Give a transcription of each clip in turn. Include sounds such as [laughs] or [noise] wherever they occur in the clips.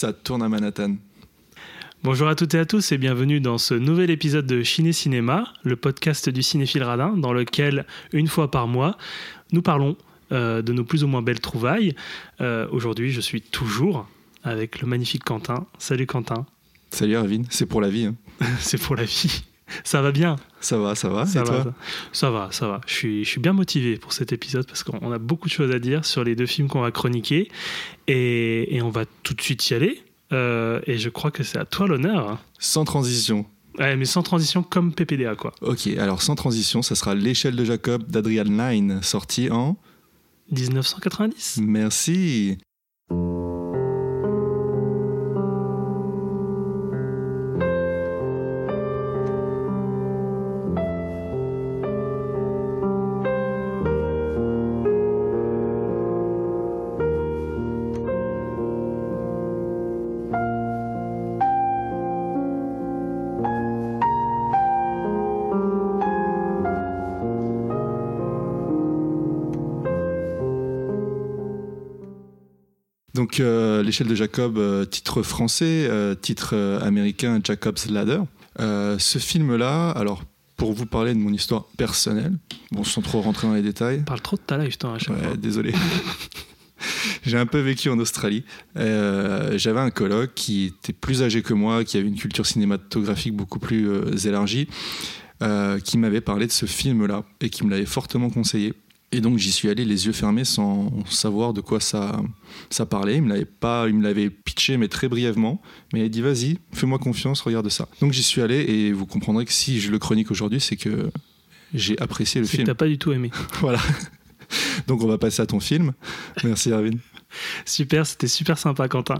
Ça tourne à Manhattan. Bonjour à toutes et à tous et bienvenue dans ce nouvel épisode de Ciné Cinéma, le podcast du cinéphile radin, dans lequel, une fois par mois, nous parlons euh, de nos plus ou moins belles trouvailles. Euh, Aujourd'hui, je suis toujours avec le magnifique Quentin. Salut Quentin. Salut Arvin, c'est pour la vie. hein. [laughs] C'est pour la vie. Ça va bien Ça va, ça va. ça et va, toi ça va, ça va. Je suis, je suis bien motivé pour cet épisode parce qu'on a beaucoup de choses à dire sur les deux films qu'on va chroniquer et, et on va tout de suite y aller. Euh, et je crois que c'est à toi l'honneur. Sans transition. Ouais, mais sans transition comme PPDA quoi. Ok, alors sans transition, ça sera L'échelle de Jacob d'Adrian Lyne, sorti en. 1990. Merci. Euh, L'échelle de Jacob, euh, titre français, euh, titre américain Jacob's Ladder. Ce film-là, alors, pour vous parler de mon histoire personnelle, bon, sans trop rentrer dans les détails, On parle trop de ta life, toi, à chaque Ouais, fois. désolé. [laughs] J'ai un peu vécu en Australie. J'avais un coloc qui était plus âgé que moi, qui avait une culture cinématographique beaucoup plus élargie, qui m'avait parlé de ce film-là et qui me l'avait fortement conseillé. Et donc j'y suis allé les yeux fermés sans savoir de quoi ça, ça parlait. Il me l'avait pas, il me l'avait pitché mais très brièvement. Mais il a dit vas-y, fais-moi confiance, regarde ça. Donc j'y suis allé et vous comprendrez que si je le chronique aujourd'hui, c'est que j'ai apprécié le film. t'as pas du tout aimé. [laughs] Voilà. Donc on va passer à ton film. Merci Erwin. Super, c'était super sympa, Quentin.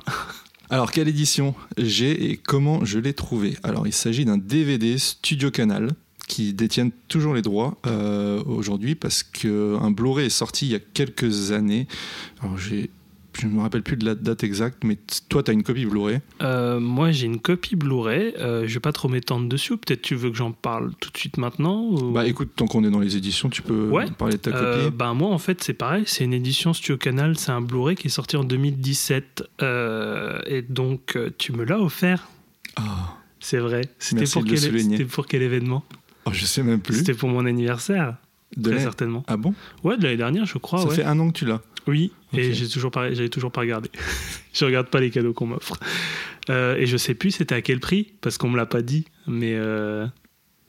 Alors quelle édition j'ai et comment je l'ai trouvé? Alors il s'agit d'un DVD Studio Canal qui détiennent toujours les droits euh, aujourd'hui parce qu'un Blu-ray est sorti il y a quelques années. Alors j'ai je ne me rappelle plus de la date exacte, mais toi, tu as une copie Blu-ray? Euh, moi, j'ai une copie Blu-ray. Euh, je vais pas trop m'étendre dessus. Peut-être tu veux que j'en parle tout de suite maintenant ou- Bah écoute, tant qu'on est dans les éditions, tu peux Ouais. parler de ta Euh, copie. bah, moi, en fait, c'est pareil. C'est une édition Studio Canal. C'est un Blu-ray qui est sorti en 2017. Euh, et donc, tu me l'as offert. Ah, C'est vrai. Pour, quel... c'était pour quel événement? Oh, je sais même plus. C'était pour mon anniversaire. De Très certainement. Ah bon? Ouais, de l'année dernière, je crois. Ça ouais. fait un an que tu l'as. Oui, et j'ai toujours pas, j'avais toujours pas regardé. [laughs] je regarde pas les cadeaux qu'on m'offre. Euh, et je sais plus c'était à quel prix parce qu'on me l'a pas dit. Mais euh,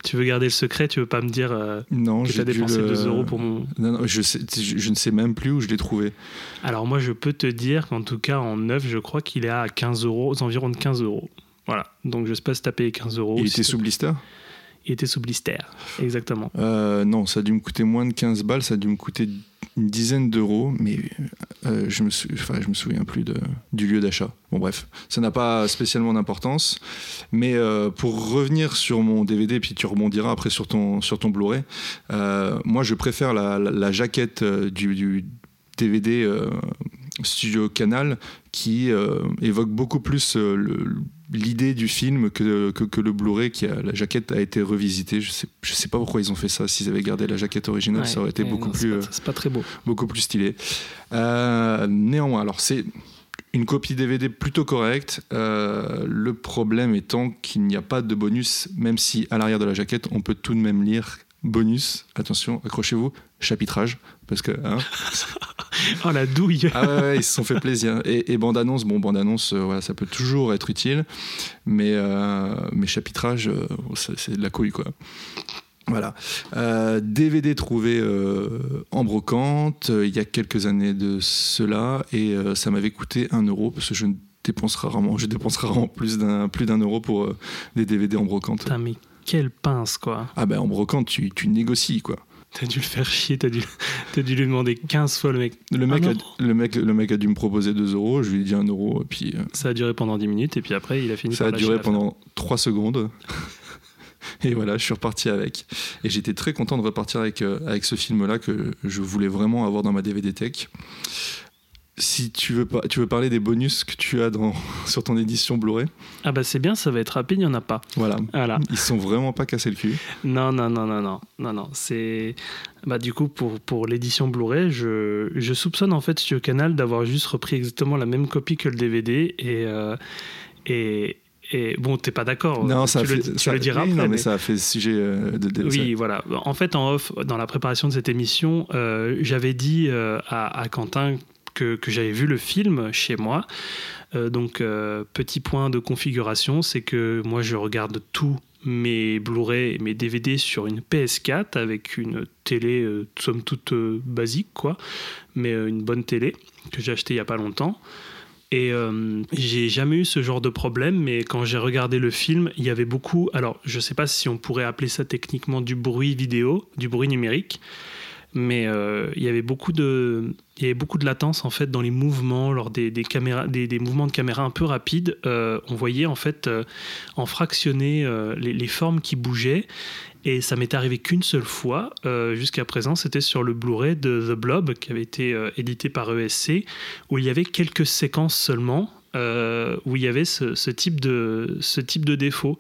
tu veux garder le secret, tu veux pas me dire euh, Non, que j'ai dépensé le- 2 euros pour mon. Non, non, je, sais, je, je ne sais même plus où je l'ai trouvé. Alors moi, je peux te dire qu'en tout cas en neuf, je crois qu'il est à 15 euros, aux environs de 15 euros. Voilà. Donc je sais pas si t'as payé 15 euros. Il était sous blister? Il était sous blister. Exactement. Euh, non, ça a dû me coûter moins de 15 balles, ça a dû me coûter une dizaine d'euros, mais euh, je, me me souviens plus du lieu d'achat. Bon bref, ça n'a pas spécialement d'importance. Mais euh, pour revenir sur mon DVD, puis tu rebondiras après sur ton, Blu-ray, moi je préfère la, jaquette du, DVD Studio Canal qui évoque beaucoup plus le- l'idée du film que, que, que le Blu-ray qui a, la jaquette a été revisitée. Je sais, je sais pas pourquoi ils ont fait ça. S'ils avaient gardé la jaquette originale Ouais, ça aurait été beaucoup non, c'est plus pas très beau. beaucoup plus stylé. Euh, néanmoins alors c'est une copie DVD plutôt correcte. Euh, le problème étant qu'il n'y a pas de bonus même si à l'arrière de la jaquette on peut tout de même lire bonus attention accrochez-vous chapitrage parce que hein, [laughs] Oh la douille. ah ouais, ouais, ils se sont fait plaisir. Et, et bande-annonce, bon, bande-annonce, euh, voilà, ça peut toujours être utile, mais, euh, mais chapitrage, euh, c'est de la couille, quoi. Voilà. DVD trouvé en brocante il y a quelques années de cela, et ça m'avait coûté un euro, parce que je ne dépense rarement, je dépense rarement plus d'un plus d'un euro pour des DVD en brocante. Putain, mais quelle pince quoi. Ah ben en brocante, tu, tu négocies, quoi. T'as dû le faire chier, t'as dû, [laughs] t'as dû lui demander 15 fois le mec. Le mec, Un a, le, mec, le mec a dû me proposer 2 euros, je lui ai dit 1 euro, et puis euh, Ça a duré pendant 10 minutes et puis après il a fini Ça par a duré pendant 3 secondes. [laughs] Et voilà, je suis reparti avec. Et j'étais très content de repartir avec, euh, avec ce film-là que je voulais vraiment avoir dans ma DVD Tech. Si tu veux, tu veux parler des bonus que tu as dans, [laughs] sur ton édition Blu-ray. Ah bah c'est bien, ça va être rapide, il n'y en a pas. Voilà. voilà. Ils sont vraiment pas cassés le cul. Non, non, non, non, non, non, non. C'est bah du coup pour, pour l'édition Blu-ray, je, je, soupçonne en fait Studio Canal d'avoir juste repris exactement la même copie que le DVD et euh, et, et bon, t'es pas d'accord. Non, ça tu, le, tu le diras oui, après. Non, mais, ça a fait sujet euh, de, de Oui, voilà. En fait, en off, dans la préparation de cette émission, euh, j'avais dit euh, à, à, Quentin que, j'avais vu le film chez moi. Euh, donc, euh, petit point de configuration, c'est que moi, je regarde tous mes Blu-ray et mes DVD sur une PS4 avec une télé, euh, somme toute basique, quoi, mais une bonne télé que j'ai achetée il y a pas longtemps. Et euh, j'ai jamais eu ce genre de problème, mais quand j'ai regardé le film, il y avait beaucoup. Alors, je sais pas si on pourrait appeler ça techniquement du bruit vidéo, du bruit numérique, mais euh, il y avait beaucoup de, latence en fait dans les mouvements lors des, mouvements de caméra un peu rapides. Euh, on voyait en fait euh, en fractionner les, formes qui bougeaient. Et ça m'est arrivé qu'une seule fois. Jusqu'à présent, c'était sur le Blu-ray de The Blob, qui avait été édité par ESC, où il y avait quelques séquences seulement, où il y avait ce type de défaut.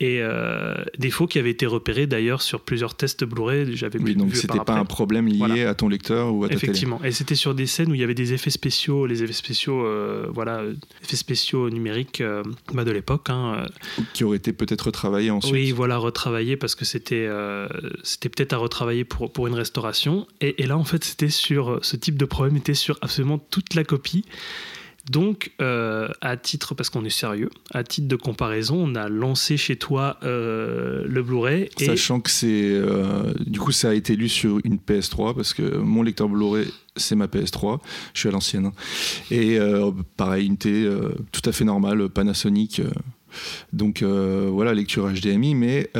Et euh, défaut qui avait été repéré d'ailleurs sur plusieurs tests Blu-ray. J'avais oui, donc c'était pas un problème lié voilà. à ton lecteur ou à ta Effectivement. Télé. Et c'était sur des scènes où il y avait des effets spéciaux, les effets spéciaux, euh, voilà, effets spéciaux numériques euh, bah de l'époque. Hein, qui auraient été peut-être retravaillés ensuite. Oui, voilà, retravaillés parce que c'était euh, c'était peut-être à retravailler pour, pour une restauration. Et, et là, en fait, c'était sur ce type de problème était sur absolument toute la copie. Donc, euh, à titre, parce qu'on est sérieux, à titre de comparaison, on a lancé chez toi euh, le Blu-ray. Sachant que c'est. Euh, du coup, ça a été lu sur une PS3, parce que mon lecteur Blu-ray, c'est ma PS3. Je suis à l'ancienne. Hein. Et pareil, une télé tout à fait normale, Panasonic. donc, voilà, lecture HDMI, mais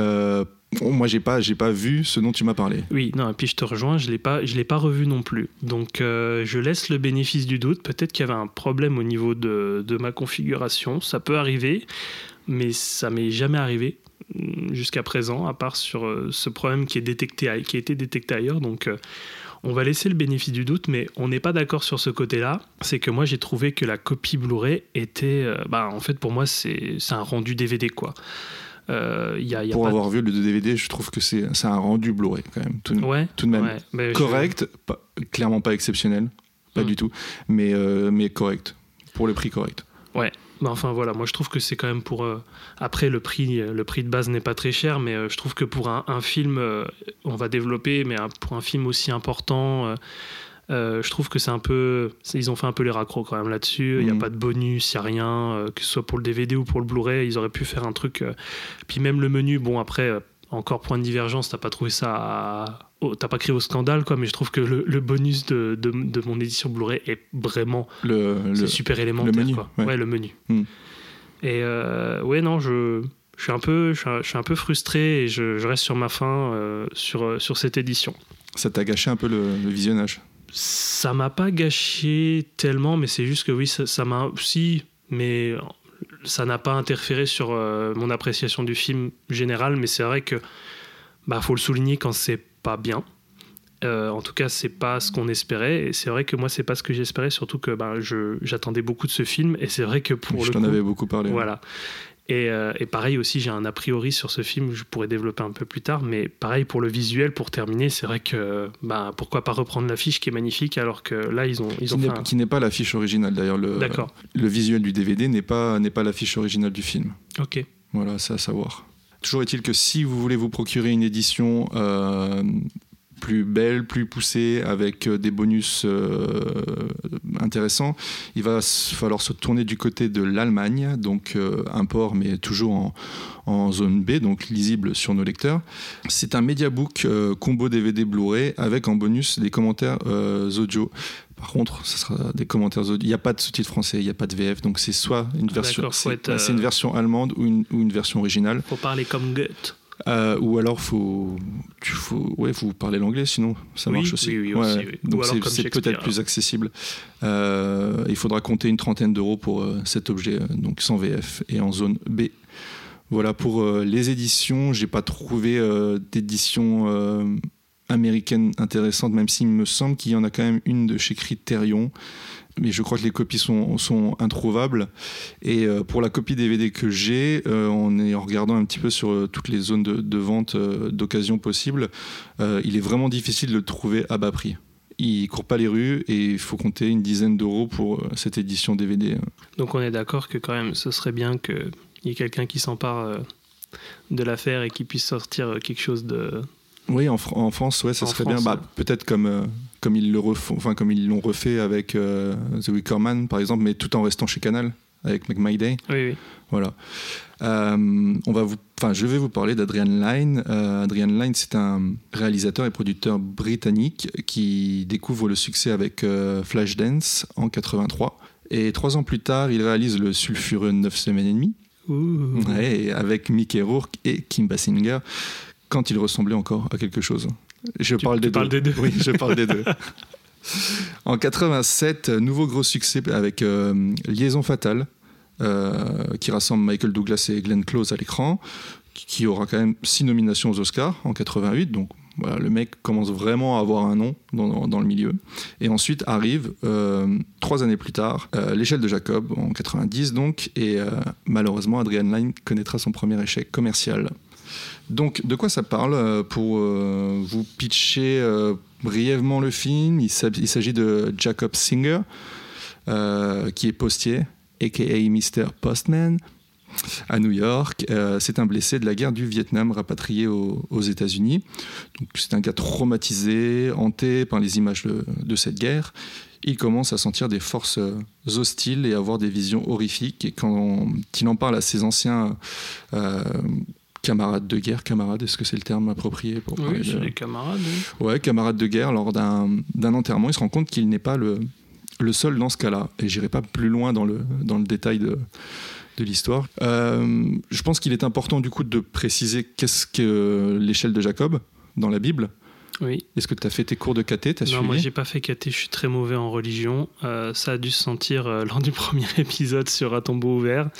moi, j'ai pas, pas vu ce dont tu m'as parlé. Oui, non, et puis je te rejoins, je l'ai pas, l'ai pas revu non plus. Donc, euh, je laisse le bénéfice du doute. Peut-être qu'il y avait un problème au niveau de, de, ma configuration. Ça peut arriver, mais ça m'est jamais arrivé jusqu'à présent, à part sur euh, ce problème qui est détecté, qui a été détecté ailleurs. Donc, euh, on va laisser le bénéfice du doute, mais on n'est pas d'accord sur ce côté-là. C'est que moi, j'ai trouvé que la copie Blu-ray était, bah, en fait, pour moi, c'est un rendu DVD, quoi. Euh, y a, y a Pour avoir de... vu le DVD, je trouve que c'est un rendu Blu-ray quand même. Tout, ouais, tout de même. Ouais, correct, je... pas, clairement pas exceptionnel, pas mmh. du tout, mais, euh, mais correct. Pour le prix correct. Ouais. Bah enfin voilà, moi je trouve que c'est quand même pour. Euh, après, le prix, le prix de base n'est pas très cher, mais euh, je trouve que pour un, un film, euh, on va développer, mais un, pour un film aussi important. Euh, je trouve que c'est un peu. Ils ont fait un peu les raccros quand même là-dessus. Il mmh. n'y a pas de bonus, il n'y a rien, euh, que ce soit pour le DVD ou pour le Blu-ray. Ils auraient pu faire un truc. Euh... Puis même le menu, bon, après, encore point de divergence, t'as pas trouvé ça. À... Oh, t'as pas crié au scandale, quoi, mais je trouve que le, le bonus de, de, de, mon édition Blu-ray est vraiment. Le, le super élémentaire, le menu, quoi. Ouais. ouais le menu. Mmh. Et ouais, non, je. Je suis, un peu, je, suis un, je suis un peu frustré et je, je reste sur ma faim euh, sur, sur cette édition. Ça t'a gâché un peu le, le visionnage? Ça m'a pas gâché tellement, mais c'est juste que oui, ça m'a si, mais ça n'a pas interféré sur euh, mon appréciation du film général. Mais c'est vrai que bah faut le souligner quand c'est pas bien. Euh, en tout cas, c'est pas ce qu'on espérait, et c'est vrai que moi, c'est pas ce que j'espérais, surtout que bah, j'attendais beaucoup de ce film, et c'est vrai que pour je le t'en avais beaucoup parlé. Voilà. Et, euh, et, pareil aussi, j'ai un a priori sur ce film, je pourrais développer un peu plus tard, mais pareil pour le visuel, pour terminer, c'est vrai que bah, pourquoi pas reprendre l'affiche qui est magnifique alors que là ils ont. Ils qui ont n'est un... qu pas l'affiche originale d'ailleurs. Le, le visuel du DVD n'est pas, pas l'affiche originale du film. Ok. Voilà, c'est à savoir. Toujours est-il que si vous voulez vous procurer une édition euh, plus belle, plus poussée, avec des bonus euh, intéressants, il va falloir se tourner du côté de l'Allemagne, donc euh, un port mais toujours en, en, zone B, donc lisible sur nos lecteurs. C'est un mediabook euh, combo DVD Blu-ray avec en bonus des commentaires euh, audio. Par contre, ce sera des commentaires audio. Il n'y a pas de sous-titres français, il n'y a pas de VF, donc c'est soit une version, c'est euh... une version allemande ou une, ou une version originale. Faut parler comme Goethe. Euh, ou alors faut, tu faut, ouais, faut parler l'anglais, sinon ça oui, marche aussi. Oui, oui, aussi oui. Donc c'est peut-être plus accessible. Euh, il faudra compter une trentaine d'euros pour euh, cet objet, donc sans VF et en zone B. Voilà pour les éditions. J'ai pas trouvé d'édition américaine intéressante, même s'il me semble qu'il y en a quand même une de chez Criterion. Mais je crois que les copies sont, sont introuvables. Et euh, pour la copie DVD que j'ai, euh, en, regardant un petit peu sur euh, toutes les zones de, de vente d'occasion possibles, il est vraiment difficile de le trouver à bas prix. Il court pas les rues et il faut compter une dizaine d'euros pour cette édition DVD. Donc on est d'accord que quand même ce serait bien qu'il y ait quelqu'un qui s'empare de l'affaire et qui puisse sortir quelque chose de... Oui, en, Fr- en France, ouais, ça En serait France, bien. Bah, Peut-être comme, euh, comme ils le refont, enfin comme ils l'ont refait avec euh, The Wicker Man, par exemple, mais tout en restant chez Canal avec Make My Day. Oui, oui. Voilà. Euh, on va vous, enfin, je vais vous parler d'Adrian Lyne. Adrian Lyne, c'est un réalisateur et producteur britannique qui découvre le succès avec Flashdance en 83. Et trois ans plus tard, il réalise le sulfureux 9 semaines et demie. Ouais, avec Mickey Rourke et Kim Basinger, quand il ressemblait encore à quelque chose. Je Tu- parle, tu des, parles deux. des deux. Oui, je parle des deux. [laughs] En 87, nouveau gros succès avec euh, Liaison fatale, euh, qui rassemble Michael Douglas et Glenn Close à l'écran, qui- aura quand même six nominations aux Oscars en 88. Donc voilà, le mec commence vraiment à avoir un nom dans, dans le milieu. Et ensuite arrive, euh, trois années plus tard, L'échelle de Jacob en 90 donc, et malheureusement Adrian Lyne connaîtra son premier échec commercial. Donc, de quoi ça parle euh, Pour euh, vous pitcher euh, brièvement le film, il s'ag- il s'agit de Jacob Singer, qui est postier, aka Mr. Postman, à New York. C'est un blessé de la guerre du Vietnam rapatrié au- aux États-Unis. C'est un gars traumatisé, hanté par les images de, cette guerre. Il commence à sentir des forces hostiles et à avoir des visions horrifiques. Et quand il en parle à ses anciens camarades de guerre, camarades, est-ce que c'est le terme approprié pour Oui, de- c'est des camarades. oui. Ouais, camarade de guerre, lors d'un enterrement, il se rend compte qu'il n'est pas le, le seul dans ce cas-là. Et j'irai pas plus loin dans le, dans le détail de, de l'histoire. Euh, je pense qu'il est important du coup de préciser qu'est-ce que l'échelle de Jacob dans la Bible. Oui. Est-ce que tu as fait tes cours de caté Non, suivi moi j'ai pas fait caté, je suis très mauvais en religion. Euh, ça a dû se sentir euh, [laughs] lors du premier [laughs] épisode sur Un tombeau ouvert.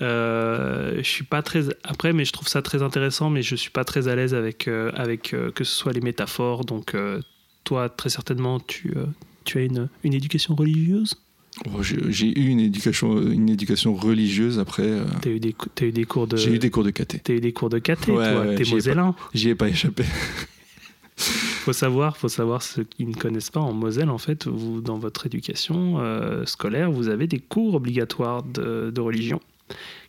Euh, je suis pas très après, mais je trouve ça très intéressant, mais je suis pas très à l'aise avec euh, avec euh, que ce soit les métaphores. Donc toi, très certainement, tu tu as une, une éducation religieuse? Oh, J'ai eu une éducation, une éducation religieuse après. euh, T'as eu des t'as eu des cours de J'ai eu des cours de caté. t'as eu des cours de caté, Ouais, toi. ouais, T'es j'y ai mosellin. J'y ai pas échappé. [laughs] Faut savoir, faut savoir ceux qui ne connaissent pas en Moselle, en fait, vous dans votre éducation euh, scolaire, vous avez des cours obligatoires de, de religion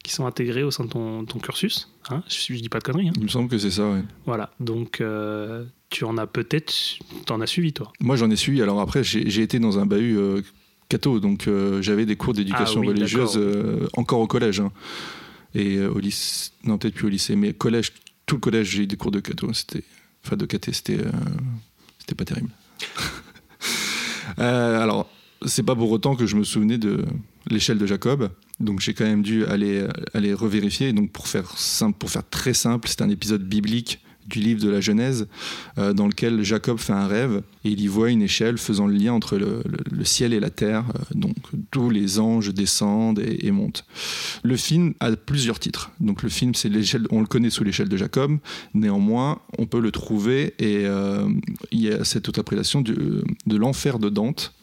qui sont intégrés au sein de ton, ton cursus. Hein je, je dis pas de conneries. hein. Il me semble que c'est ça, ouais. Voilà. Donc euh, tu en as peut-être, t'en as suivi toi. Moi, j'en ai suivi. Alors après, j'ai été dans un bahut euh, catho, donc euh, j'avais des cours d'éducation Ah oui, religieuse euh, encore au collège. hein. Et au lycée, non, peut-être plus au lycée, mais collège, tout le collège, j'ai eu des cours de catho. C'était, enfin, de caté, c'était, pas terrible. [laughs] Alors, c'est pas pour autant que je me souvenais de l'échelle de Jacob. Donc j'ai quand même dû aller, aller revérifier. Donc pour faire simple, pour faire très simple, c'est un épisode biblique du livre de la Genèse euh, dans lequel Jacob fait un rêve et il y voit une échelle faisant le lien entre le, ciel et la terre. euh, donc tous les anges descendent et, montent. Le film a plusieurs titres. Donc le film, c'est l'échelle, on le connaît sous l'échelle de Jacob. Néanmoins, on peut le trouver et euh, il y a cette autre appellation de l'enfer de Dante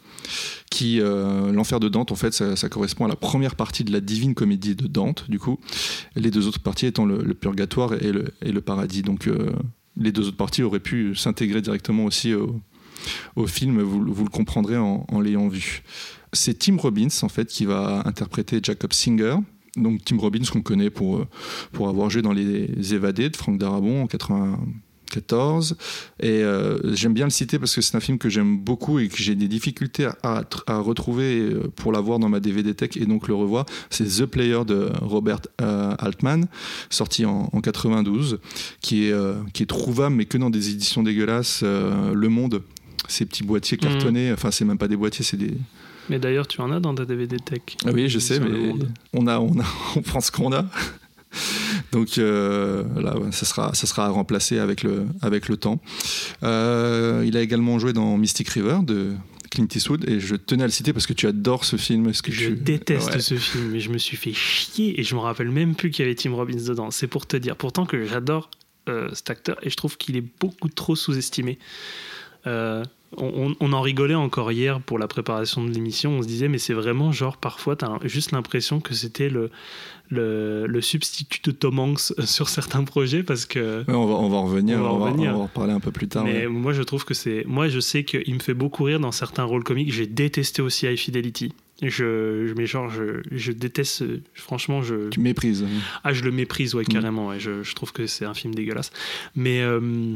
qui euh, l'enfer de Dante en fait ça, correspond à la première partie de la divine comédie de Dante du coup. Les deux autres parties étant le, purgatoire et le, paradis. Donc euh, les deux autres parties auraient pu s'intégrer directement aussi au, film vous, vous le comprendrez en, l'ayant vu. C'est Tim Robbins en fait qui va interpréter Jacob Singer. Donc Tim Robbins qu'on connaît pour, euh, pour avoir joué dans Les Évadés de Franck Darabon en 94 et euh, j'aime bien le citer parce que c'est un film que j'aime beaucoup et que j'ai des difficultés à, à, à retrouver euh, pour l'avoir dans ma DVD tech et donc le revoir. C'est The Player de Robert euh, Altman, sorti en, en 92, qui est, euh, qui est trouvable mais que dans des éditions dégueulasses. le Monde, ces petits boîtiers Mhm. cartonnés, enfin c'est même pas des boîtiers, c'est des... Mais d'ailleurs, tu en as dans ta DVD Tech. Ah oui, je sais, mais on a, on a, [laughs] on prend ce qu'on a. [laughs] Donc euh, là, ça sera, ça sera à remplacer avec le, avec le temps. Euh, il a également joué dans Mystic River de Clint Eastwood et je tenais à le citer parce que tu adores ce film. Que Je tu- déteste Ouais. ce film, mais je me suis fait chier et je me rappelle même plus qu'il y avait Tim Robbins dedans. C'est pour te dire. Pourtant que j'adore euh, cet acteur, et je trouve qu'il est beaucoup trop sous-estimé. Euh, on, on, en rigolait encore hier pour la préparation de l'émission. On se disait, mais c'est vraiment genre, parfois, tu as juste l'impression que c'était le, le, le, substitut de Tom Hanks sur certains projets parce que. Ouais, on, va, on va revenir, on va, on, va, on va, en reparler un peu plus tard. Mais ouais. moi, je trouve que c'est. Moi, je sais qu'il me fait beaucoup rire dans certains rôles comiques. J'ai détesté aussi High Fidelity. Je, je, mais genre, je, je déteste. Franchement, je. Tu méprises. Ah, je le méprise, ouais, carrément. Ouais. Je, je trouve que c'est un film dégueulasse. Mais. Euh,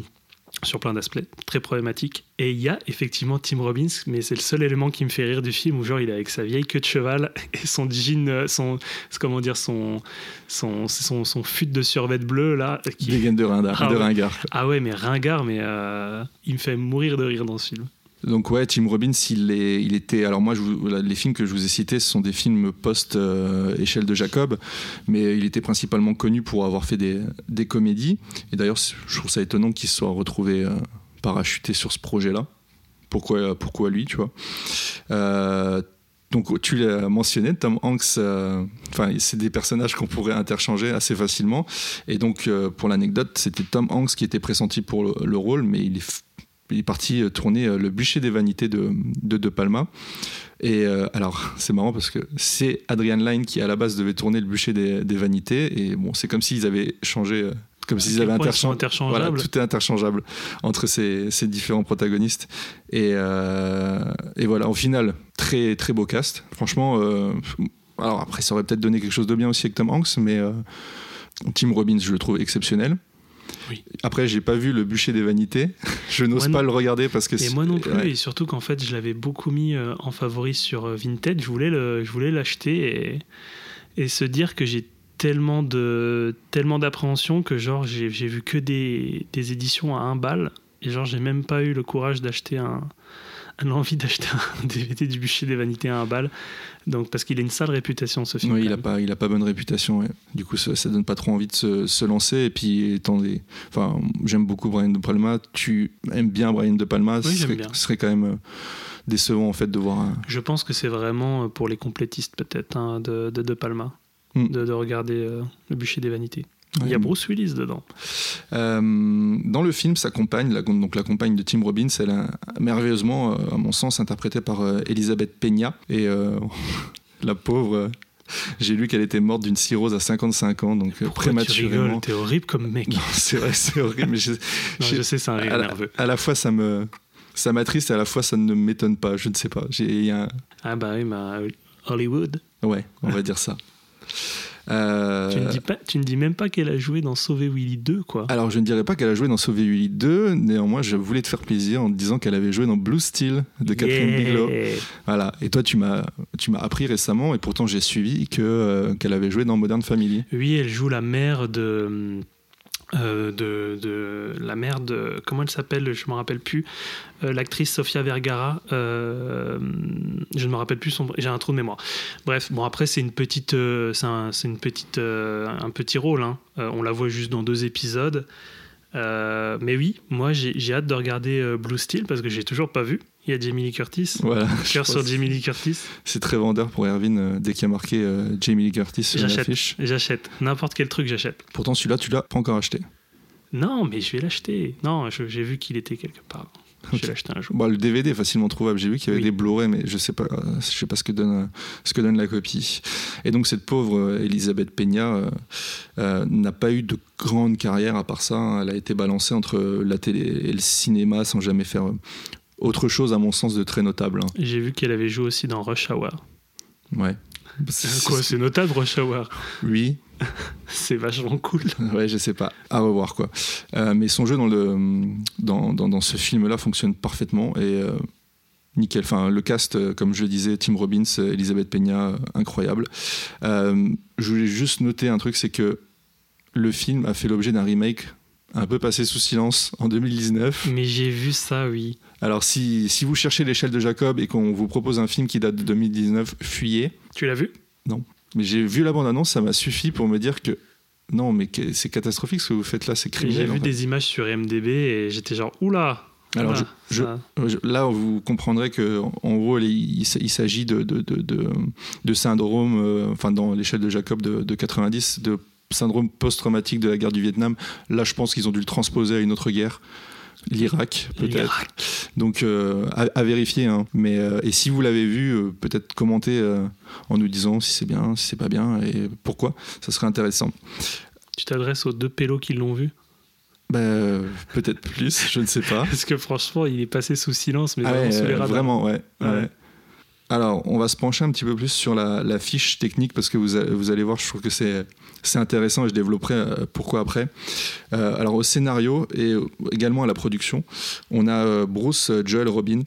sur plein d'aspects, très problématique. Et il y a effectivement Tim Robbins, mais c'est le seul élément qui me fait rire du film où genre il est avec sa vieille queue de cheval [laughs] et son jean, son comment dire, son son son, son fut de survêt bleu là. Qui... Des gaines de, ringard, ah, de ringard. Ah ouais, mais ringard, mais euh, il me fait mourir de rire dans ce film. Donc ouais, Tim Robbins, il, était. Alors moi, les films que je vous ai cités, ce sont des films post euh, échelle de Jacob, mais il était principalement connu pour avoir fait des, comédies. Et d'ailleurs, je trouve ça étonnant qu'il soit retrouvé euh, parachuté sur ce projet-là. Pourquoi, pourquoi lui, tu vois? Euh, donc tu l'as mentionné, Tom Hanks, enfin c'est des personnages qu'on pourrait interchanger assez facilement. Et donc pour l'anecdote, c'était Tom Hanks qui était pressenti pour le rôle, mais il est il est parti tourner Le bûcher des vanités de De, de Palma. Et euh, alors, c'est marrant parce que c'est Adrian Lyne qui, à la base, devait tourner Le bûcher des, des vanités. Et bon, c'est comme s'ils avaient changé. Euh, comme s'ils avaient interchange... interchangeable. Voilà, tout est interchangeable entre ces, ces différents protagonistes. Et, euh, et, voilà, au final, très, très beau cast. Franchement, euh, alors après, ça aurait peut-être donné quelque chose de bien aussi avec Tom Hanks, mais euh, Tim Robbins, je le trouve exceptionnel. Oui. Après, j'ai pas vu le bûcher des vanités. [laughs] Je n'ose pas le regarder parce que. Et moi non plus. Ouais. Et surtout qu'en fait, je l'avais beaucoup mis euh, en favori sur euh, Vinted. Je voulais le, je voulais l'acheter et, et se dire que j'ai tellement de tellement d'appréhension que genre j'ai vu que des, des éditions à un bal et genre j'ai même pas eu le courage d'acheter un l'envie d'acheter un [laughs] DVD du bûcher des vanités à un bal donc parce qu'il a une sale réputation ce film oui il a pas il a pas bonne réputation ouais. du coup ça, ça, donne pas trop envie de se, se lancer et puis étant des enfin j'aime beaucoup Brian de Palma tu aimes bien Brian de Palma oui, ce, serait, bien. ce serait quand même décevant en fait de voir un... je pense que c'est vraiment pour les complétistes peut-être hein, de, de de Palma mm. de, de, regarder euh, le bûcher des vanités il y a Bruce Willis dedans. Euh, dans le film, sa compagne, la, donc la compagne de Tim Robbins, elle est merveilleusement, euh, à mon sens, interprétée par euh, Elisabeth Peña. Et euh, [laughs] la pauvre, j'ai lu qu'elle était morte d'une cirrhose à 55 ans, donc Pourquoi prématurément. T'es horrible comme mec. C'est vrai, c'est horrible. Mais je, [laughs] non, je sais, c'est un rire à la, nerveux. À la fois, ça me, ça m'attriste et à la fois, ça ne m'étonne pas. Je ne sais pas. J'ai un... Ah bah oui, bah, Hollywood. Ouais, on va dire ça. [laughs] Euh... Tu, ne dis pas, tu ne dis même pas qu'elle a joué dans Sauver Willy 2, quoi. Alors, je ne dirais pas qu'elle a joué dans Sauver Willy 2. Néanmoins, je voulais te faire plaisir en te disant qu'elle avait joué dans Blue Steel de Catherine yeah. Bigelow. Voilà. Et toi, tu m'as, appris récemment, et pourtant j'ai suivi que, euh, qu'elle avait joué dans Modern Family. Oui, elle joue la mère de. Euh, de, la mère de comment elle s'appelle je me rappelle plus. Euh, l'actrice Sofia Vergara euh, je ne me rappelle plus son j'ai un trou de mémoire. Bref bon après c'est une petite c'est un, une petite un petit rôle hein. on la voit juste dans deux épisodes euh, mais oui moi j'ai hâte de regarder Blue Steel parce que j'ai toujours pas vu il y a Jamie Lee Curtis. Voilà. [laughs] Cœur sur Jamie Lee Curtis. C'est très vendeur pour Erwin euh, dès qu'il y a marqué euh, Jamie Lee Curtis sur l'affiche. J'achète. N'importe quel truc, j'achète. Pourtant, celui-là, tu l'as pas encore acheté. Non, mais je vais l'acheter. Non, j'ai vu qu'il était quelque part. Je l'acheter un jour. Bon, le DVD est facilement trouvable. J'ai vu qu'il y avait oui. des Blu-ray, mais je sais pas, je sais pas ce que donne, ce que donne la copie. Et donc cette pauvre Elisabeth Peña euh, euh, n'a pas eu de grande carrière à part ça. Elle a été balancée entre la télé et le cinéma sans jamais faire autre chose à mon sens de très notable. Hein. J'ai vu qu'elle avait joué aussi dans Rush Hour. Ouais. Quoi, c'est notable Rush Hour Oui. [laughs] c'est vachement cool. Ouais, je sais pas. À revoir quoi. Euh, mais son jeu dans le dans, dans, dans ce film-là fonctionne parfaitement et euh, nickel. Enfin, le cast, euh, comme je le disais, Tim Robbins, Elisabeth Peña, incroyable. Euh, je voulais juste noter un truc, c'est que le film a fait l'objet d'un remake un peu passé sous silence en 2019. Mais j'ai vu ça, oui. Alors, si, si vous cherchez l'échelle de Jacob et qu'on vous propose un film qui date de 2019, fuyez. Tu l'as vu? Non. Mais j'ai vu la bande-annonce, ça m'a suffi pour me dire que non, mais c'est catastrophique ce que vous faites là, c'est criminel. J'ai vu des images sur MDB et j'étais genre, oula alors, je, je, là, vous comprendrez que, en gros, il, s'agit de, de, de, de, syndrome, euh, enfin, dans l'échelle de Jacob de 90, de syndrome post-traumatique de la guerre du Vietnam. Là, je pense qu'ils ont dû le transposer à une autre guerre. L'Irak, peut-être. Donc, euh, à, à vérifier. hein. Mais, euh, et si vous l'avez vu, euh, peut-être commenter en nous disant si c'est bien, si c'est pas bien et pourquoi. Ça serait intéressant. Tu t'adresses aux deux pélos qui l'ont vu? Bah, euh, peut-être plus, je ne sais pas. [laughs] Parce que franchement, il est passé sous silence, mais Ah vraiment ouais, sous les radars. vraiment, ouais, Ouais. ouais. Alors, on va se pencher un petit peu plus sur la, la fiche technique parce que vous, vous allez voir, je trouve que c'est c'est intéressant et je développerai euh, pourquoi après. Euh, alors, au scénario et également à la production, on a euh, Bruce Joel Robin.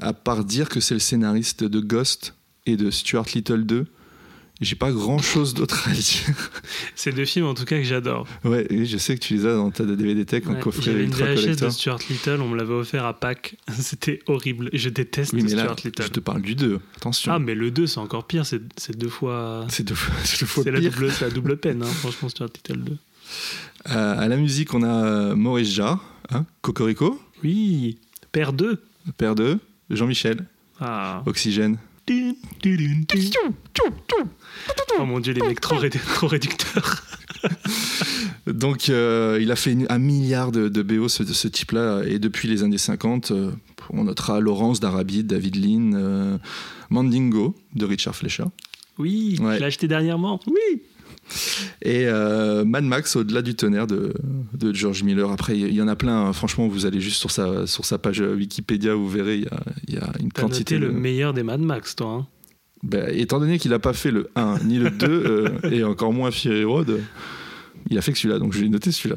À part dire que c'est le scénariste de Ghost et de Stuart Little 2, j'ai pas grand chose d'autre à dire. [laughs] C'est deux films en tout cas que j'adore. ouais, et je sais que tu les as dans ta DVD Tech en Ouais, coffret J'avais une ultra VHS de collector. Stuart Little, on me l'avait offert à Pâques. [laughs] C'était horrible. Je déteste Oui, mais là, Stuart Little. je te parle du 2. Attention. Ah, mais le 2, c'est encore pire. [laughs] C'est deux fois. c'est deux fois, c'est deux fois pire. double- c'est la double peine, hein, franchement, Stuart Little 2. Euh, à la musique, on a euh, Maurice Jarre, hein, Cocorico, Oui, Père 2. père de Jean-Michel, Ah. Oxygène. Oh mon dieu, les mecs trop, rédu- trop réducteurs. [laughs] Donc, euh, il a fait une- un milliard de, de BO, ce, ce type-là, et depuis les années 50, euh, on notera Laurence d'Arabie, David Lean, euh, Mandingo de Richard Fleischer, Oui, Ouais. je l'ai acheté dernièrement. oui, et euh, Mad Max au-delà du tonnerre de, de George Miller. Après, il y en a plein. hein. Franchement, vous allez juste sur sa, sur sa page Wikipédia, vous verrez, il y a, il y a une T'as quantité noté de... le meilleur des Mad Max, toi. hein. Ben, étant donné qu'il n'a pas fait le 1 ni le 2, euh, [laughs] et encore moins Fury Road, il a fait que celui-là, donc je l'ai noté celui-là.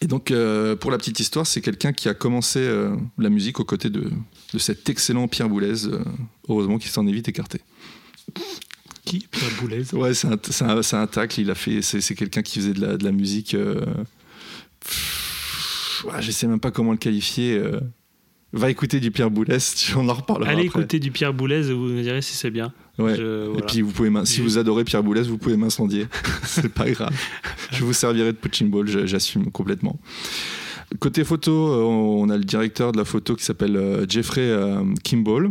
Et donc, euh, pour la petite histoire, c'est quelqu'un qui a commencé euh, la musique aux côtés de, de cet excellent Pierre Boulez, euh, heureusement qu'il s'en est vite écarté. Qui Pierre Boulez. Ouais, c'est un, un, tacle, il a fait, c'est, quelqu'un qui faisait de la, de la musique. euh, pff, ouais, je sais même pas comment le qualifier. euh. Va écouter du Pierre Boulez, on en reparlera. Allez après. écouter du Pierre Boulez et vous me direz si c'est bien. Ouais. Je- Et puis vous pouvez si vous adorez Pierre Boulez, vous pouvez m'incendier. [laughs] c'est pas grave. Je vous servirai de punching ball, j'assume complètement. Côté photo, euh, on a le directeur de la photo qui s'appelle euh, Jeffrey Kimball,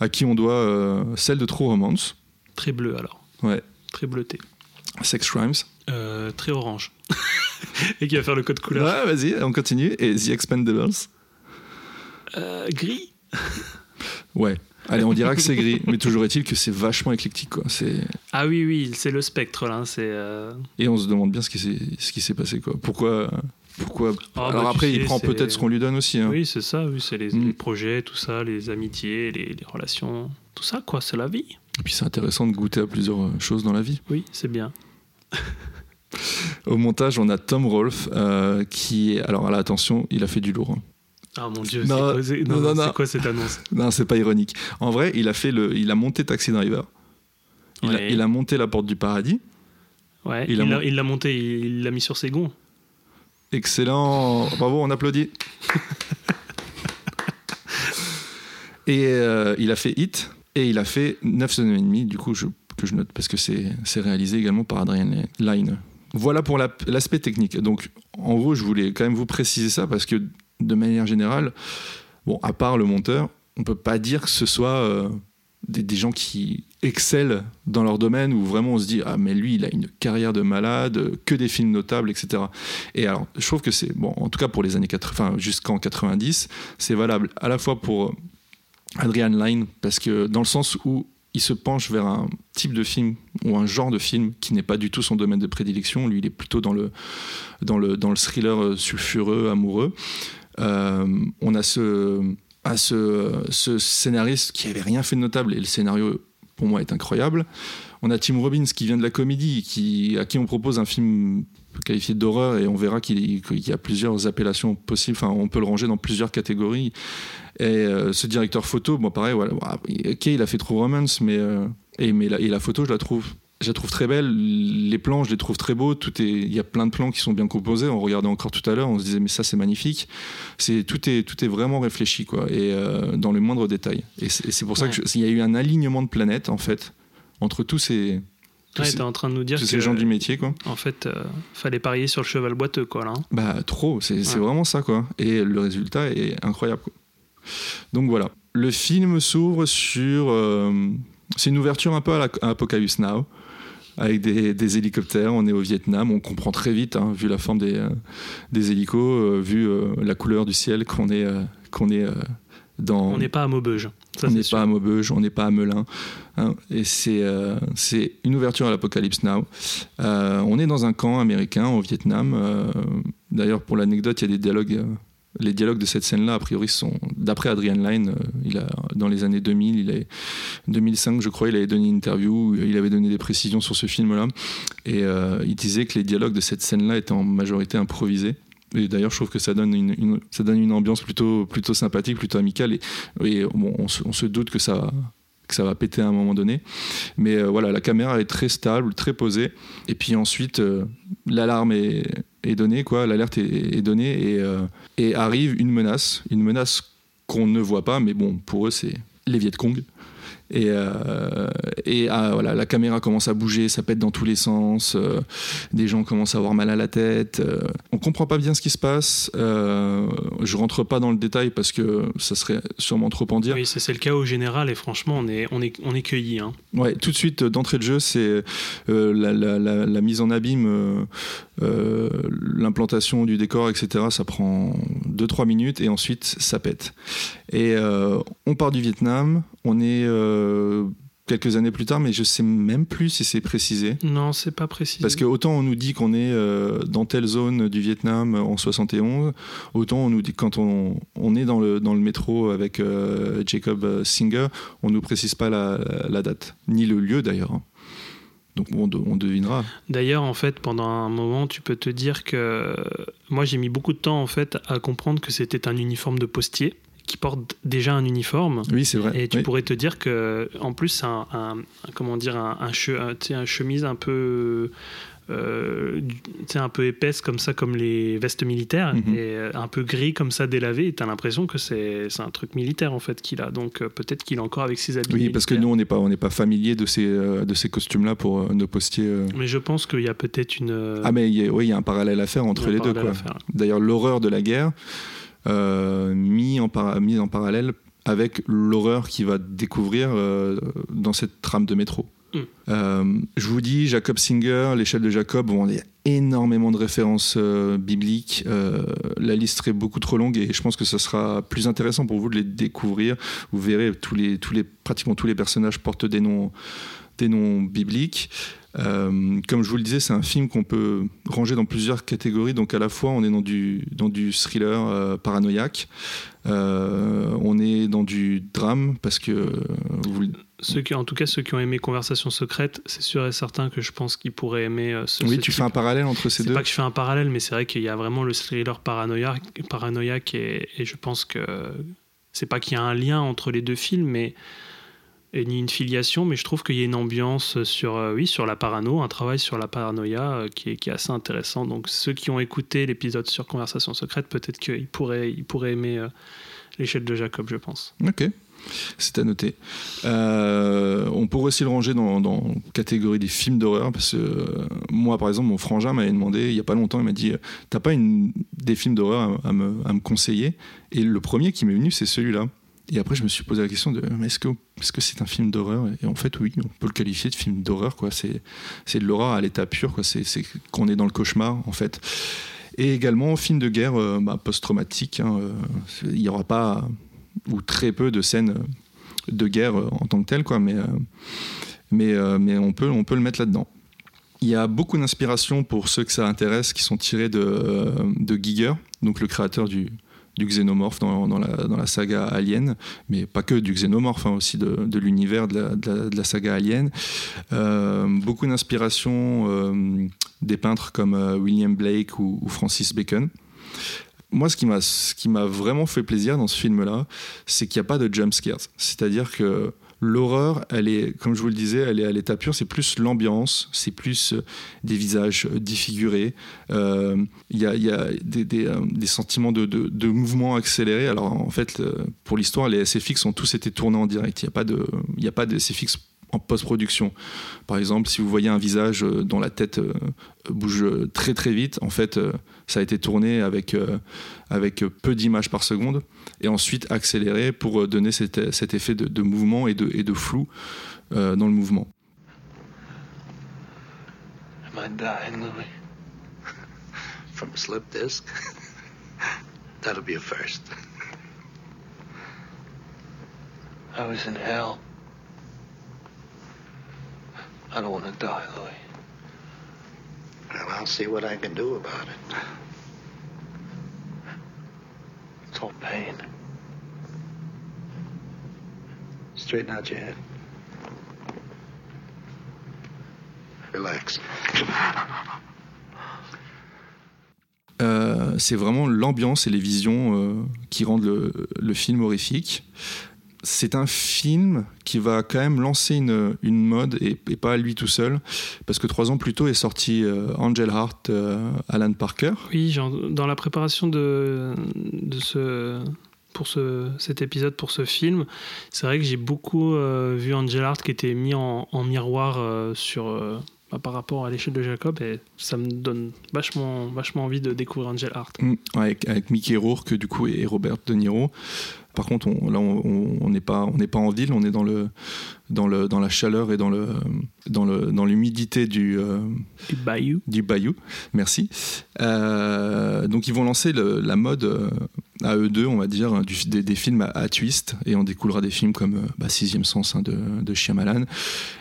à qui on doit celle de True Romance, Très bleu alors. Ouais. Très bleuté. Sex Crimes. Euh, très orange. [laughs] et qui va faire le code couleur. Ouais, vas-y, on continue. Et The Expendables. Euh, gris. [laughs] Ouais. Allez, on dira que c'est gris, mais toujours est-il que c'est vachement éclectique, quoi. C'est Ah oui, oui, c'est le spectre là. C'est. euh, et on se demande bien ce qui s'est passé, quoi. Pourquoi Pourquoi Ah, Alors bah, tu après, sais, il prend peut-être ce qu'on lui donne aussi. hein. Oui, c'est ça. Oui, c'est les, Mm. les projets, tout ça, les amitiés, les, les relations, tout ça, quoi. C'est la vie. Et puis c'est intéressant de goûter à plusieurs euh, choses dans la vie. Oui, c'est bien. [laughs] Au montage, on a Tom Rolfe euh, qui est. Alors là, attention, il a fait du lourd. hein. Ah mon dieu, Non, c'est quoi, non, non, non, non. c'est quoi cette annonce? [laughs] Non, c'est pas ironique. En vrai, il a fait le, il a monté Taxi Driver. Il, a, Ouais. il a monté La Porte du Paradis. Ouais, Il il a l'a mon- il l'a monté, il il l'a mis sur ses gonds. Excellent. Bravo, on applaudit. [laughs] et euh, il a fait Hit et il a fait 9 semaines et demie, du coup, que je note parce que c'est réalisé également par Adrian Line. Voilà pour la- l'aspect technique. Donc, en gros, je voulais quand même vous préciser ça parce que, de manière générale, bon, à part le monteur, on peut pas dire que ce soit euh, des, des gens qui excellent dans leur domaine où vraiment on se dit ah mais lui il a une carrière de malade, que des films notables, etc. Et alors, je trouve que c'est, bon, en tout cas pour les années 80, jusqu'en 90, c'est valable à la fois pour Adrian Lyne, parce que dans le sens où il se penche vers un type de film ou un genre de film qui n'est pas du tout son domaine de prédilection. Lui, il est plutôt dans le, thriller euh, sulfureux, amoureux. Euh, on a ce, ce, ce scénariste qui avait rien fait de notable et le scénario pour moi est incroyable. On a Tim Robbins qui vient de la comédie, qui, à qui on propose un film qualifié d'horreur et on verra qu'il y a plusieurs appellations possibles. Enfin, on peut le ranger dans plusieurs catégories. Et euh, ce directeur photo, bon, pareil, voilà, ok, il a fait True Romance, mais, euh, et, mais la, et la photo, je la trouve. Je la trouve très belle, les plans, je les trouve très beaux. Tout est, il y a plein de plans qui sont bien composés. On regardait encore tout à l'heure, on se disait mais ça c'est magnifique. C'est tout est tout est vraiment réfléchi quoi, et euh, dans les moindres détails. Et c'est pour ça qu'il y a eu un alignement de planètes en fait entre tous ces Ouais, t'es en train de nous dire tous que, ces gens du métier quoi. en fait, euh, fallait parier sur le cheval boiteux, quoi, là. hein. Bah trop, c'est Ouais. vraiment ça quoi. Et le résultat est incroyable. quoi. Donc voilà, le film s'ouvre sur, euh, c'est une ouverture un peu à, la, à Apocalypse Now. avec des, hélicoptères. On est au Vietnam. On comprend très vite, hein, vu la forme des, euh, des hélicos, euh, vu euh, la couleur du ciel, qu'on est, qu'on est dans. On n'est pas à Maubeuge. on n'est pas à Maubeuge, on n'est pas à Melun. Hein. et c'est c'est une ouverture à l'Apocalypse Now. on est dans un camp américain au Vietnam. D'ailleurs, pour l'anecdote, il y a des dialogues les dialogues de cette scène-là, a priori, sont d'après Adrian Lyne. Euh, il a, dans les années 2000, il est 2005, je crois, il avait donné une interview, il avait donné des précisions sur ce film-là, et euh, il disait que les dialogues de cette scène-là étaient en majorité improvisés. Et d'ailleurs, je trouve que ça donne une, ambiance plutôt, sympathique, plutôt amicale. Et, on, se, doute que ça, va péter à un moment donné. Mais euh, voilà, la caméra est très stable, très posée. Et puis ensuite, l'alarme est, est donnée, quoi, l'alerte est, donnée et, euh, et arrive une menace, une menace qu'on ne voit pas, mais bon, pour eux, c'est les Viet Cong. Et, euh, et ah, voilà, la caméra commence à bouger, ça pète dans tous les sens, euh, des gens commencent à avoir mal à la tête. Euh, on comprend pas bien ce qui se passe. je rentre pas dans le détail parce que ça serait sûrement trop en dire. Oui, c'est le cas au général et franchement, on est, on est, on est cueilli. Hein. Ouais, tout de suite, d'entrée de jeu, c'est la, la, la, mise en abîme, l'implantation du décor, etc. Ça prend 2-3 minutes et ensuite ça pète. Et on part du Vietnam, on est euh, quelques années plus tard, mais je sais même plus si c'est précisé. Non, c'est pas précisé. Parce que autant on nous dit qu'on est euh, dans telle zone du Vietnam en 71, autant on nous dit quand on, on est dans le, dans le métro avec euh, Jacob Singer, on nous précise pas la, la, date, ni le lieu d'ailleurs. Hein. Donc on, on devinera. D'ailleurs, en fait, pendant un moment, tu peux te dire que moi j'ai mis beaucoup de temps en fait à comprendre que c'était un uniforme de postier qui porte déjà un uniforme. Oui, c'est vrai. Et tu pourrais te dire que, en plus, c'est un, comment dire, un, un, chemise un peu. Euh, un peu épaisse comme ça, comme les vestes militaires, mhm. et euh, un peu gris comme ça, délavé, et tu as l'impression que c'est un truc militaire en fait qu'il a. Donc euh, peut-être qu'il est encore avec ses habits. Oui, parce que nous, on n'est pas, on pas familier de ces, de ces costumes-là pour nos postiers. Mais je pense qu'il y a peut-être une. Ah, mais oui, il y a un parallèle à faire entre les deux. D'ailleurs, l'horreur de la guerre. Euh, mis, en mis en parallèle avec l'horreur qu'il va découvrir euh, dans cette trame de métro. Mm. Euh, je vous dis, Jacob Singer, l'échelle de Jacob, y a énormément de références bibliques. la liste serait beaucoup trop longue et je pense que ce sera plus intéressant pour vous de les découvrir. Vous verrez, tous les, tous les, pratiquement tous les personnages portent des noms, des noms bibliques. Euh, comme je vous le disais, c'est un film qu'on peut ranger dans plusieurs catégories. Donc à la fois, on est dans du, dans du thriller euh, paranoïaque, euh, on est dans du drame parce que ceux qui, en tout cas, ceux qui ont aimé Conversation secrète, c'est sûr et certain que je pense qu'ils pourraient aimer. ce, oui, tu fais un parallèle entre ces deux. C'est pas que je fais un parallèle, mais c'est vrai qu'il y a vraiment le thriller paranoïaque, paranoïaque et, et je pense que c'est pas qu'il y a un lien entre les deux films, mais ni une filiation, mais je trouve qu'il y a une ambiance sur, euh, oui, sur la parano, un travail sur la paranoïa euh, qui, est, assez intéressant. Donc ceux qui ont écouté l'épisode sur Conversation secrète, peut-être qu'ils pourraient, ils pourraient aimer euh, l'échelle de Jacob, je pense. Ok. C'est à noter. on pourrait aussi le ranger dans, dans catégorie des films d'horreur parce que moi, par exemple, mon frangin m'avait demandé il n'y a pas longtemps, il m'a dit T'as pas une, des films d'horreur à, me, à me conseiller? Et le premier qui m'est venu, c'est celui-là. Et après, je me suis posé la question de est-ce que est-ce que c'est un film d'horreur? Et en fait, oui, on peut le qualifier de film d'horreur. Quoi. C'est, c'est de l'horreur à l'état pur. Quoi. C'est, qu'on est dans le cauchemar, en fait. Et également, film de guerre euh, bah, post-traumatique. Hein, euh, il n'y aura pas ou très peu de scènes de guerre euh, en tant que telles, quoi. Mais, mais, mais on, peut, on peut le mettre là-dedans. Il y a beaucoup d'inspirations pour ceux que ça intéresse qui sont tirées de, de Giger, donc le créateur du, du xénomorphe dans, la, saga Alien, mais pas que du xénomorphe, hein, aussi de, l'univers de la, saga Alien. Euh, beaucoup d'inspiration euh, des peintres comme euh, William Blake ou, Francis Bacon. Moi, ce qui m'a vraiment fait plaisir dans ce film-là, c'est qu'il n'y a pas de jump scares. C'est-à-dire que L'horreur, elle est, comme je vous le disais, elle est à l'état pur. C'est plus l'ambiance, c'est plus euh, des visages euh, défigurés. Euh, il y, a, des, sentiments de, mouvement accéléré. Alors en fait, pour l'histoire, les SFX ont tous été tournés en direct. Il n'y a pas de, il a pas de SFX en post-production. Par exemple, si vous voyez un visage dont la tête bouge très très vite, en fait, ça a été tourné avec, avec peu d'images par seconde et ensuite accéléré pour donner cet, cet effet de, mouvement et de, et de flou dans le mouvement. die, Louis? [laughs] From a slip disc? [laughs] That'll be a first. I was in hell. I don't want to die, Louis. Well, I'll see what I can do about it. It's all pain. Straighten out your head. Relax. Euh, c'est vraiment l'ambiance et les visions euh, qui rendent le, le film horrifique. C'est un film qui va quand même lancer une, une mode et, et pas à lui tout seul, parce que trois ans plus tôt est sorti euh, Angel Heart, euh, Alan Parker. Oui, genre, dans la préparation de, de ce, pour ce, cet épisode, pour ce film, c'est vrai que j'ai beaucoup euh, vu Angel Heart qui était mis en, miroir euh, sur, euh, bah, par rapport à l'échelle de Jacob, et ça me donne vachement, vachement envie de découvrir Angel Heart. Mm, avec, avec Mickey Rourke du coup et Robert De Niro. Par contre, on, là, on n'est pas, on n'est pas en ville, on est dans le, dans le, dans la chaleur et dans le, dans le, dans l'humidité du, euh, Du Bayou. du bayou. Merci. Euh, donc ils vont lancer le- la mode euh, à eux deux, on va dire, du- des, des films à, à twist, et on découlera des films comme bah, Sixième Sens hein, de, de Shyamalan,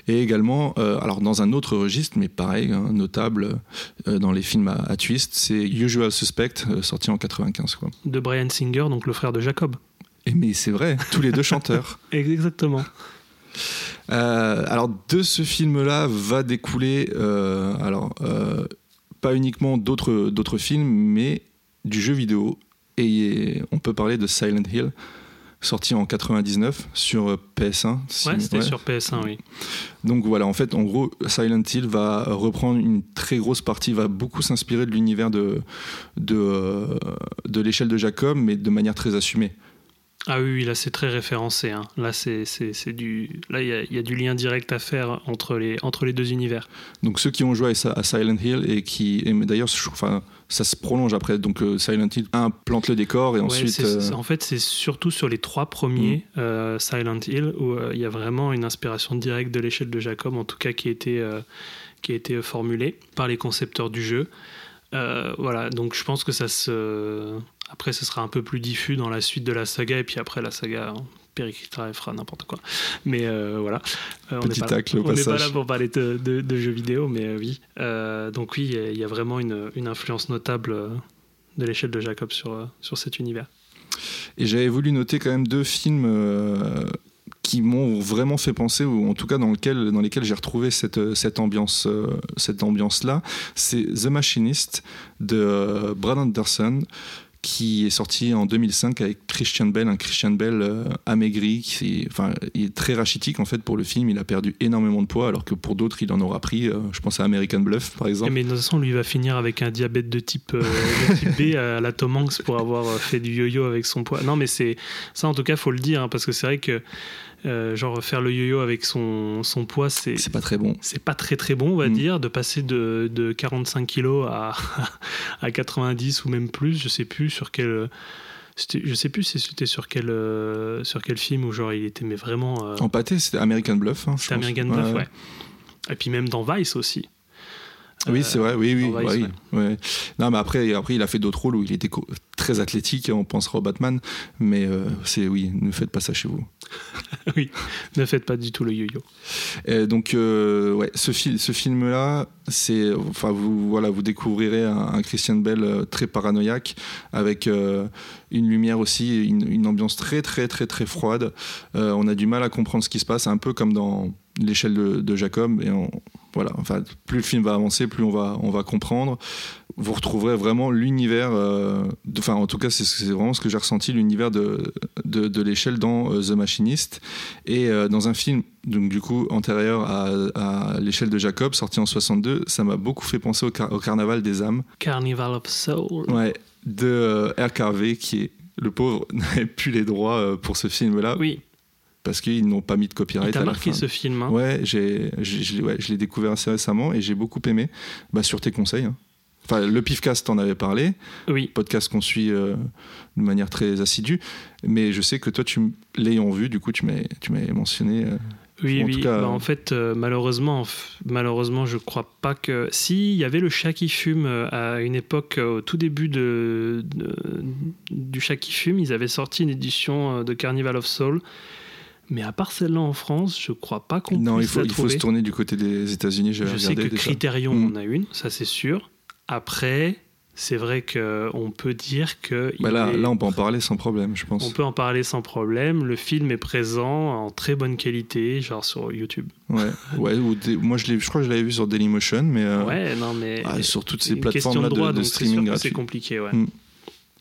et également, euh, alors dans un autre registre, mais pareil, hein, notable euh, dans les films à, à twist, c'est Usual Suspect, euh, sorti en 95. Quoi. De Brian Singer, donc le frère de Jacob. Et mais c'est vrai, tous les deux chanteurs. [laughs] Exactement. Euh, alors de ce film-là va découler, euh, alors euh, pas uniquement d'autres d'autres films, mais du jeu vidéo. Et on peut parler de Silent Hill, sorti en 99 sur euh, PS1. si- Ouais, c'était ouais. sur PS1, oui. Donc voilà, en fait, en gros, Silent Hill va reprendre une très grosse partie, va beaucoup s'inspirer de l'univers de de, de l'échelle de Jacob, mais de manière très assumée. Ah oui, là c'est très référencé. hein. Là, c'est, c'est, c'est du, là il y a, il y a du lien direct à faire entre les, entre les deux univers. Donc ceux qui ont joué à, Silent Hill et qui, d'ailleurs, enfin, ça se prolonge après. Donc euh, Silent Hill 1 plante le décor et Ouais, ensuite. euh, en fait, c'est surtout sur les trois premiers euh, Silent Hill où il y a vraiment une inspiration directe de l'échelle de Jacob, en tout cas qui a été, qui a été formulée par les concepteurs du jeu. Voilà, donc je pense que ça se. Après, ce sera un peu plus diffus dans la suite de la saga, et puis après, la saga hein, périclitera et fera n'importe quoi. Mais euh, voilà. Euh, on n'est pas, là- pas pour parler de, de- de jeux vidéo, mais euh, oui. Donc, oui, il y a- il y, a vraiment une, une influence notable de l'échelle de Jacob sur, sur cet univers. Et j'avais voulu noter quand même deux films qui m'ont vraiment fait penser, ou en tout cas dans, lequel, dans lesquels j'ai retrouvé cette, cette ambiance, cette ambiance-là. C'est The Machinist de Brad Anderson qui est sorti en 2005 avec Christian Bell, un Christian Bell euh, amaigri, qui, enfin, il est très rachitique en fait pour le film, il a perdu énormément de poids alors que pour d'autres il en aura pris, euh, je pense à American Bluff par Et exemple. mais de toute façon, lui va finir avec un diabète de type, euh, de type B à la Tom Hanks pour avoir fait du yo-yo avec son poids. Non, mais c'est ça, en tout cas, faut le dire, hein, parce que c'est vrai que euh, genre faire le yo-yo avec son, son poids, c'est C'est pas très bon. c'est pas très très bon, on va Mm. dire, de passer de, de 45 kilos à, [laughs] à 90 ou même plus. Je sais plus sur quel. Je sais plus si c'était sur quel, euh, sur quel film où genre il était mais vraiment. euh, En pâté, c'était American Bluff. hein, c'était. American Bluff, ouais. Et puis même dans Vice aussi. Oui, Euh, c'est vrai, oui, oui. oui, ouais. Non, mais après, après, il a fait d'autres rôles où il était très athlétique, on pensera au Batman, mais euh, c'est oui, ne faites pas ça chez vous. [laughs] oui, ne faites pas du tout le yo-yo. Et donc, euh, ouais, ce, fil- ce film-là, c'est, enfin, vous, voilà, vous découvrirez un, un Christian Bell très paranoïaque, avec euh, une lumière aussi, une, une ambiance très, très, très, très froide. On a du mal à comprendre ce qui se passe, un peu comme dans l'échelle de, de Jacob. Et on- voilà, enfin, plus le film va avancer, plus on va, on va comprendre. Vous retrouverez vraiment l'univers, euh, enfin, en tout cas, c'est vraiment ce que j'ai ressenti, l'univers de, de, de l'échelle dans euh, The Machinist. Et euh, dans un film, donc du coup, antérieur à, à l'échelle de Jacob, sorti en 62, ça m'a beaucoup fait penser au, car- au Carnaval des âmes. Carnival of Soul. Ouais, de R. Carvey, qui est le pauvre, [laughs] n'avait plus les droits pour ce film-là, Oui, parce qu'ils n'ont pas mis de copyright t'a à la marqué fin. ce film. hein Ouais, j'ai, je l'ai- ouais, je l'ai découvert assez récemment et j'ai beaucoup aimé. Bah, sur tes conseils. hein. Enfin, le Pifcast t'en avait parlé, Oui, podcast qu'on suit euh, de manière très assidue, mais je sais que toi, tu l'ayant vu, du coup, tu m'as, tu m'as mentionné. euh, Oui, En oui. tout cas, Bah, euh, en fait, euh, malheureusement, malheureusement, je crois pas que. Si, il y avait le chat qui fume à une époque, au tout début de, de- du chat qui fume, ils avaient sorti une édition de Carnival of Soul. Mais à part celle-là en France, je crois pas qu'on Non, il puisse faut, la il faut se tourner du côté des États-Unis. Je sais que déjà. Criterion Mm. en a une, ça c'est sûr. Après, c'est vrai qu'on peut dire que. Bah il là, là, on peut en parler sans problème, je pense. on peut en parler sans problème. Le film est présent en très bonne qualité, genre sur YouTube. Ouais, [laughs] ouais. ou des- moi, je, l'ai- je crois que je l'avais vu sur Dailymotion, mais euh, Ouais, non, mais. ah, sur toutes ces plateformes-là de streaming gratuit. c'est compliqué, ouais. Mm.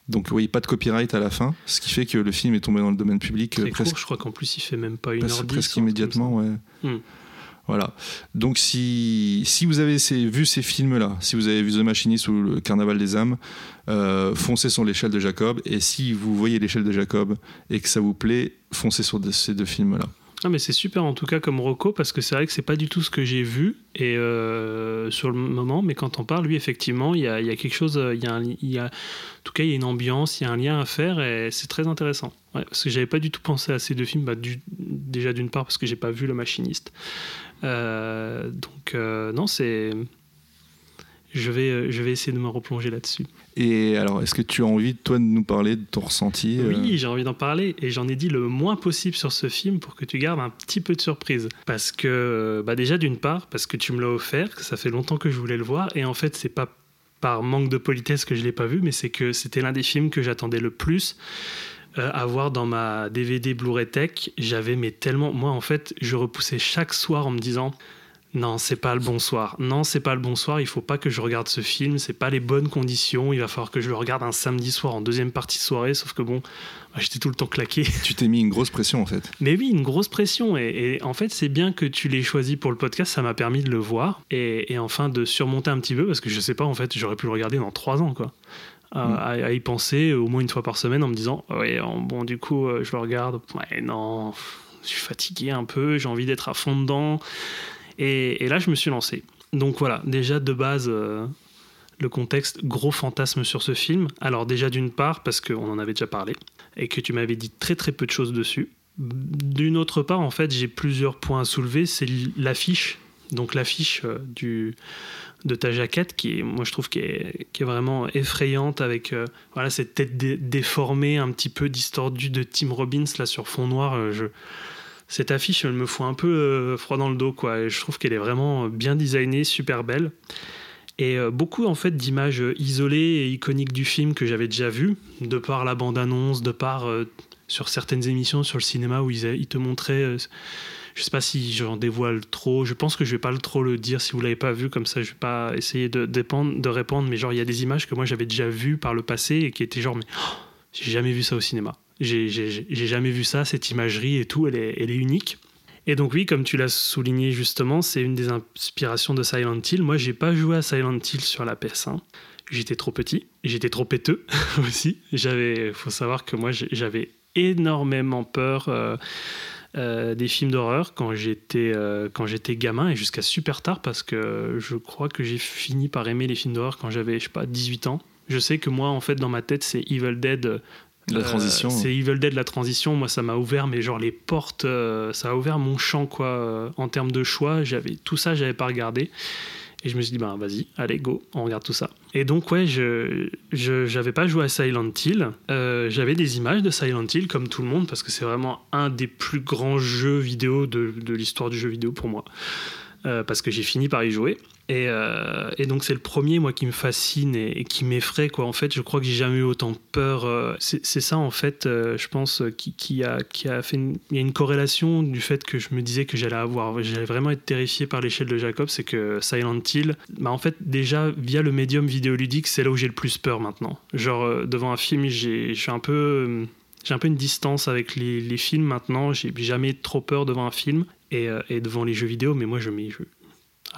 Donc, oui, pas de copyright à la fin, ce qui fait que le film est tombé dans le domaine public euh, Très presque court, je crois qu'en plus il fait même pas une heure presque immédiatement, ouais. Hmm. Voilà. Donc si, si vous avez ces- vu ces films-là, si vous avez vu The Machinist ou le Carnaval des âmes, euh, foncez sur l'échelle de Jacob. Et si vous voyez l'échelle de Jacob et que ça vous plaît, foncez sur de- ces deux films-là. Ah mais c'est super en tout cas comme Rocco parce que c'est vrai que c'est pas du tout ce que j'ai vu et euh, sur le moment mais quand on parle lui effectivement il y a, y a quelque chose euh, il y a, en tout cas il y a une ambiance il y a un lien à faire et c'est très intéressant. Parce que j'avais pas du tout pensé à ces deux films bah, du- déjà d'une part parce que j'ai pas vu le machiniste. Euh, donc non c'est je vais je vais essayer de me replonger là-dessus Et alors, est-ce que tu as envie, toi, de nous parler de ton ressenti euh, Oui, j'ai envie d'en parler et j'en ai dit le moins possible sur ce film pour que tu gardes un petit peu de surprise. Parce que, bah déjà d'une part, parce que tu me l'as offert, que ça fait longtemps que je voulais le voir et en fait, c'est pas par manque de politesse que je l'ai pas vu, mais c'est que c'était l'un des films que j'attendais le plus euh, à voir dans ma DVD Blu-ray Tech. J'avais mais tellement, moi en fait, je repoussais chaque soir en me disant. Non, c'est pas le bon soir. Non, c'est pas le bon soir. Il faut pas que je regarde ce film. C'est pas les bonnes conditions. Il va falloir que je le regarde un samedi soir en deuxième partie de soirée. Sauf que bon, bah, j'étais tout le temps claqué. [laughs] Tu t'es mis une grosse pression, en fait. Mais oui, une grosse pression. Et, et en fait, c'est bien que tu l'aies choisi pour le podcast. Ça m'a permis de le voir et, et enfin de surmonter un petit peu parce que je sais pas. En fait, j'aurais pu le regarder dans trois ans, quoi. À, Mm. à- à y penser au moins une fois par semaine en me disant ouais bon du coup euh, je le regarde ouais non je suis fatigué un peu j'ai envie d'être à fond dedans et, là, je me suis lancé. Donc voilà, déjà de base, euh, le contexte, gros fantasme sur ce film. Alors déjà d'une part, parce qu'on en avait déjà parlé, et que tu m'avais dit très très peu de choses dessus. D'une autre part, en fait, j'ai plusieurs points à soulever. C'est l'affiche, donc l'affiche euh, du de ta jaquette qui moi je trouve qui est, vraiment effrayante avec euh, voilà cette tête dé- déformée un petit peu distordue de Tim Robbins là sur fond noir je cette affiche, elle me fout un peu euh, froid dans le dos, quoi. Je trouve qu'elle est vraiment bien designée, super belle. Et euh, beaucoup, en fait, d'images euh, isolées et iconiques du film que j'avais déjà vues, de par la bande-annonce, de par euh, sur certaines émissions sur le cinéma où ils, te montraient. euh, je sais pas si j'en dévoile trop. Je pense que je vais pas trop le dire si vous l'avez pas vu, comme ça je vais pas essayer de, dépendre, de répondre. Mais genre, il y a des images que moi j'avais déjà vues par le passé et qui étaient genre, mais oh, j'ai jamais vu ça au cinéma. J'ai jamais vu ça, cette imagerie et tout, elle est, unique. Et donc oui, comme tu l'as souligné justement, c'est une des inspirations de Silent Hill. Moi, j'ai pas joué à Silent Hill sur la PS1. J'étais trop petit, j'étais trop péteux [laughs] aussi. J'avais, faut savoir que moi, j'avais énormément peur euh, euh, des films d'horreur quand j'étais euh, quand j'étais gamin et jusqu'à super tard parce que je crois que j'ai fini par aimer les films d'horreur quand j'avais je sais pas 18 ans. Je sais que moi en fait dans ma tête c'est Evil Dead Transition. c'est Evil Dead la transition. Moi, ça m'a ouvert, mais genre les portes, euh, ça a ouvert mon champ quoi. euh, en termes de choix, j'avais tout ça, j'avais pas regardé. Et je me suis dit, ben vas-y, allez, go, on regarde tout ça. Et donc, ouais, je j'avais pas joué à Silent Hill. Euh, j'avais des images de Silent Hill, comme tout le monde, parce que c'est vraiment un des plus grands jeux vidéo de, l'histoire du jeu vidéo pour moi. Euh, parce que j'ai fini par y jouer. Et, euh, et donc c'est le premier moi qui me fascine et, qui m'effraie quoi. En fait, je crois que j'ai jamais eu autant peur. euh, c'est ça en fait, euh, je pense, qui, a qui a fait. une- Il y a une corrélation du fait que je me disais que j'allais avoir, j'allais vraiment être terrifié par l'échelle de Jacob, c'est que Silent Hill, bah en fait déjà via le médium vidéoludique, c'est là où j'ai le plus peur maintenant. Genre devant un film, j'ai, je suis un peu j'ai un peu une distance avec les, films maintenant. J'ai jamais trop peur devant un film et, devant les jeux vidéo, mais moi je mets je,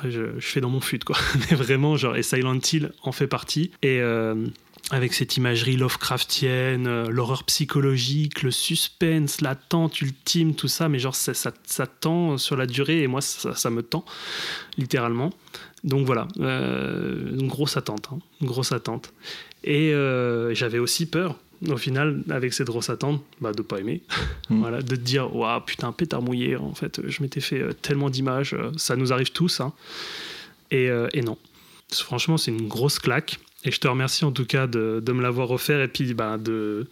je, fais dans mon fut quoi. [laughs] Mais vraiment genre et Silent Hill en fait partie et euh, avec cette imagerie Lovecraftienne, euh, l'horreur psychologique, le suspense, l'attente ultime, tout ça, mais genre ça, ça, tend sur la durée et moi ça, me tend littéralement. Donc voilà, euh, une grosse attente, hein, une grosse attente. Et j'avais aussi peur au final, avec cette grosse attente, bah, de pas aimer. Mm. [laughs] voilà, de te dire, waouh, putain, pétard mouillé, en fait, je m'étais fait euh, tellement d'images, euh, ça nous arrive tous. hein. Et, euh, et non. Franchement, c'est une grosse claque. Et je te remercie en tout cas de, de me l'avoir offert et puis bah, de,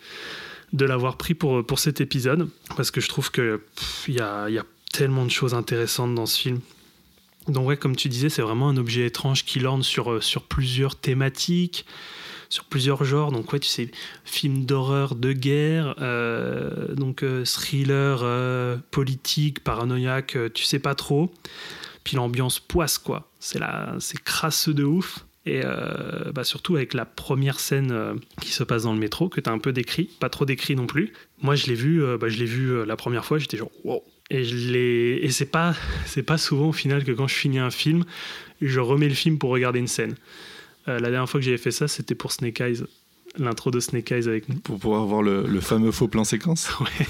de l'avoir pris pour, pour cet épisode. Parce que je trouve que pff, il y a, y a tellement de choses intéressantes dans ce film. Donc ouais, comme tu disais, c'est vraiment un objet étrange qui lorne sur, sur plusieurs thématiques, sur plusieurs genres. Donc ouais, tu sais, film d'horreur, de guerre, euh, donc euh, thriller, euh, politique, paranoïaque, tu sais pas trop. Puis l'ambiance poisse quoi. C'est là, c'est crasseux de ouf. Et bah surtout avec la première scène qui se passe dans le métro que tu as un peu décrit, pas trop décrit non plus. Moi je l'ai vu, bah, je l'ai vu la première fois, j'étais genre wow. Et je et c'est pas [laughs] c'est pas souvent au final que quand je finis un film, je remets le film pour regarder une scène. Euh, la dernière fois que j'avais fait ça, c'était pour Snake Eyes, l'intro de Snake Eyes avec Pour pouvoir voir le, le fameux faux plan séquence. [laughs] ouais,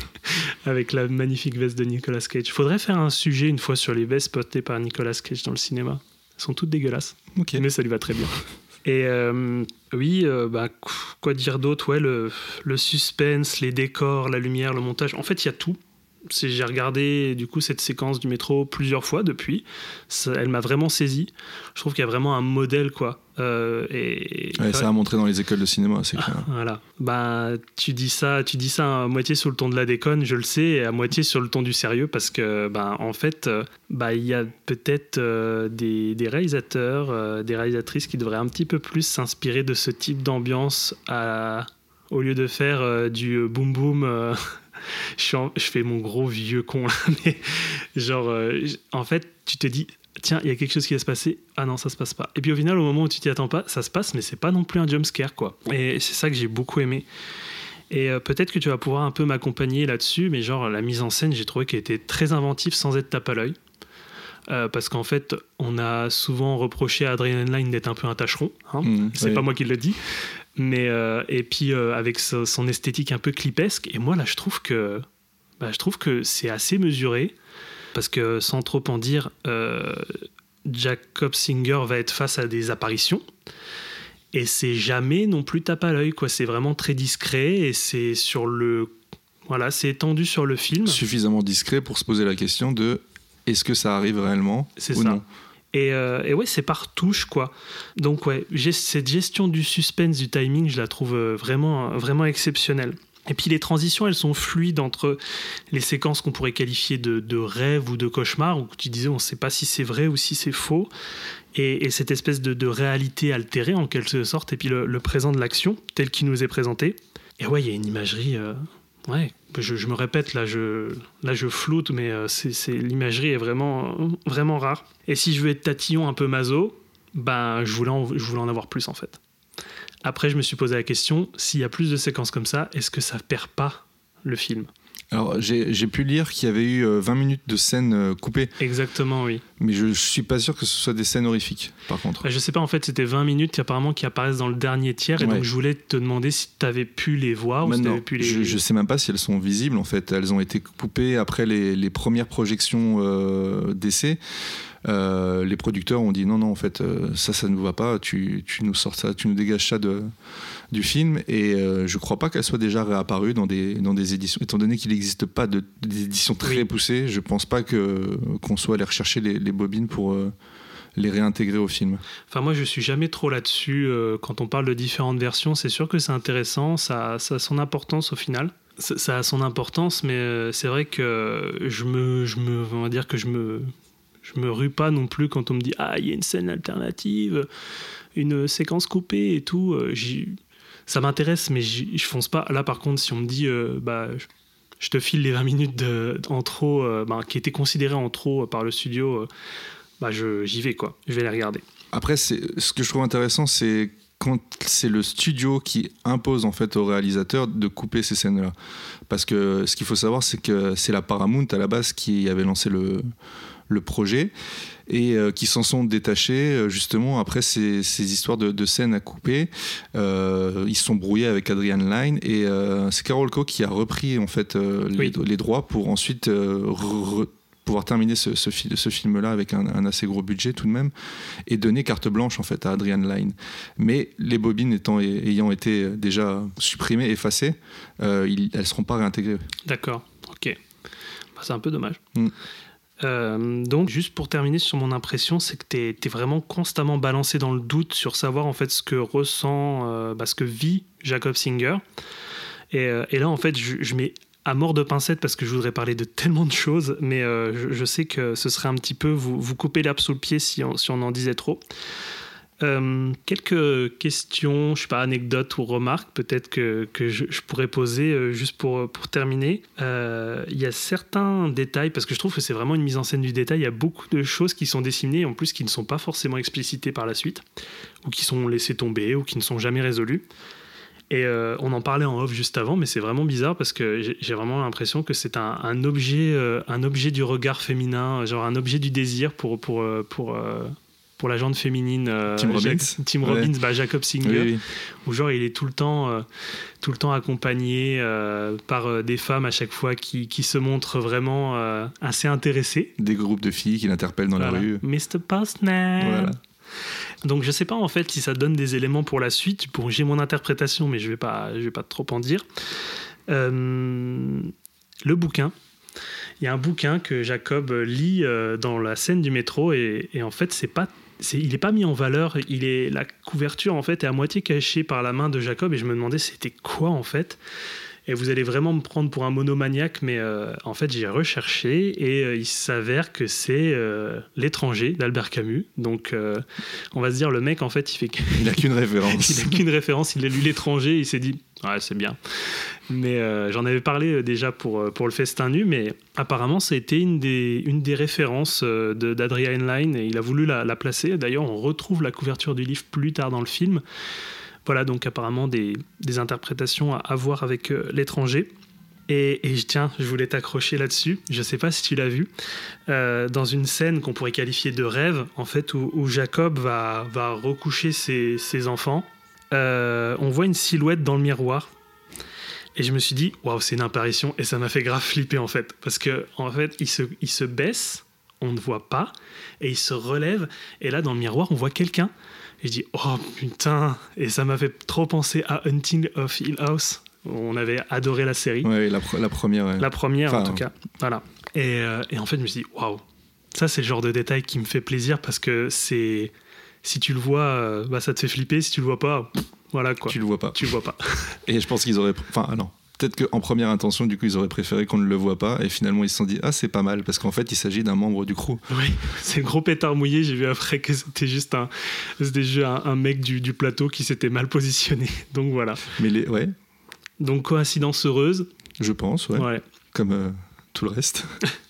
avec la magnifique veste de Nicolas Cage. Faudrait faire un sujet une fois sur les vestes portées par Nicolas Cage dans le cinéma. Elles sont toutes dégueulasses, Ok. mais ça lui va très bien. Et euh, oui, euh, bah, quoi dire d'autre? Ouais, le, le suspense, les décors, la lumière, le montage. En fait, il y a tout. J'ai regardé du coup cette séquence du métro plusieurs fois depuis. Ça- elle m'a vraiment saisi. Je trouve qu'il y a vraiment un modèle quoi. Euh, et Ouais, ça a montré dans les écoles de cinéma, c'est clair. [laughs] voilà. Bah, tu dis ça, tu dis ça à moitié sur le ton de la déconne, je le sais, et à moitié sur le ton du sérieux, parce que, bah, en fait, euh, bah, il y a peut-être euh, des, des réalisateurs, euh, des réalisatrices qui devraient un petit peu plus s'inspirer de ce type d'ambiance à- au lieu de faire euh, du boom boom. euh, [laughs] je, suis en- je fais mon gros vieux con là, [laughs] mais genre, euh, en fait, tu te dis, tiens, il y a quelque chose qui va se passer. Ah non, ça se passe pas. Et puis au final, au moment où tu t'y attends pas, ça se passe, mais c'est pas non plus un jump scare, quoi. Et c'est ça que j'ai beaucoup aimé. Et euh, peut-être que tu vas pouvoir un peu m'accompagner là-dessus, mais genre la mise en scène, j'ai trouvé qu'elle était très inventive sans être tape à l'œil. Euh, parce qu'en fait, on a souvent reproché à Adrian Line d'être un peu un tâcheron. hein. Mmh, C'est oui. pas moi qui le dis. Mais, euh, et puis euh, avec so- son esthétique un peu clipesque. Et moi, là, je trouve que, bah, je trouve que c'est assez mesuré. Parce que sans trop en dire, euh, Jacob Singer va être face à des apparitions. Et c'est jamais non plus tape à l'œil. quoi. C'est vraiment très discret. Et c'est sur le. Voilà, c'est étendu sur le film. Suffisamment discret pour se poser la question de est-ce que ça arrive réellement C'est ça. non? Et, euh, et ouais, c'est par touche, quoi. Donc, ouais, cette gestion du suspense, du timing, je la trouve euh, vraiment, vraiment exceptionnelle. Et puis les transitions, elles sont fluides entre les séquences qu'on pourrait qualifier de, de rêve ou de cauchemar, où tu disais on ne sait pas si c'est vrai ou si c'est faux, et, et cette espèce de, réalité altérée en quelque sorte, et puis le, le présent de l'action tel qu'il nous est présenté. Et ouais, il y a une imagerie. euh, ouais, je, me répète, là je, là, je floute, mais euh, c'est- l'imagerie est vraiment, vraiment rare. Et si je veux être tatillon un peu maso, ben, je, voulais en, je voulais en avoir plus en fait. Après, je me suis posé la question s'il y a plus de séquences comme ça, est-ce que ça perd pas le film? Alors, j'ai pu lire qu'il y avait eu euh, 20 minutes de scènes euh, coupées, Exactement, oui. mais je suis pas sûr que ce soit des scènes horrifiques, par contre. Bah, Je sais pas, en fait, c'était 20 minutes apparemment qui apparaissent dans le dernier tiers, et Ouais. donc je voulais te demander si tu avais pu les voir ou si tu Maintenant, avais pu les. je, je sais même pas si elles sont visibles en fait. Elles ont été coupées après les, les premières projections euh, d'essai. Euh, les producteurs ont dit non, non, en fait, euh, ça, ça ne nous va pas. Tu, tu nous sors ça, tu nous dégages ça de, du film. Et euh, je crois pas qu'elles soient déjà réapparues dans des, dans des éditions. Étant donné qu'il n'existe pas de, d'éditions très Oui. poussées, je pense pas que, qu'on soit allé rechercher les, les bobines pour euh, les réintégrer au film. Enfin, moi, je suis jamais trop là-dessus. euh, quand on parle de différentes versions, c'est sûr que c'est intéressant, ça, ça a son importance au final. Ça, ça a son importance, mais euh, c'est vrai que je me, je me, on va dire que je me, je me rue pas non plus quand on me dit ah il y a une scène alternative, une séquence coupée et tout. Ça m'intéresse, mais je fonce pas. Là, par contre, si on me dit euh, bah je- te file les 20 minutes de, en trop, euh, bah, qui étaient considérées en trop par le studio, euh, bah j'y vais quoi. Je vais les regarder. Après, ce que je trouve intéressant, c'est quand c'est le studio qui impose en fait au réalisateur de couper ces scènes-là. Parce que ce qu'il faut savoir, c'est que c'est la Paramount à la base qui avait lancé le projet et euh, qui s'en sont détachés euh, justement après ces, ces histoires de, de scènes à couper. Euh, ils se sont brouillés avec Adrian Lyne et c'est Carol Co qui a repris en fait les, Oui. les droits pour ensuite re- re- pouvoir terminer ce, ce, fi- ce film-là avec un, un assez gros budget tout de même et donner carte blanche en fait à Adrian Lyne. Mais les bobines étant, ayant été déjà supprimées, effacées, euh, ils- elles ne seront pas réintégrées. D'accord, ok. Bah, c'est un peu dommage. Mm. Euh, donc, juste pour terminer sur mon impression, c'est que tu es, vraiment constamment balancé dans le doute sur savoir en fait ce que ressent, euh, bah, ce que vit Jacob Singer. Et, euh, là, en fait, je, mets à mort de pincette parce que je voudrais parler de [laughs] tellement de choses, mais je, sais que ce serait un petit peu vous, vous couper l'herbe sous le pied si on en disait trop. Euh, quelques questions, je sais pas, anecdotes ou remarques peut-être que, que je, pourrais poser euh, juste pour, pour terminer. Euh, Il y a certains détails, parce que je trouve que c'est vraiment une mise en scène du détail, il y a beaucoup de choses qui sont dessinées, en plus qui ne sont pas forcément explicitées par la suite, ou qui sont laissées tomber, ou qui ne sont jamais résolues. Et on en parlait en off juste avant, mais c'est vraiment bizarre parce que j'ai vraiment l'impression que c'est un, objet, un objet du regard féminin, genre un objet du désir pour, pour, pour, pour la gente féminine. euh, Tim Robbins. Tim Ouais. Bah, Jacob Singer, Oui, oui. où genre il est tout le temps, euh, tout le temps accompagné euh, par des femmes à chaque fois qui, qui se montrent vraiment assez intéressées. Des groupes de filles qui l'interpellent dans la rue. Mr. Postman. Voilà. Donc je sais pas en fait si ça donne des éléments pour la suite. Pour j'ai mon interprétation, mais je vais pas, je vais pas trop en dire. Le bouquin. Il y a un bouquin que Jacob lit dans la scène du métro et, et en fait c'est pas, il est pas mis en valeur. Il est la couverture en fait est à moitié cachée par la main de Jacob et je me demandais c'était quoi en fait? Et vous allez vraiment me prendre pour un monomaniaque, mais euh, en fait j'ai recherché et euh, il s'avère que c'est euh, l'étranger d'Albert Camus. Donc on va se dire le mec en fait il fait Il n'a qu'une [laughs] référence. il a qu'une référence, il a lu l'étranger, il s'est dit ouais c'est bien. Mais j'en avais parlé déjà pour, pour le festin nu, mais apparemment c'était une des, une des références de- d'Adrian Line et il a voulu la, la placer. D'ailleurs on retrouve la couverture du livre plus tard dans le film. Voilà donc apparemment des, des interprétations à avoir avec euh, l'étranger. Et, et tiens, je voulais t'accrocher là-dessus. Je sais pas si tu l'as vu. Euh, dans une scène qu'on pourrait qualifier de rêve, en fait, où, où Jacob va, va recoucher ses, ses enfants, euh, on voit une silhouette dans le miroir. Et je me suis dit, waouh, c'est une apparition. Et ça m'a fait grave flipper, en fait. Parce que, en fait, il se, il se baisse, on ne voit pas, et il se relève. Et là, dans le miroir, on voit quelqu'un. Et je dis, oh putain. Et ça m'a fait trop penser à Hunting of Hill House. On avait adoré la série. Ouais, la, pre- la première. ouais. La première, en tout cas. Voilà. Et, euh, et en fait, je me suis dit, waouh, ça, c'est le genre de détail qui me fait plaisir parce que c'est. Si tu le vois, euh, bah, ça te fait flipper. Si tu le vois pas, pff, voilà quoi. Tu le vois pas. Tu le vois pas. Et je pense qu'ils auraient. Enfin, ah non. Peut-être qu'en première intention, du coup, ils auraient préféré qu'on ne le voit pas. Et finalement, ils se sont dit, ah, c'est pas mal. Parce qu'en fait, il s'agit d'un membre du crew. Oui, c'est gros pétard mouillé. J'ai vu après que c'était juste un, c'était juste un, un mec du, du plateau qui s'était mal positionné. [laughs] Donc voilà. Mais les. Ouais, Donc coïncidence heureuse. je pense, ouais. Ouais. Comme euh, tout le reste. [laughs]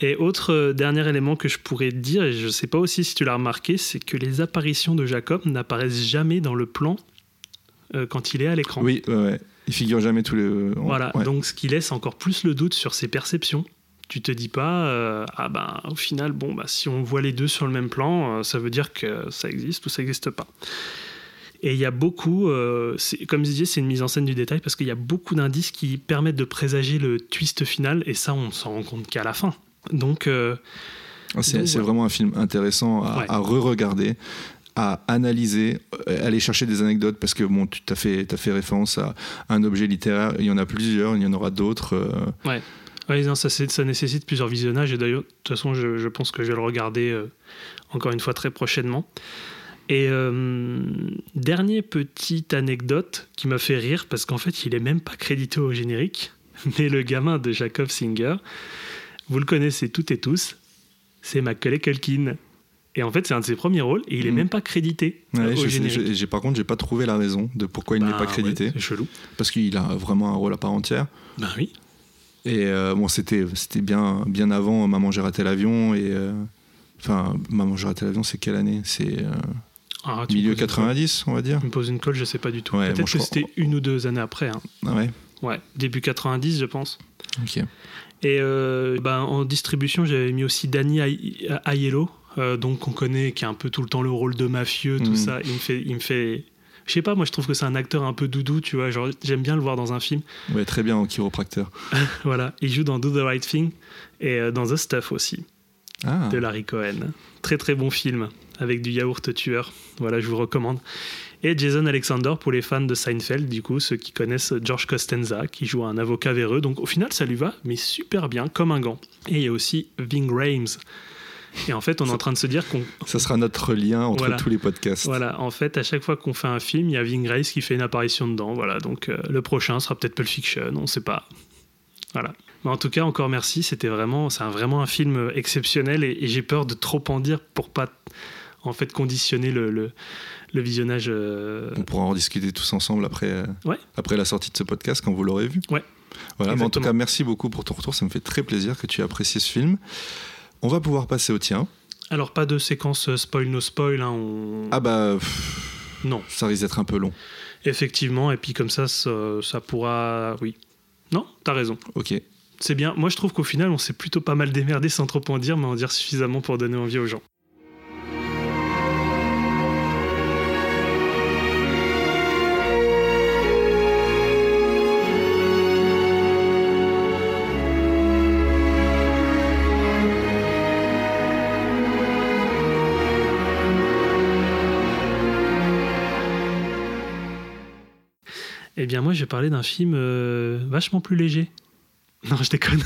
Et autre euh, dernier élément que je pourrais te dire, et je sais pas aussi si tu l'as remarqué, c'est que les apparitions de Jacob n'apparaissent jamais dans le plan euh, quand il est à l'écran. Oui, ouais, ouais. Il figure jamais tous les. Voilà, ouais. donc ce qui laisse encore plus le doute sur ses perceptions. Tu te dis pas, euh, ah ben au final, bon, bah, si on voit les deux sur le même plan, euh, ça veut dire que ça existe ou ça n'existe pas. Et il y a beaucoup, euh, comme je disais, c'est une mise en scène du détail parce qu'il y a beaucoup d'indices qui permettent de présager le twist final et ça, on s'en rend compte qu'à la fin. Donc, euh, Ah, C'est voilà. vraiment un film intéressant à, Ouais. à re-regarder, à analyser, euh, aller chercher des anecdotes parce que bon, tu as fait, référence à un objet littéraire. Il y en a plusieurs, il y en aura d'autres. euh, Ouais, non, ça, nécessite plusieurs visionnages et d'ailleurs, de toute façon, je, pense que je vais le regarder euh, encore une fois très prochainement. Et euh, dernière petite anecdote qui m'a fait rire parce qu'en fait, il est même pas crédité au générique, [laughs] mais le gamin de Jacob Singer, vous le connaissez toutes et tous, c'est Macaulay Culkin. Et en fait, c'est un de ses premiers rôles et il est Mhm. même pas crédité ouais, euh, au sais- générique. par contre, j'ai pas trouvé la raison de pourquoi il n'est Bah, pas crédité, ouais, c'est chelou. parce qu'il a vraiment un rôle à part entière. Ben oui. Et euh, bon, c'était c'était bien bien avant Maman j'ai raté l'avion et euh, enfin Maman j'ai raté l'avion, c'est quelle année? C'est euh, Ah, milieu poses une colle. 90, on va dire. Tu me poses une colle, je sais pas du tout. Ouais, Peut-être bon, que crois- c'était une ou deux années après. hein. Ah ouais? Ouais, début 90, je pense. Ok. Et euh, ben, en distribution, j'avais mis aussi Danny Ai- Aiello, euh, donc qu'on connaît, qui a un peu tout le temps le rôle de mafieux, tout Mhm. ça. Il me fait, il me fait Je sais pas, moi je trouve que c'est un acteur un peu doudou, tu vois. Genre, j'aime bien le voir dans un film. Ouais, très bien en chiropracteur. [laughs] voilà, il joue dans Do the Right Thing et euh, dans The Stuff aussi, Ah, de Larry Cohen. Très très bon film avec du yaourt tueur. Voilà, je vous recommande. Et Jason Alexander pour les fans de Seinfeld, du coup, ceux qui connaissent George Costanza, qui joue un avocat véreux. Donc au final, ça lui va, mais super bien, comme un gant. Et il y a aussi Ving Rhames. Et en fait, on est en train de se dire qu'on ça sera notre lien entre Voilà. tous les podcasts. Voilà, en fait, à chaque fois qu'on fait un film, il y a Ving Rhames qui fait une apparition dedans. Voilà, donc euh, le prochain sera peut-être Pulp Fiction, on sait pas. Voilà. Mais en tout cas, encore merci. C'était vraiment, c'est vraiment un film exceptionnel et, et j'ai peur de trop en dire pour pas en fait conditionner le, le, le visionnage. euh, On pourra en discuter tous ensemble après, euh, Ouais. après la sortie de ce podcast quand vous l'aurez vu. Ouais. Voilà, mais en tout cas, merci beaucoup pour ton retour. Ça me fait très plaisir que tu aies apprécié ce film. On va pouvoir passer au tien. Alors pas de séquence euh, spoil no spoil. hein, on- Ah bah, pff, Non, ça risque d'être un peu long. effectivement. Et puis comme ça, ça, ça pourra. Oui. Non, t'as raison. Ok. C'est bien. Moi, je trouve qu'au final, on s'est plutôt pas mal démerdé sans trop en dire, mais en dire suffisamment pour donner envie aux gens. Eh bien, moi, je vais parler d'un film euh, vachement plus léger. [laughs] Non, je déconne.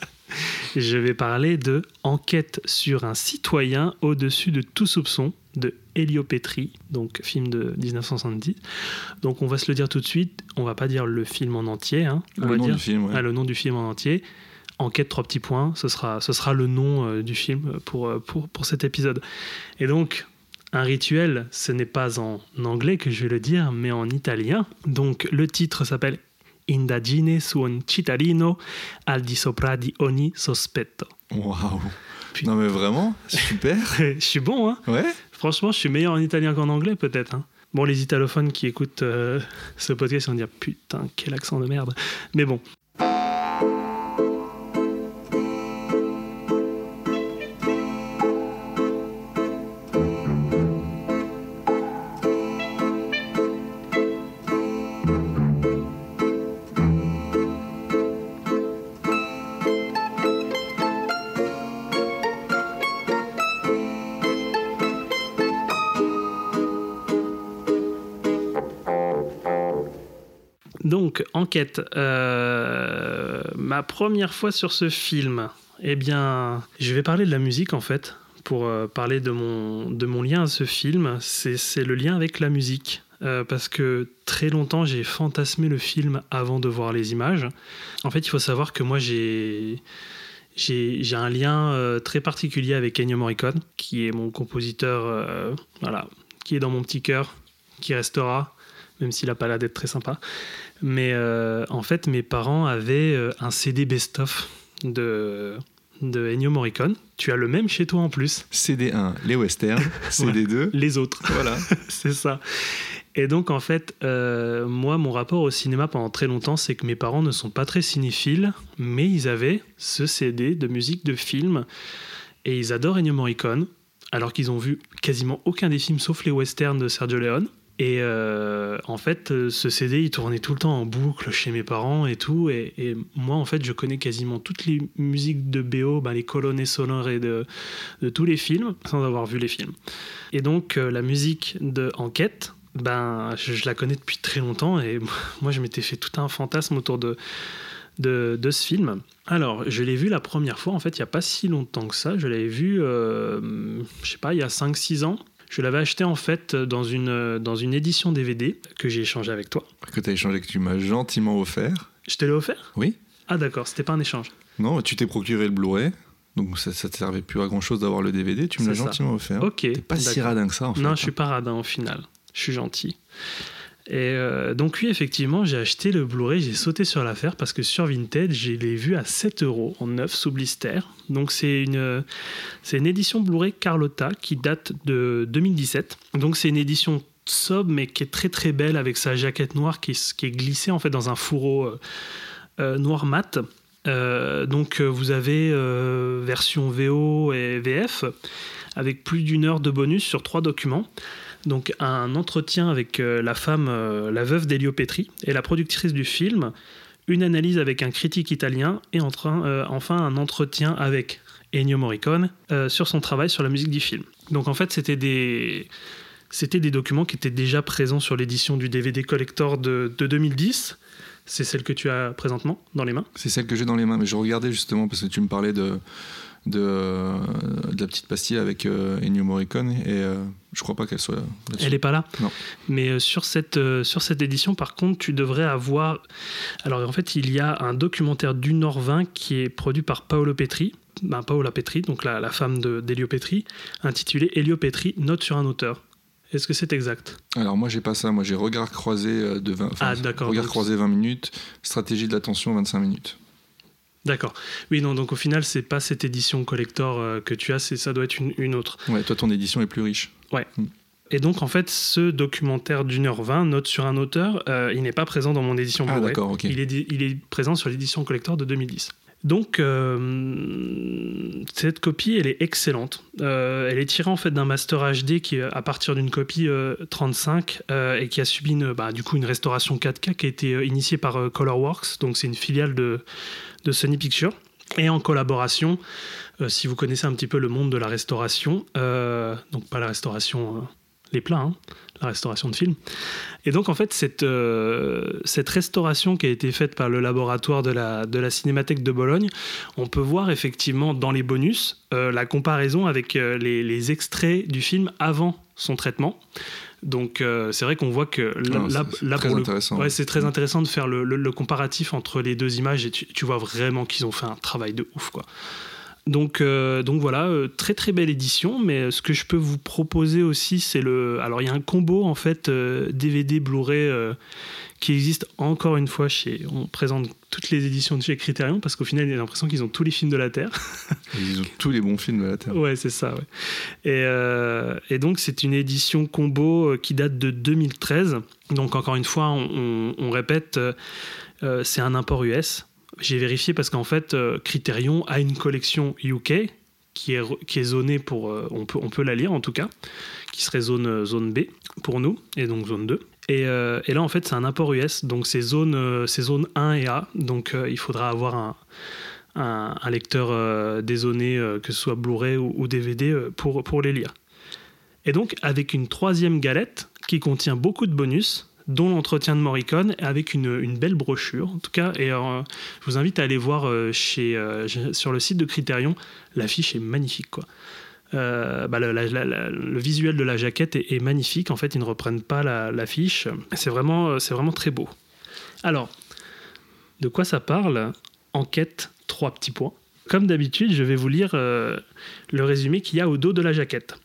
[laughs] je vais parler de Enquête sur un citoyen au-dessus de tout soupçon de Elio Petri, donc film de 1970. Donc, on va se le dire tout de suite. On va pas dire le film en entier. hein. On le va nom dire du film, ouais. ah, le nom du film en entier. Enquête, trois petits points, ce sera, ce sera le nom euh, du film pour, euh, pour, pour cet épisode. Et donc, un rituel, ce n'est pas en anglais que je vais le dire, mais en italien. Donc, le titre s'appelle Indagine su un cittadino al di sopra di ogni sospetto. Waouh. Non mais vraiment, [laughs] super. je suis bon, hein Ouais. Franchement, je suis meilleur en italien qu'en anglais, peut-être. hein. Bon, les italophones qui écoutent euh, ce podcast vont dire putain, quel accent de merde. Mais bon. Euh, ma première fois sur ce film, eh bien, je vais parler de la musique en fait. Pour euh, parler de mon, de mon lien à ce film, c'est le lien avec la musique. Euh, parce que très longtemps, j'ai fantasmé le film avant de voir les images. En fait, il faut savoir que moi, j'ai. J'ai un lien très particulier avec Ennio Morricone, qui est mon compositeur, voilà, qui est dans mon petit cœur, qui restera, même s'il a pas l'air d'être très sympa. Mais euh, en fait, mes parents avaient euh, un CD best-of de, de Ennio Morricone. Tu as le même chez toi en plus, CD1, les westerns. [laughs] CD2, les autres. voilà. [laughs] c'est ça. Et donc, en fait, euh, moi, mon rapport au cinéma pendant très longtemps, c'est que mes parents ne sont pas très cinéphiles, mais ils avaient ce CD de musique de film et ils adorent Ennio Morricone, alors qu'ils ont vu quasiment aucun des films sauf les westerns de Sergio Leone. Et euh, en fait, euh, ce CD, il tournait tout le temps en boucle chez mes parents et tout. Et, moi, en fait, je connais quasiment toutes les musiques de BO, ben, les colonnes sonores et de, tous les films, sans avoir vu les films. Et donc, euh, la musique de Enquête, ben, je, la connais depuis très longtemps. Et [laughs] moi, je m'étais fait tout un fantasme autour de, de, de ce film. Alors, je l'ai vu la première fois, en fait, il n'y a pas si longtemps que ça. Je l'avais vu, euh, je sais pas, il y a 5-6 ans. Je l'avais acheté en fait dans une, dans une édition DVD que j'ai échangé avec toi. Que tu as échangé, que tu m'as gentiment offert. Je te l'ai offert? Oui. Ah d'accord, c'était pas un échange. Non, tu t'es procuré le Blu-ray. Donc ça, te servait plus à grand chose d'avoir le DVD. Tu me l'as gentiment offert. Ok. T'es pas si radin que ça en fait. Non, hein. je suis pas radin au final. Je suis gentil. Et euh, donc oui, effectivement, j'ai acheté le Blu-ray, j'ai sauté sur l'affaire parce que sur Vinted, je l'ai vu à 7 euros en neuf sous blister. Donc c'est une, c'est une édition Blu-ray Carlotta qui date de 2017. Donc c'est une édition sobre mais qui est très très belle avec sa jaquette noire qui, qui est glissée en fait dans un fourreau euh, euh, noir mat. Euh, donc euh, vous avez euh, version VO et VF avec plus d'une heure de bonus sur trois documents. Donc un entretien avec euh, la femme, euh, la veuve d'Elio Petri et la productrice du film, une analyse avec un critique italien et euh, enfin un entretien avec Ennio Morricone sur son travail sur la musique du film. Donc en fait, c'était des c'était des documents qui étaient déjà présents sur l'édition du DVD collector de 2010. C'est celle que tu as présentement dans les mains? C'est celle que j'ai dans les mains, mais je regardais justement parce que tu me parlais de, de, euh, de la petite pastille avec euh, Ennio Morricone et euh, je crois pas qu'elle soit là-dessus. Elle n'est pas là? Non. Mais sur, cette, sur cette édition, par contre, tu devrais avoir. Alors, en fait, il y a un documentaire du Nord 20 qui est produit par Paolo Petri, ben, Paola Petri, donc la, la femme de- d'Elio Petri, intitulé Elio Petri, note sur un auteur. Est-ce que c'est exact? Alors moi j'ai pas ça, moi j'ai regard croisé de 20, enfin, Ah, regard croisé 20 minutes, stratégie de l'attention 25 minutes. D'accord. Oui, non, donc au final, c'est pas cette édition collector euh, que tu as, c'est ça doit être une, une autre. Ouais, toi ton édition est plus riche. Et donc, en fait, ce documentaire d'une heure 20, note sur un auteur, euh, il n'est pas présent dans mon édition Ah d'accord, ok. Il est, di- il est présent sur l'édition collector de 2010. Donc, euh, cette copie, elle est excellente. Euh, elle est tirée en fait d'un master HD qui à partir d'une copie euh, 35 euh, et qui a subi une, bah, restauration 4K qui a été initiée par Colorworks. Donc, c'est une filiale de, de Sony Pictures. Et en collaboration, si vous connaissez un petit peu le monde de la restauration, donc pas la restauration, les plats, hein, la restauration de films. Et donc en fait, cette, euh, cette restauration qui a été faite par le laboratoire de la, de la Cinémathèque de Bologne, on peut voir effectivement dans les bonus euh, la comparaison avec euh, les, les extraits du film avant son traitement. Donc c'est vrai qu'on voit que là, là- c'est- là, très pour le- intéressant. ouais, c'est très intéressant de faire le, le- le comparatif entre les deux images et tu, tu vois vraiment qu'ils ont fait un travail de ouf quoi. Donc, euh, donc voilà, euh, très très belle édition, mais euh, ce que je peux vous proposer aussi, c'est le. Alors il y a un combo en fait euh, DVD Blu-ray qui existe encore une fois chez. On présente toutes les éditions de chez Criterion parce qu'au final, il y a l'impression qu'ils ont tous les films de la Terre. [laughs] Ils ont tous les bons films de la Terre. Ouais, c'est ça. Ouais. Et, et donc, c'est une édition combo qui date de 2013. Donc, encore une fois, on, on- on répète, c'est un import US. J'ai vérifié parce qu'en fait, euh, Criterion a une collection UK qui est, qui est zonée pour. euh, on, peut, on peut la lire en tout cas, qui serait zone, euh, zone B pour nous, et donc zone 2. Et, et là, en fait, c'est un import US, donc c'est zone, c'est zone 1 et A. Donc, il faudra avoir un, un, lecteur euh, que ce soit Blu-ray ou, ou DVD, pour, pour les lire. Et donc, avec une troisième galette qui contient beaucoup de bonus, dont l'entretien de Morricone, avec une, belle brochure, en tout cas. Et euh, je vous invite à aller voir euh, euh, sur le site de Criterion. L'affiche est magnifique, quoi. Bah, le, visuel de la jaquette est, magnifique. En fait, ils ne reprennent pas la- l'affiche. c'est vraiment, vraiment très beau. Alors, de quoi ça parle? Enquête, trois petits points. Comme d'habitude, je vais vous lire le résumé qu'il y a au dos de la jaquette.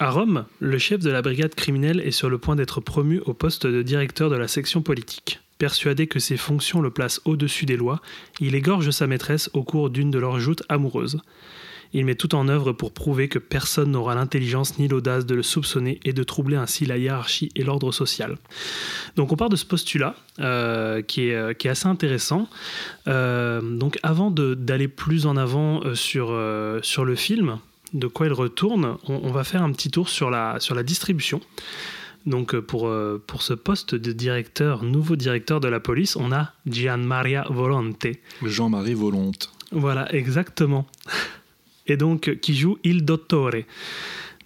À Rome, le chef de la brigade criminelle est sur le point d'être promu au poste de directeur de la section politique. Persuadé que ses fonctions le placent au-dessus des lois, il égorge sa maîtresse au cours d'une de leurs joutes amoureuses. Il met tout en œuvre pour prouver que personne n'aura l'intelligence ni l'audace de le soupçonner et de troubler ainsi la hiérarchie et l'ordre social. Donc on part de ce postulat euh, qui, est, euh, qui est assez intéressant. Euh, donc avant d'aller plus en avant sur le film, de quoi il retourne, on, on va faire un petit tour sur la, sur la distribution. Donc euh, pour, euh, pour ce poste de directeur, nouveau directeur de la police, on a Gian Maria Volonte. Jean-Marie Volonte. Voilà, exactement. Et donc, qui joue Il Dottore.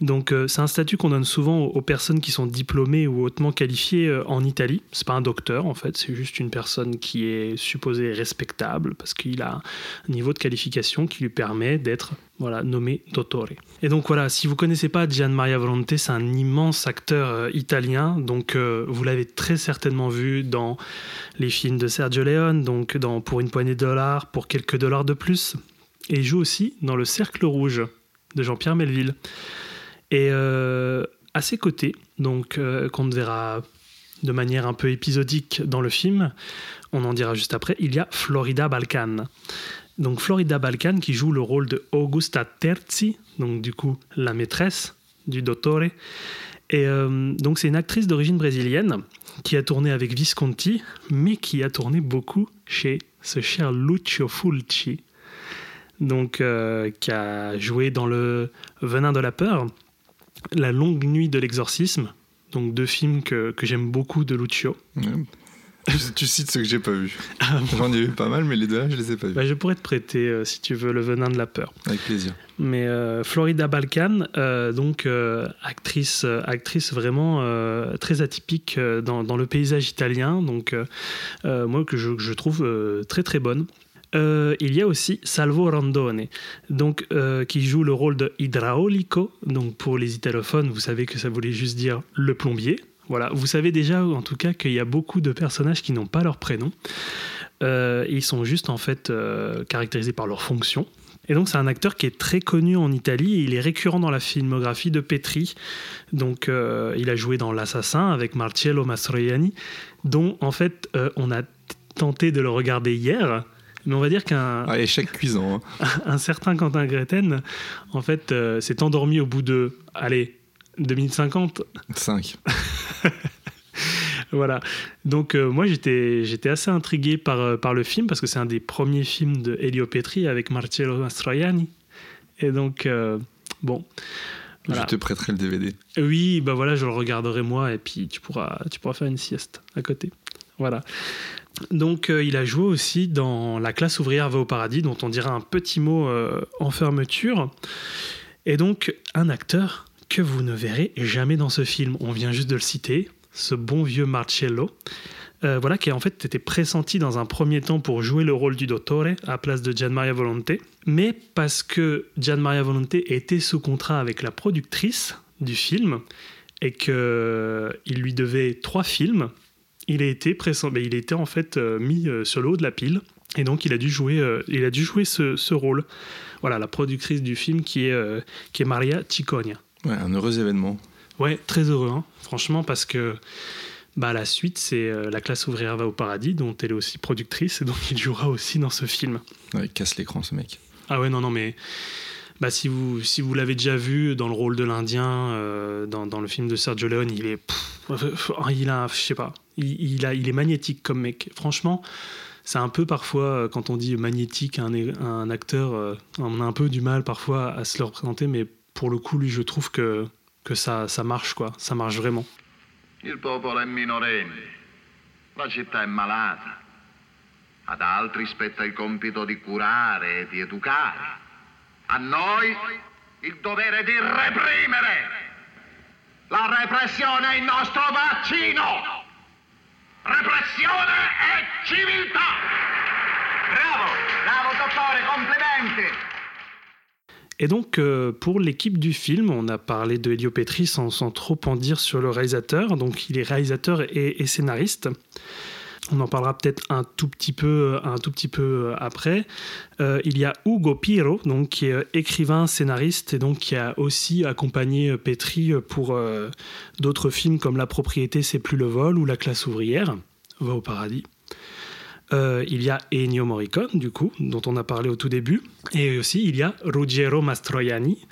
Donc, euh, c'est un statut qu'on donne souvent aux, personnes qui sont diplômées ou hautement qualifiées euh, en Italie. C'est pas un docteur, en fait, c'est juste une personne qui est supposée respectable parce qu'il a un niveau de qualification qui lui permet d'être voilà, nommé Dottore. Et donc, voilà, si vous connaissez pas Gian Maria Volonte, c'est un immense acteur euh, italien. Donc, vous l'avez très certainement vu dans les films de Sergio Leone, donc dans Pour une poignée de dollars, pour quelques dollars de plus. Et il joue aussi dans Le Cercle Rouge de Jean-Pierre Melville. Et euh, à ses côtés, donc euh, qu'on verra de manière un peu épisodique dans le film, on en dira juste après, il y a Florida Balkan. Donc Florida Balkan qui joue le rôle de Augusta Terzi, donc du coup la maîtresse du Dottore. Et euh, donc c'est une actrice d'origine brésilienne qui a tourné avec Visconti, mais qui a tourné beaucoup chez ce cher Lucio Fulci, donc qui a joué dans le Venin de la peur, La longue nuit de l'exorcisme, donc deux films que, que j'aime beaucoup de Lucio. Ouais. tu, cites ceux que j'ai pas vus. Ah, J'en ai vu pas mal, mais les deux là, je les ai pas vus. Bah, je pourrais te prêter, euh, si tu veux, Le Venin de la Peur. Avec plaisir. Mais euh, Florida Balkan, euh, donc actrice, actrice vraiment très atypique dans, dans le paysage italien, donc moi que je, je trouve très très bonne. Euh, il y a aussi Salvo Randone, donc euh, qui joue le rôle de Idraulico. Donc pour les italophones, vous savez que ça voulait juste dire le plombier. Voilà, vous savez déjà en tout cas qu'il y a beaucoup de personnages qui n'ont pas leur prénom. Euh, ils sont juste en fait caractérisés par leur fonction. Et donc c'est un acteur qui est très connu en Italie et il est récurrent dans la filmographie de Petri. Donc il a joué dans L'Assassin avec Marcello Mastroianni, dont en fait on a tenté de le regarder hier. Mais on va dire qu'un Ah, échec cuisant. hein. [laughs] un certain Quentin Greten, en fait, euh, s'est endormi au bout de, allez, 2050. 5. [laughs] Voilà. Donc euh, moi j'étais j'étais assez intrigué par, euh, par le film parce que c'est un des premiers films de Elio Petri avec Marcello Mastroianni. Et donc euh, bon. Voilà. Je te prêterai le DVD. Oui, bah voilà, je le regarderai moi et puis tu pourras tu pourras faire une sieste à côté. Voilà. Donc euh, il a joué aussi dans La classe ouvrière va au paradis dont on dira un petit mot euh, en fermeture. Et donc un acteur que vous ne verrez jamais dans ce film. On vient juste de le citer, ce bon vieux Marcello. Euh, voilà, qui en fait était pressenti dans un premier temps pour jouer le rôle du Dottore à la place de Gian Maria Volonté, mais parce que Gian Maria Volonté était sous contrat avec la productrice du film et que il lui devait trois films, il a été pressent, mais il était en fait euh, mis euh, sur le haut de la pile et donc il a dû jouer, euh, il a dû jouer ce, ce rôle. Voilà, la productrice du film qui est, euh, qui est Maria Ciccogna. Ouais, un heureux événement. Ouais, très heureux, hein, franchement, parce que bah, la suite, c'est euh, La classe ouvrière va au paradis, dont elle est aussi productrice, et donc il jouera aussi dans ce film. Ouais, il casse l'écran, ce mec. Ah ouais, non, non, mais bah, si vous, si vous l'avez déjà vu dans le rôle de l'Indien, euh, dans, le film de Sergio Leone, il est. il a. Je sais pas. Il, a, il est magnétique comme mec. Franchement, c'est un peu parfois, euh, quand on dit magnétique un, un acteur, euh, on a un peu du mal parfois à se le représenter, mais pour le coup, lui, je trouve que, que ça, ça marche, quoi. Ça marche vraiment. Il popolo è minorenne, la città. Ad altri spetta il compito di curare e di. A noi il dovere di reprimere. La repressione è il nostro vaccino. Repressione e civiltà. Bravo, bravo dottore, complimenti. Et donc, euh, pour l'équipe du film, on a parlé de Elio Petri sans, trop en dire sur le réalisateur. Donc, il est réalisateur et scénariste. On en parlera peut-être un tout petit peu, un tout petit peu après. Euh, il y a Ugo Piro, donc qui est écrivain, scénariste et donc qui a aussi accompagné Petri pour euh, d'autres films comme La propriété, c'est plus le vol ou La classe ouvrière va au paradis. Euh, il y a Ennio Morricone, du coup, dont on a parlé au tout début. Et aussi, il y a Ruggiero Mastroianni.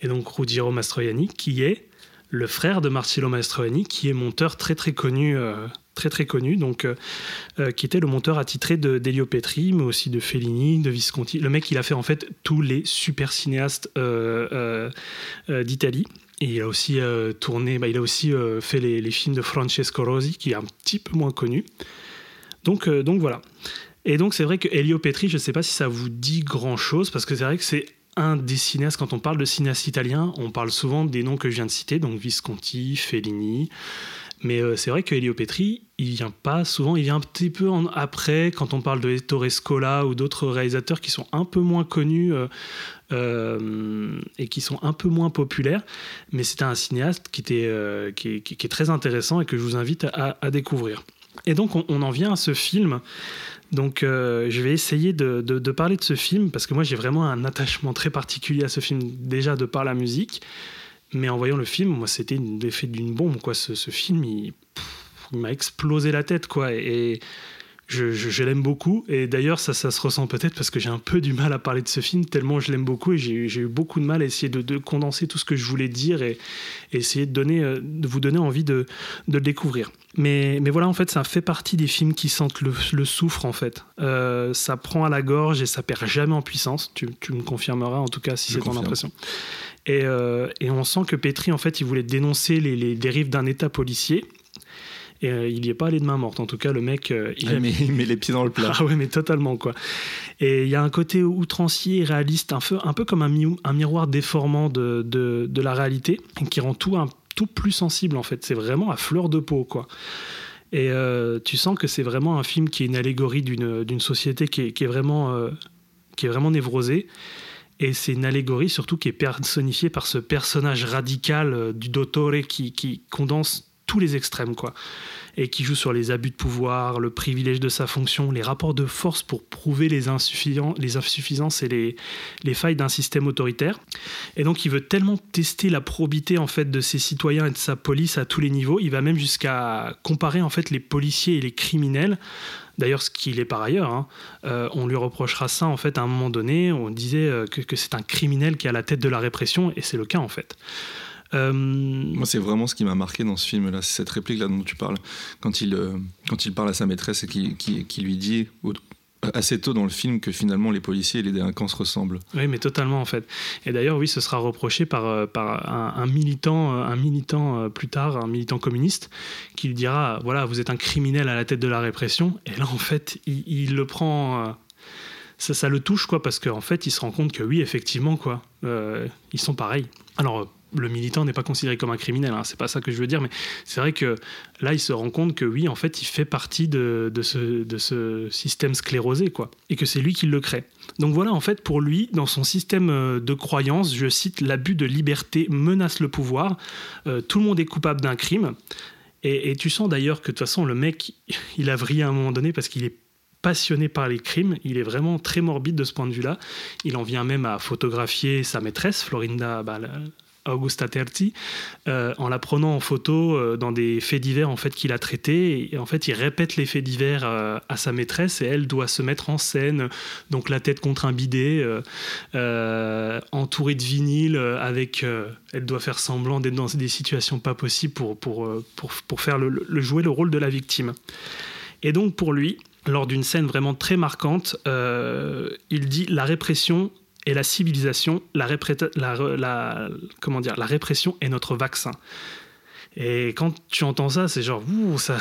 Et donc, Ruggiero Mastroianni, qui est le frère de Marcello Mastroianni, qui est monteur très très connu, euh, très très connu, donc euh, euh, qui était le monteur attitré de d'Elio Petri, mais aussi de Fellini, de Visconti. Le mec, il a fait en fait tous les super cinéastes euh, d'Italie. Et il a aussi tourné, bah, il a aussi fait les, films de Francesco Rosi, qui est un petit peu moins connu. Donc, donc voilà. Et donc c'est vrai que Elio Petri, je ne sais pas si ça vous dit grand chose, parce que c'est vrai que c'est un des cinéastes, quand on parle de cinéastes italiens, on parle souvent des noms que je viens de citer, donc Visconti, Fellini. Mais euh, c'est vrai que Elio Petri, il vient pas souvent, il vient un petit peu après, quand on parle de Ettore Scola ou d'autres réalisateurs qui sont un peu moins connus euh, euh, et qui sont un peu moins populaires. Mais c'était un cinéaste qui, était, qui, est, très intéressant et que je vous invite à, découvrir. Et donc on, en vient à ce film. Donc je vais essayer de parler de ce film parce que moi j'ai vraiment un attachement très particulier à ce film déjà de par la musique. Mais en voyant le film, moi c'était l'effet d'une bombe quoi. Ce, ce film il, m'a explosé la tête quoi. Et je, je- je l'aime beaucoup. Et d'ailleurs, ça, ça se ressent peut-être parce que j'ai un peu du mal à parler de ce film, tellement je l'aime beaucoup. Et j'ai j'ai eu beaucoup de mal à essayer de, de condenser tout ce que je voulais dire et, et essayer de, donner, euh, de vous donner envie de, de le découvrir. Mais, mais voilà, en fait, ça fait partie des films qui sentent le, le soufre, en fait. Euh, ça prend à la gorge et ça perd jamais en puissance. Tu, tu me confirmeras, en tout cas, si Je c'est ton impression. Et, euh, et on sent que Petri, en fait, il voulait dénoncer les, les dérives d'un État policier. Et euh, il n'y est pas allé de main morte. En tout cas, le mec, euh, il Ah, a mais il met les pieds dans le plat. ah ouais, mais totalement, quoi. Et il y a un côté outrancier et réaliste, un peu, un peu comme un, mi- un miroir déformant de, de, de la réalité, qui rend tout, un, tout plus sensible, en fait. C'est vraiment à fleur de peau, quoi. Et euh, tu sens que c'est vraiment un film qui est une allégorie d'une société qui est, qui est vraiment, qui est vraiment névrosée. Et c'est une allégorie surtout qui est personnifiée par ce personnage radical euh, du Dottore qui, condense tous les extrêmes, quoi. Et qui joue sur les abus de pouvoir, le privilège de sa fonction, les rapports de force pour prouver les insuffisances et les, les failles d'un système autoritaire. Et donc il veut tellement tester la probité en fait de ses citoyens et de sa police à tous les niveaux, il va même jusqu'à comparer en fait les policiers et les criminels. D'ailleurs, ce qu'il est par ailleurs, hein. Euh, on lui reprochera ça en fait à un moment donné. On disait euh, que, c'est un criminel qui est à la tête de la répression, et c'est le cas en fait. Euh, Moi, c'est vraiment ce qui m'a marqué dans ce film-là, c'est cette réplique-là dont tu parles. Quand il, quand il parle à sa maîtresse et qui, lui dit assez tôt dans le film que finalement les policiers et les délinquants se ressemblent. Oui, mais totalement en fait. Et d'ailleurs, oui, ce sera reproché par, euh, par un, militant, euh, un militant euh, plus tard, un militant communiste, qui lui dira voilà, vous êtes un criminel à la tête de la répression. Et là, en fait, il, le prend. euh, ça, ça le touche, quoi, parce qu'en fait, il se rend compte que oui, effectivement, quoi, euh, ils sont pareils. Alors. Le militant n'est pas considéré comme un criminel, hein, c'est pas ça que je veux dire, mais c'est vrai que là, il se rend compte que oui, en fait, il fait partie de, ce, système sclérosé, quoi, et que c'est lui qui le crée. Donc voilà, en fait, pour lui, dans son système euh, de croyance, je cite, l'abus de liberté menace le pouvoir, Euh, tout le monde est coupable d'un crime, et, tu sens d'ailleurs que de toute façon, le mec, [laughs] il a vrillé à un moment donné parce qu'il est passionné par les crimes, il est vraiment très morbide de ce point de vue-là. Il en vient même à photographier sa maîtresse, Florinda bah, Augusta Terzi, euh, en la prenant en photo euh, dans des faits divers en fait qu'il a traités. Et en fait, il répète les faits divers euh, à sa maîtresse et elle doit se mettre en scène, donc la tête contre un bidet, euh, entourée de vinyle, avec. elle doit faire semblant d'être dans des situations pas possibles pour, pour, pour, pour faire le, jouer le rôle de la victime. Et donc pour lui, lors d'une scène vraiment très marquante, il dit la répression et la civilisation, la, répré- la, la- comment dire, la répression est notre vaccin. Et quand tu entends ça, c'est genre, ouh, ça,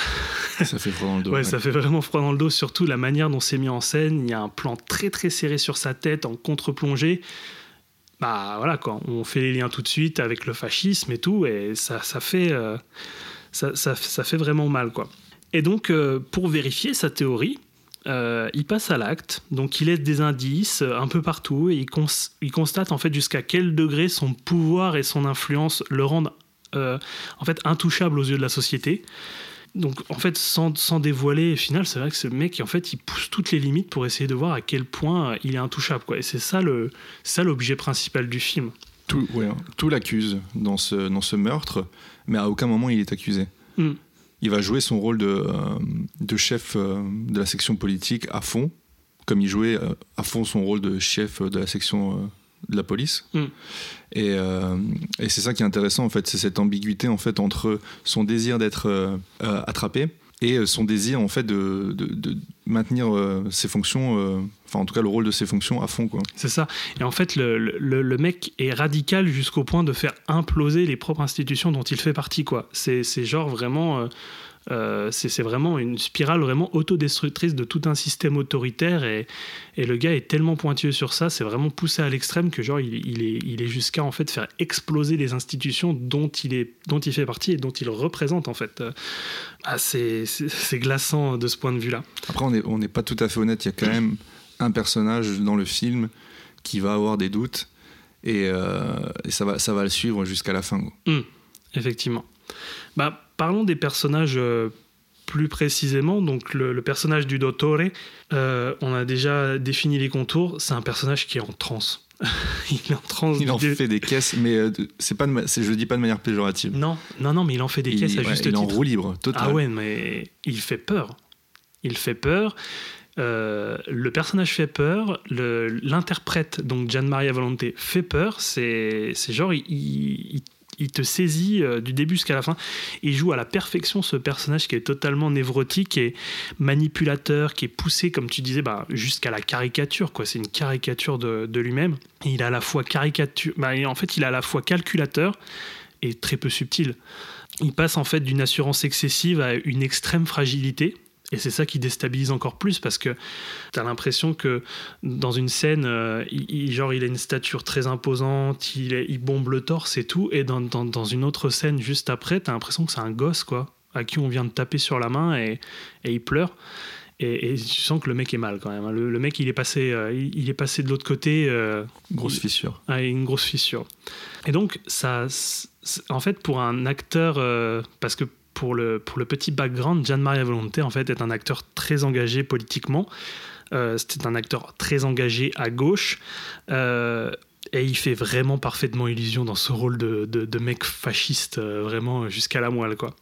Ça fait froid dans le dos. ouais, ouais. ça fait vraiment froid dans le dos, surtout la manière dont c'est mis en scène. Il y a un plan très très serré sur sa tête en contre-plongée. Bah voilà quoi, on fait les liens tout de suite avec le fascisme et tout, et ça, ça fait, euh, ça, ça- ça fait vraiment mal quoi. Et donc, euh, pour vérifier sa théorie, euh, il passe à l'acte, donc il laisse des indices euh, un peu partout et il, cons- il constate en fait jusqu'à quel degré son pouvoir et son influence le rendent euh, en fait intouchable aux yeux de la société. Donc en fait, sans, sans dévoiler, au final, c'est vrai que ce mec, en fait, il pousse toutes les limites pour essayer de voir à quel point il est intouchable. Quoi. Et c'est ça le, ça l'objet principal du film. Tout, ouais, hein. tout l'accuse dans ce, dans ce meurtre, mais à aucun moment il est accusé. Mm. Il va jouer son rôle de, euh, de chef euh, de la section politique à fond, comme il jouait euh, à fond son rôle de chef de la section de la police. Mm. Et, euh, et c'est ça qui est intéressant en fait, c'est cette ambiguïté en fait entre son désir d'être euh, attrapé et son désir en fait de, de- de maintenir euh, ses fonctions, euh, enfin en tout cas le rôle de ses fonctions à fond. C'est ça. Et en fait, le, mec est radical jusqu'au point de faire imploser les propres institutions dont il fait partie. quoi. C'est c'est genre vraiment. euh, euh, c'est vraiment une spirale vraiment autodestructrice de tout un système autoritaire et, et le gars est tellement pointueux sur ça, c'est vraiment poussé à l'extrême que genre il, il est, il est jusqu'à en fait faire exploser les institutions dont il, est, dont il fait partie et dont il représente en fait. Euh, ah, c'est glaçant de ce point de vue-là. Après, on n'est pas tout à fait honnête. Il y a quand même un personnage dans le film qui va avoir des doutes et, euh, et ça, va, ça va le suivre jusqu'à la fin. quoi. Effectivement. Bah, parlons des personnages euh, plus précisément. Donc, le, le personnage du Dottore, euh, on a déjà défini les contours. C'est un personnage qui est en transe. [laughs] il est en transe. Il en fait des caisses, mais euh, c'est pas de je le dis pas de manière péjorative. Non, non, non, mais il en fait des il, caisses à ouais, juste il est en titre. roue libre, total. Ah ouais, mais il fait peur. il fait peur. Euh, le personnage fait peur, l'interprète, donc Gian Maria Volonté, fait peur. C'est c'est genre, il, il- il te saisit euh, du début jusqu'à la fin. Il joue à la perfection ce personnage qui est totalement névrotique et manipulateur, qui est poussé, comme tu disais, bah, jusqu'à la caricature. quoi. C'est une caricature de, de lui-même. Il est à la fois caricature, bah, en fait, il est à la fois calculateur et très peu subtil. Il passe en fait d'une assurance excessive à une extrême fragilité. Et c'est ça qui déstabilise encore plus parce que tu as l'impression que dans une scène, euh, il, genre, il a une stature très imposante, il, est- il bombe le torse et tout. Et dans, dans- dans une autre scène juste après, tu as l'impression que c'est un gosse, quoi, à qui on vient de taper sur la main et, et il pleure. Et, et tu sens que le mec est mal quand même. hein. Le, le mec, il est passé, euh, il, il est passé de l'autre côté. euh, Grosse il- fissure. ah, une grosse fissure. Et donc, ça, en fait, pour un acteur, euh, parce que pour le, pour le petit background, Gian Maria Volonté, en fait, est un acteur très engagé politiquement. Euh, C'était un acteur très engagé à gauche. Euh, et il fait vraiment parfaitement illusion dans ce rôle de, de, mec fasciste, euh, vraiment jusqu'à la moelle, quoi.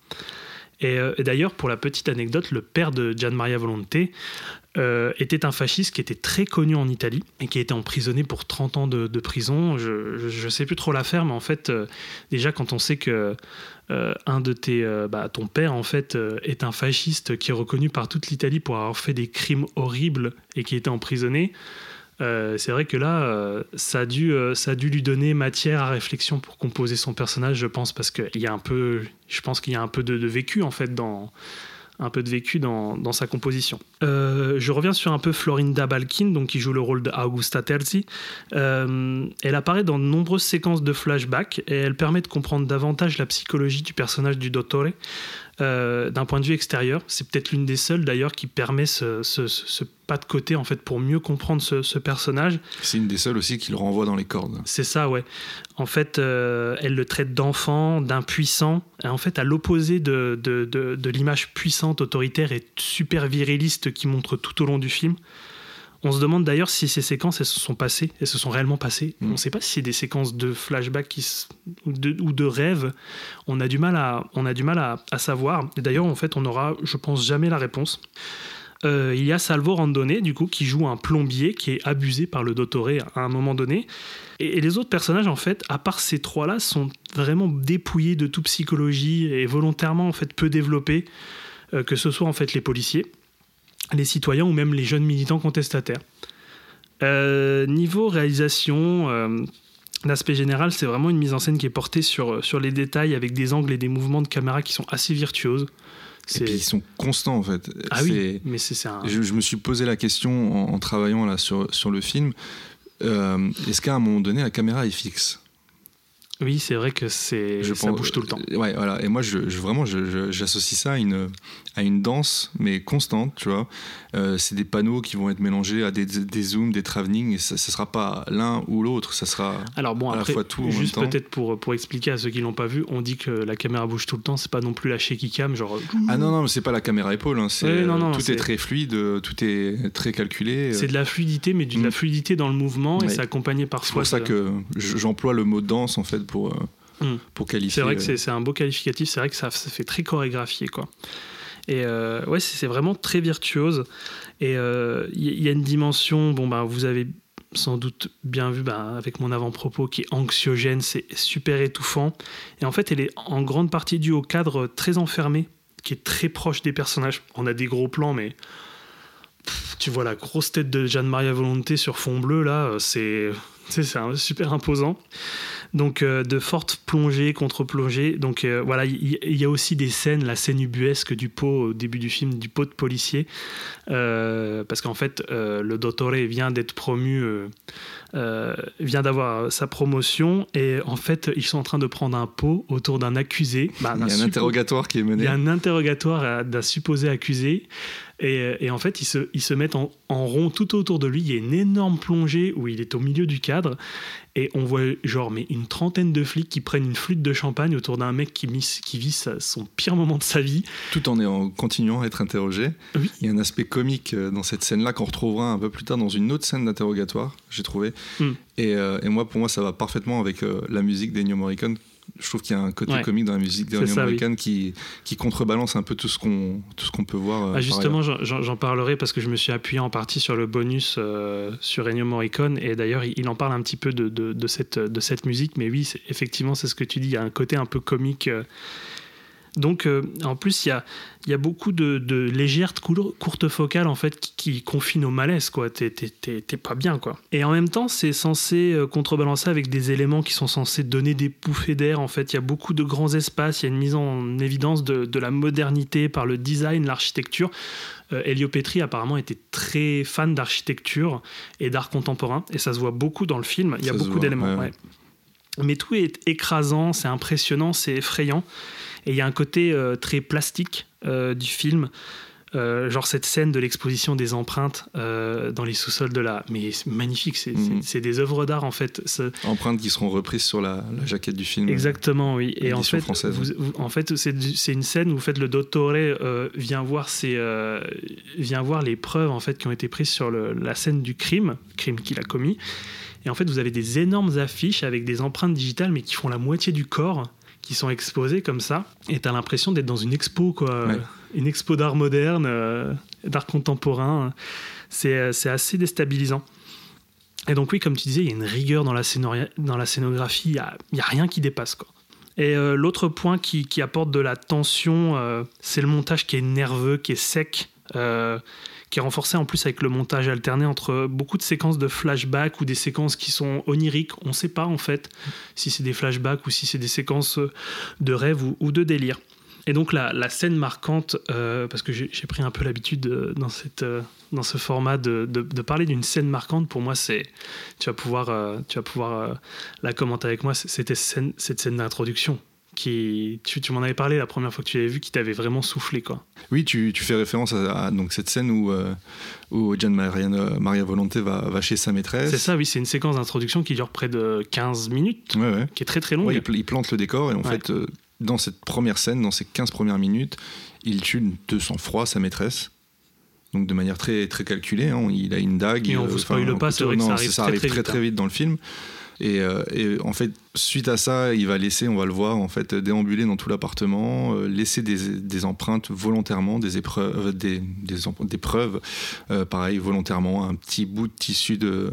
Et, euh, et d'ailleurs, pour la petite anecdote, le père de Gian Maria Volonté euh, était un fasciste qui était très connu en Italie et qui été emprisonné pour 30 ans de, prison. Je ne sais plus trop l'affaire, mais en fait, euh, déjà, quand on sait que euh, un de tes, bah, ton père, en fait, est un fasciste qui est reconnu par toute l'Italie pour avoir fait des crimes horribles et qui été emprisonné, c'est vrai que là, ça, a dû, ça a dû lui donner matière à réflexion pour composer son personnage, je pense, parce qu'il y a un peu, je pense qu'il y a un peu de, de vécu en fait dans un peu de vécu dans, sa composition. Euh, je reviens sur un peu Florinda Balkin, donc qui joue le rôle de Augusta Terzi. Euh, elle apparaît dans de nombreuses séquences de flashback et elle permet de comprendre davantage la psychologie du personnage du Dottore euh, d'un point de vue extérieur. C'est peut-être l'une des seules d'ailleurs qui permet ce, ce- ce- ce pas de côté en fait pour mieux comprendre ce, ce personnage. C'est une des seules aussi qui le renvoie dans les cordes. C'est ça, ouais. En fait, euh, elle le traite d'enfant, d'impuissant. Et En fait, à l'opposé de, de, de- de l'image puissante, autoritaire et super viriliste qui montre tout au long du film. On se demande d'ailleurs si ces séquences elles se sont passées, elles se sont réellement passées. Mm. On ne sait pas si c'est des séquences de flashback qui s- ou, de, ou de rêves. On a du mal à, on a du mal à, à savoir. Et d'ailleurs, en fait, on n'aura, je pense, jamais la réponse. Euh, il y a Salvo Randone, du coup, qui joue un plombier qui est abusé par le Dottore à un moment donné. Et, et les autres personnages, en fait, à part ces trois-là, sont vraiment dépouillés de toute psychologie et volontairement, en fait, peu développés, euh, que ce soit, en fait, les policiers, les citoyens ou même les jeunes militants contestataires. Euh, niveau réalisation, euh, l'aspect général, c'est vraiment une mise en scène qui est portée sur, sur les détails avec des angles et des mouvements de caméra qui sont assez virtuoses. Et puis ils sont constants en fait. Ah oui, mais c'est c'est un... Je, je me suis posé la question en, en travaillant là sur, sur le film. euh, Est-ce qu'à un moment donné la caméra est fixe? Oui, c'est vrai que c'est Je ça pense- bouge tout le temps. euh, Ouais, voilà. Et moi, je, je- vraiment, j'associe ça à une, à une danse, mais constante, tu vois. Euh, c'est des panneaux qui vont être mélangés à des, des zooms, des travelling, et ça ne sera pas l'un ou l'autre, ça sera. Alors bon, à la fois tout juste peut-être pour, pour expliquer à ceux qui l'ont pas vu, on dit que la caméra bouge tout le temps, c'est pas non plus la shaky cam, genre... Ah non, non, mais c'est pas la caméra épaule, hein, c'est, Ouais, non, non, tout c'est- est très fluide, euh, tout est très calculé. C'est de la fluidité, mais de la Mm. fluidité dans le mouvement, et c'est accompagné C'est parfois... pour ça de- que j'emploie le mot danse, en fait, pour, euh, Mm. pour qualifier. C'est vrai que euh, c'est c'est un beau qualificatif, c'est vrai que ça, ça fait très chorégraphié, quoi. Et euh, ouais, c'est vraiment très virtuose. Et euh, il y, il y a une dimension, bon, bah, vous avez sans doute bien vu bah, avec mon avant-propos, qui est anxiogène, c'est super étouffant. Et en fait, elle est en grande partie due au cadre très enfermé, qui est très proche des personnages. On a des gros plans, mais tu vois la grosse tête de Jeanne Maria Volonté sur fond bleu, là, euh, c'est c'est super imposant. Donc euh, de fortes plongées, contre-plongées. Donc euh, voilà, il y, il y a aussi des scènes, la scène ubuesque du pot au début du film, du pot de policier. Euh, parce qu'en fait, euh, le Dottore vient d'être promu, euh, euh, vient d'avoir sa promotion. Et en fait, ils sont en train de prendre un pot autour d'un accusé. bah, Il y a un suppo- interrogatoire qui est il mené. y a un interrogatoire d'un supposé accusé. Et, et en fait, ils se, ils se mettent en, en rond tout autour de lui. Il y a une énorme plongée où il est au milieu du cadre. Et on voit, genre, mais une trentaine de flics qui prennent une flûte de champagne autour d'un mec qui, mis- qui vit sa- son pire moment de sa vie. tout en, en continuant à être interrogé. Oui. Il y a un aspect comique euh, dans cette scène-là qu'on retrouvera un peu plus tard dans une autre scène d'interrogatoire, j'ai trouvé. Mm. Et, euh, et moi, pour moi, ça va parfaitement avec euh, la musique d'Ennio Morricone je trouve qu'il y a un côté Ouais. comique dans la musique d'Ennio ça, oui. Qui, qui contrebalance un peu tout ce qu'on tout ce qu'on peut voir. euh, Ah, justement, j'en- parlerai parce que je me suis appuyé en partie sur le bonus euh, sur Ennio Morricone et d'ailleurs il il en parle un petit peu de, de- de cette, de cette musique, mais oui, effectivement, c'est ce que tu dis, il y a un côté un peu comique. euh. Donc, euh, en plus, il y a, y a beaucoup de, de légères cour- courtes focales en fait qui, qui confinent au malaise, quoi. T'es- pas bien, quoi. Et en même temps, c'est censé euh, contrebalancer avec des éléments qui sont censés donner des bouffées d'air. En fait, il y a beaucoup de grands espaces, il y a une mise en évidence de, de la modernité par le design, l'architecture. Euh, Elio Petri apparemment était très fan d'architecture et d'art contemporain, et ça se voit beaucoup dans le film. Il y a Ça beaucoup d'éléments. ouais. ouais. Mais tout est écrasant, c'est impressionnant, c'est effrayant. Et il y a un côté euh, très plastique euh, du film. Euh, genre cette scène de l'exposition des empreintes euh, dans les sous-sols de la... Mais c'est magnifique, c'est Mhm. c'est des œuvres d'art en fait. Ce- Empreintes qui seront reprises sur la, la jaquette du film. Exactement, oui. Et en fait, vous- vous- en fait, c'est une scène où vous faites le dottore euh, vient voir ses, vient voir les preuves en fait qui ont été prises sur le- la scène du crime, crime qu'il a commis. Et en fait, vous avez des énormes affiches avec des empreintes digitales, mais qui font la moitié du corps, qui sont exposées comme ça. Et t'as l'impression d'être dans une expo, quoi. Ouais. Une expo d'art moderne, euh, d'art contemporain. C'est euh, c'est assez déstabilisant. Et donc oui, comme tu disais, il y a une rigueur dans la, scénoria- dans la scénographie, il n'y a, y a rien qui dépasse. Quoi. Et euh, l'autre point qui, qui apporte de la tension, euh, c'est le montage qui est nerveux, qui est sec, euh, qui est renforcé en plus avec le montage alterné entre beaucoup de séquences de flashbacks ou des séquences qui sont oniriques. On ne sait pas en fait si c'est des flashbacks ou si c'est des séquences de rêve ou, de délire. Et donc la, scène marquante, euh, parce que j'ai pris un peu l'habitude euh, euh, dans ce format de, parler d'une scène marquante, pour moi c'est, tu vas pouvoir, tu vas pouvoir la commenter avec moi, c'était cette scène d'introduction. Qui, tu, tu m'en avais parlé la première fois que tu l'avais vu, qui t'avait vraiment soufflé quoi. Oui, tu, tu fais référence à, à, donc cette scène où, euh, où Gian Maria, Maria Volonté va, va chez sa maîtresse. C'est ça, oui, c'est une séquence d'introduction qui dure près de 15 minutes, Ouais, ouais. qui est très très longue. Ouais, il, pl- il plante le décor et en fait, euh, dans cette première scène, dans ces 15 premières minutes, il tue de sang-froid sa maîtresse. Donc de manière très, très calculée. hein. Il a une dague. Et on euh, vous un pas, c'est vrai que ça Non, arrive ça très, arrive très très vite, très hein. vite dans le film. Et, euh, et en fait, suite à ça, il va laisser, on va le voir, en fait, déambuler dans tout l'appartement, euh, laisser des, empreintes volontairement, des épreuves, des, des preuves, euh, pareil, volontairement, un petit bout de tissu de,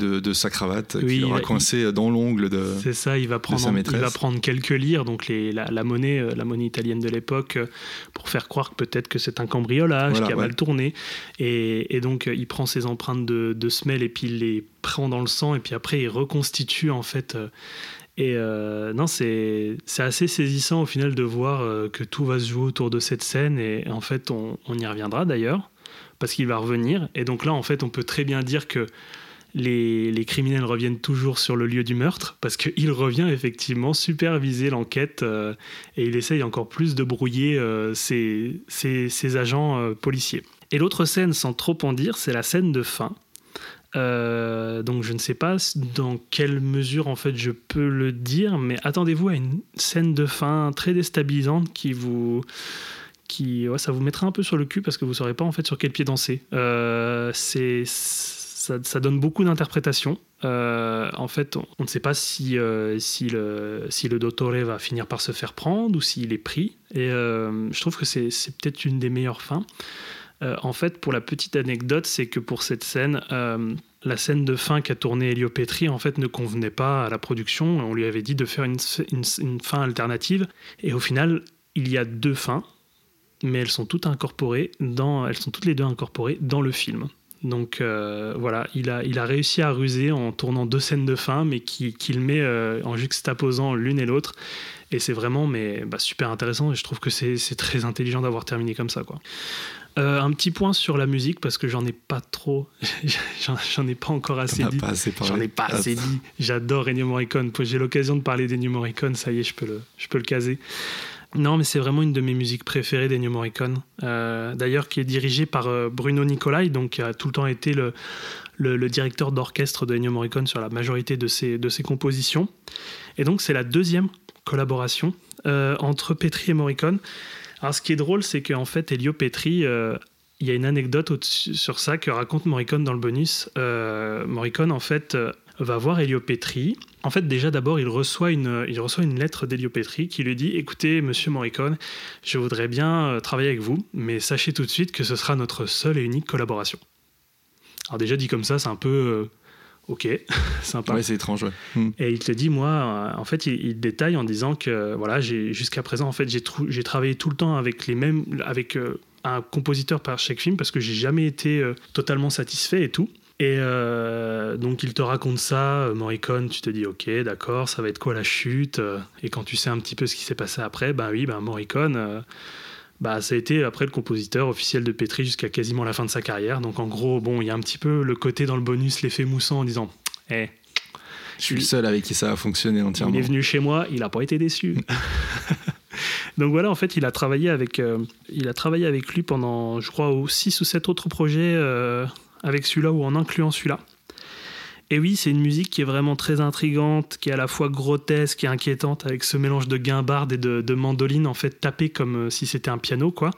de, de sa cravate Oui, qu'il aura il- coincé dans l'ongle de. C'est ça, il va prendre, sa il maîtresse. va prendre quelques lires, donc les, la, la monnaie, euh, la monnaie italienne de l'époque, euh, pour faire croire que peut-être que c'est un cambriolage Voilà, qui a ouais. mal tourné. Et, et donc euh, il prend ses empreintes de, de semelles et puis il les prend dans le sang et puis après il reconstitue en fait. et euh, non, c'est assez saisissant au final de voir euh, que tout va se jouer autour de cette scène et en fait on, on y reviendra d'ailleurs parce qu'il va revenir. Et donc là en fait on peut très bien dire que les, criminels reviennent toujours sur le lieu du meurtre parce qu'il revient effectivement superviser l'enquête euh, et il essaye encore plus de brouiller euh, ses, agents euh, policiers. Et l'autre scène, sans trop en dire, c'est la scène de fin. Donc je ne sais pas dans quelle mesure en fait je peux le dire, mais attendez-vous à une scène de fin très déstabilisante qui vous qui ça vous mettra un peu sur le cul parce que vous saurez pas en fait sur quel pied danser. C'est ça, donne beaucoup d'interprétations. Euh, en fait, on, ne sait pas si, euh, si, le, dottore va finir par se faire prendre ou s'il est pris. Et euh, je trouve que c'est peut-être une des meilleures fins. En fait, pour la petite anecdote, c'est que pour cette scène, la scène de fin qu'a tourné Elio Petri en fait ne convenait pas à la production. On lui avait dit de faire une, fin alternative. Et au final, il y a deux fins, mais elles sont toutes les deux incorporées dans le film. Donc euh, voilà, il a, il a réussi à ruser en tournant deux scènes de fin, mais qui- qu'il met euh, en juxtaposant l'une et l'autre. Et c'est vraiment mais, bah, super intéressant et je trouve que c'est très intelligent d'avoir terminé comme ça. Quoi. Euh, un petit point sur la musique, parce que j'en ai pas trop, [laughs] j'en ai pas encore assez dit. J'en ai pas Ah, assez dit. J'adore Ennio Morricone. J'ai l'occasion de parler d'Ennio Morricone, ça y est, je peux le, je peux le caser. Non, mais c'est vraiment une de mes musiques préférées d'Ennio Morricone. Euh, D'ailleurs, qui est dirigée par euh, Bruno Nicolai, donc qui a tout le temps été le, directeur d'orchestre d'Ennio Morricone sur la majorité de ses, compositions. Et donc, c'est la deuxième collaboration euh, entre Petri et Morricone. Alors, ce qui est drôle, c'est qu'en fait, Elio Petri, il y a une anecdote sur ça que raconte Morricone dans le bonus. Euh, Morricone, en fait, va voir Elio Petri. En fait, déjà d'abord, il reçoit une, il reçoit une lettre d'Elio Petri qui lui dit "Écoutez, Monsieur Morricone, je voudrais bien euh, travailler avec vous, mais sachez tout de suite que ce sera notre seule et unique collaboration." Alors déjà dit comme ça, c'est un peu euh, ok, [laughs] sympa. Ouais, c'est étrange, ouais. Hmm. Et il te dit, moi, euh, en fait, il, il détaille en disant que voilà, jusqu'à présent, en fait, j'ai travaillé tout le temps avec les mêmes, avec euh, un compositeur par chaque film parce que j'ai jamais été euh, totalement satisfait et tout. Et euh, donc il te raconte ça, euh, Morricone, tu te dis ok d'accord, ça va être quoi la chute euh, Et quand tu sais un petit peu ce qui s'est passé après, ben oui, ben Morricone, euh, bah ça a été après le compositeur officiel de Petri jusqu'à quasiment la fin de sa carrière. Donc en gros, bon, il y a un petit peu le côté dans le bonus, l'effet moussant en disant, eh, Je suis le seul avec qui ça a fonctionné entièrement. il est venu chez moi, il n'a pas été déçu. [laughs] Donc voilà, en fait, il a travaillé avec, euh, il a travaillé avec lui pendant, je crois, 6 ou 7 autres projets avec celui-là ou en incluant celui-là. Et oui, c'est une musique qui est vraiment très intrigante, qui est à la fois grotesque et inquiétante, avec ce mélange de guimbarde et de, mandoline, en fait, tapé comme euh, si c'était un piano, quoi.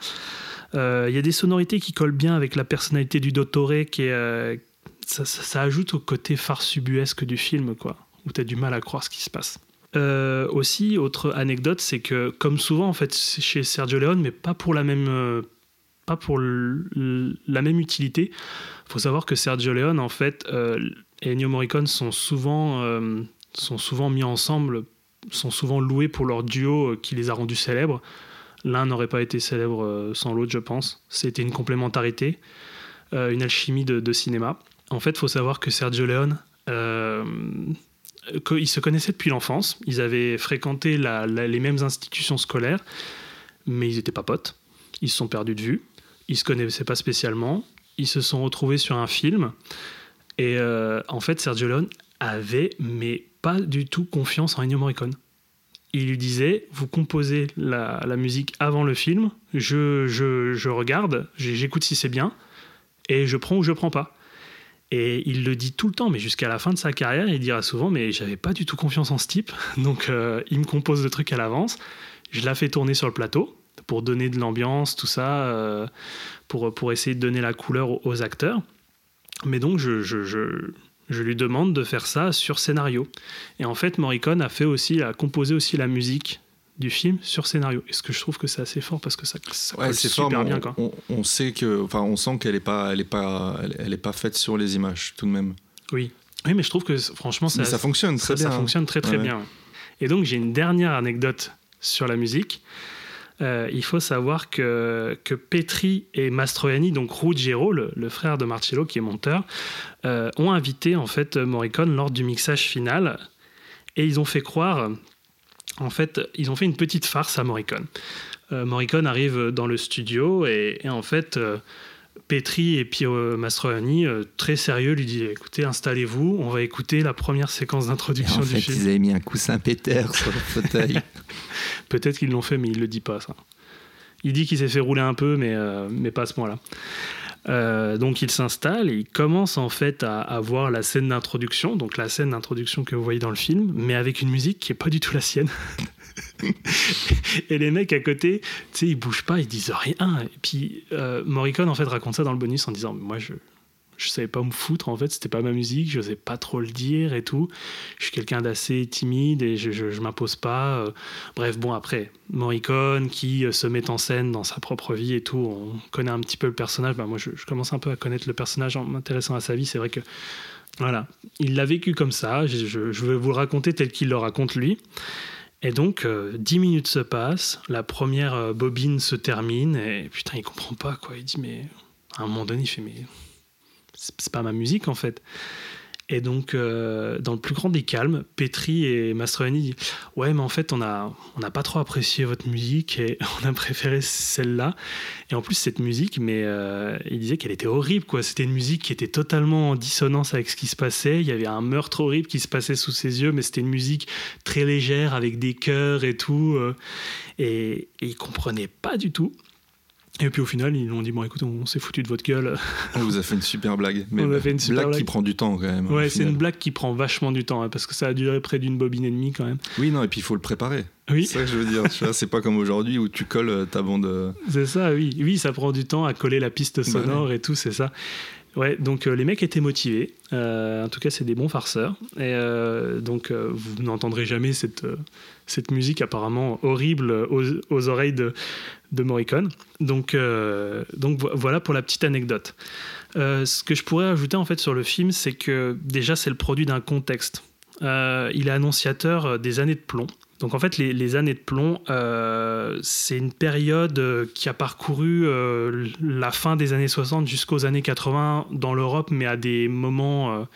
Euh, Il y a des sonorités qui collent bien avec la personnalité du Dottore, qui euh, ça, ajoute au côté farsubuesque du film, quoi, où tu as du mal à croire ce qui se passe. Aussi, autre anecdote, c'est que comme souvent en fait chez Sergio Leone, mais pas pour la même, pas pour la même utilité. Faut savoir que Sergio Leone en fait euh, et Ennio Morricone sont souvent, euh, sont souvent mis ensemble, sont souvent loués pour leur duo euh, qui les a rendus célèbres. L'un n'aurait pas été célèbre sans l'autre, je pense. C'était une complémentarité, une alchimie de, cinéma. En fait, faut savoir que Sergio Leone ils se connaissaient depuis l'enfance. Ils avaient fréquenté les mêmes institutions scolaires, mais ils n'étaient pas potes. Ils se sont perdus de vue. Ils se connaissaient pas spécialement. Ils se sont retrouvés sur un film. Et euh, en fait, Sergio Leone avait, mais pas du tout confiance en Ennio Morricone. Il lui disait, vous composez la, musique avant le film, je, regarde, j'écoute si c'est bien, et je prends ou je prends pas. Et il le dit tout le temps, mais jusqu'à la fin de sa carrière, il dira souvent Mais j'avais pas du tout confiance en ce type. [laughs] Donc euh, il me compose le truc à l'avance. Je la fais tourner sur le plateau pour donner de l'ambiance, tout ça, euh, pour, pour essayer de donner la couleur aux, acteurs. Mais donc je, je, je, je lui demande de faire ça sur scénario. Et en fait, Morricone a fait aussi, a composé aussi la musique du film sur scénario. Et ce que je trouve que c'est assez fort parce que ça, ça Ouais, colle c'est super fort, bien. on, Quoi. on- on sait que, enfin, on sent qu'elle est pas, elle est pas, elle, est pas faite sur les images tout de même. Oui. oui, mais je trouve que franchement, Mais ça fonctionne ça, très ça bien. hein. fonctionne très très Ouais. bien. Et donc j'ai une dernière anecdote sur la musique. Euh, il faut savoir que, que Petri et Mastroianni, donc Ruggiero, le, le frère de Marcello qui est monteur, euh, ont invité en fait Morricone lors du mixage final et ils ont fait croire, en fait, ils ont fait une petite farce à Morricone. Euh, Morricone arrive dans le studio et, et en fait, Petri et euh, Mastroianni, très sérieux, lui disent écoutez, installez-vous, on va écouter la première séquence d'introduction du film. avaient mis un coussin Peter sur le fauteuil. [laughs] Peut-être qu'ils l'ont fait, mais il le dit pas, ça. Il dit qu'il s'est fait rouler un peu, mais, euh, mais pas à ce point-là. Euh, donc il s'installe et il commence en fait à, voir la scène d'introduction, donc la scène d'introduction que vous voyez dans le film, mais avec une musique qui est pas du tout la sienne. [laughs] et les mecs à côté, tu sais, ils bougent pas, ils disent rien. Et puis euh, Morricone en fait raconte ça dans le bonus en disant moi je je savais pas me foutre en fait, c'était pas ma musique, je sais pas trop le dire et tout. Je suis quelqu'un d'assez timide et je, je, je m'impose pas. euh, Bref, bon, après, Morricone qui euh, se met en scène dans sa propre vie et tout, on connaît un petit peu le personnage. Bah, moi, je, commence un peu à connaître le personnage en m'intéressant à sa vie. C'est vrai que, voilà, il l'a vécu comme ça. Je, je- vais vous le raconter tel qu'il le raconte lui. Et donc, euh, dix minutes se passent, la première bobine se termine, et putain, il comprend pas, quoi. Il dit, mais à un moment donné, il fait, mais c'est pas ma musique, en fait. Et donc, euh, dans le plus grand des calmes, Petri et Mastroianni disent Ouais, mais en fait, on a, on n'a pas trop apprécié votre musique et [laughs] on a préféré celle-là. Et en plus, cette musique, mais euh, il disait qu'elle était horrible, quoi. C'était une musique qui était totalement en dissonance avec ce qui se passait. Il y avait un meurtre horrible qui se passait sous ses yeux, mais c'était une musique très légère avec des chœurs et tout. euh, et, et il comprenait pas du tout. Et puis au final, ils ont dit Bon, écoute, on s'est foutu de votre gueule. On vous a fait une super blague. Mais On a fait une super blague. qui prend du temps quand même. au Ouais, c'est une blague qui prend vachement du temps, hein, parce que ça a duré près d'une bobine et demie quand même. Oui, non, et puis il faut le préparer. Oui. C'est ça que je veux dire. c'est pas comme aujourd'hui où tu colles euh, ta bande. euh, C'est ça, oui. Oui, ça prend du temps à coller la piste sonore et tout, c'est ça. Ouais, donc euh, les mecs étaient motivés. Euh, en tout cas, c'est des bons farceurs. Et euh, donc, vous n'entendrez jamais cette, cette musique apparemment horrible aux, aux oreilles de, de Morricone. Donc, euh, donc vo- voilà pour la petite anecdote. Euh, ce que je pourrais ajouter en fait sur le film, c'est que déjà, c'est le produit d'un contexte. Euh, il est annonciateur des années de plomb. Donc en fait, les, années de plomb, euh, c'est une période euh, qui a parcouru euh, la fin des années 60 jusqu'aux années 80 dans l'Europe, mais à des moments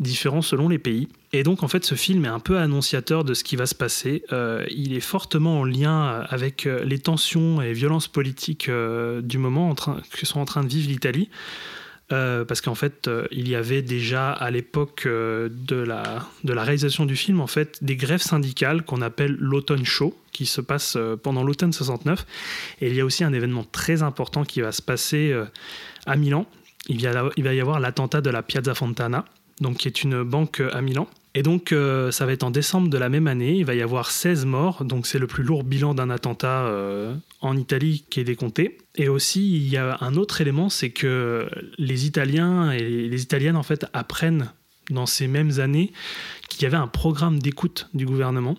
différents selon les pays. Et donc en fait, ce film est un peu annonciateur de ce qui va se passer. Il est fortement en lien avec les tensions et violences politiques du moment que sont en train de vivre l'Italie. Euh, parce qu'en fait, euh, il y avait déjà à l'époque euh, de, la, de la réalisation du film, en fait, des grèves syndicales qu'on appelle l'automne chaud, qui se passe pendant l'automne 69. Et il y a aussi un événement très important qui va se passer à Milan. Il, il va y avoir l'attentat de la Piazza Fontana, donc qui est une banque à Milan. Et donc, euh, ça va être en décembre de la même année. Il va y avoir 16 morts, donc c'est le plus lourd bilan d'un attentat euh, en Italie qui est décompté. Et aussi, il y a un autre élément, c'est que les Italiens et les Italiennes, en fait, apprennent dans ces mêmes années qu'il y avait un programme d'écoute du gouvernement,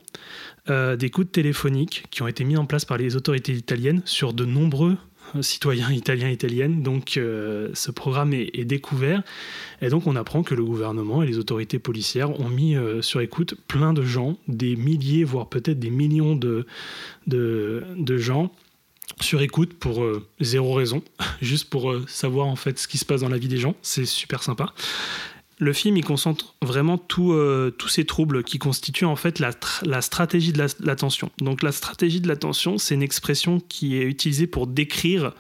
euh, d'écoute téléphonique, qui ont été mis en place par les autorités italiennes sur de nombreux citoyens italiens italiennes. Donc, euh, ce programme est, découvert. Et donc, on apprend que le gouvernement et les autorités policières ont mis euh, sur écoute plein de gens, des milliers, voire peut-être des millions de, gens sur écoute pour euh, zéro raison, [laughs] juste pour euh, savoir en fait ce qui se passe dans la vie des gens. C'est super sympa. Le film, il concentre vraiment euh, tous ces troubles qui constituent en fait la, tr- la stratégie de la- l'attention. Donc la stratégie de l'attention, c'est une expression qui est utilisée pour décrire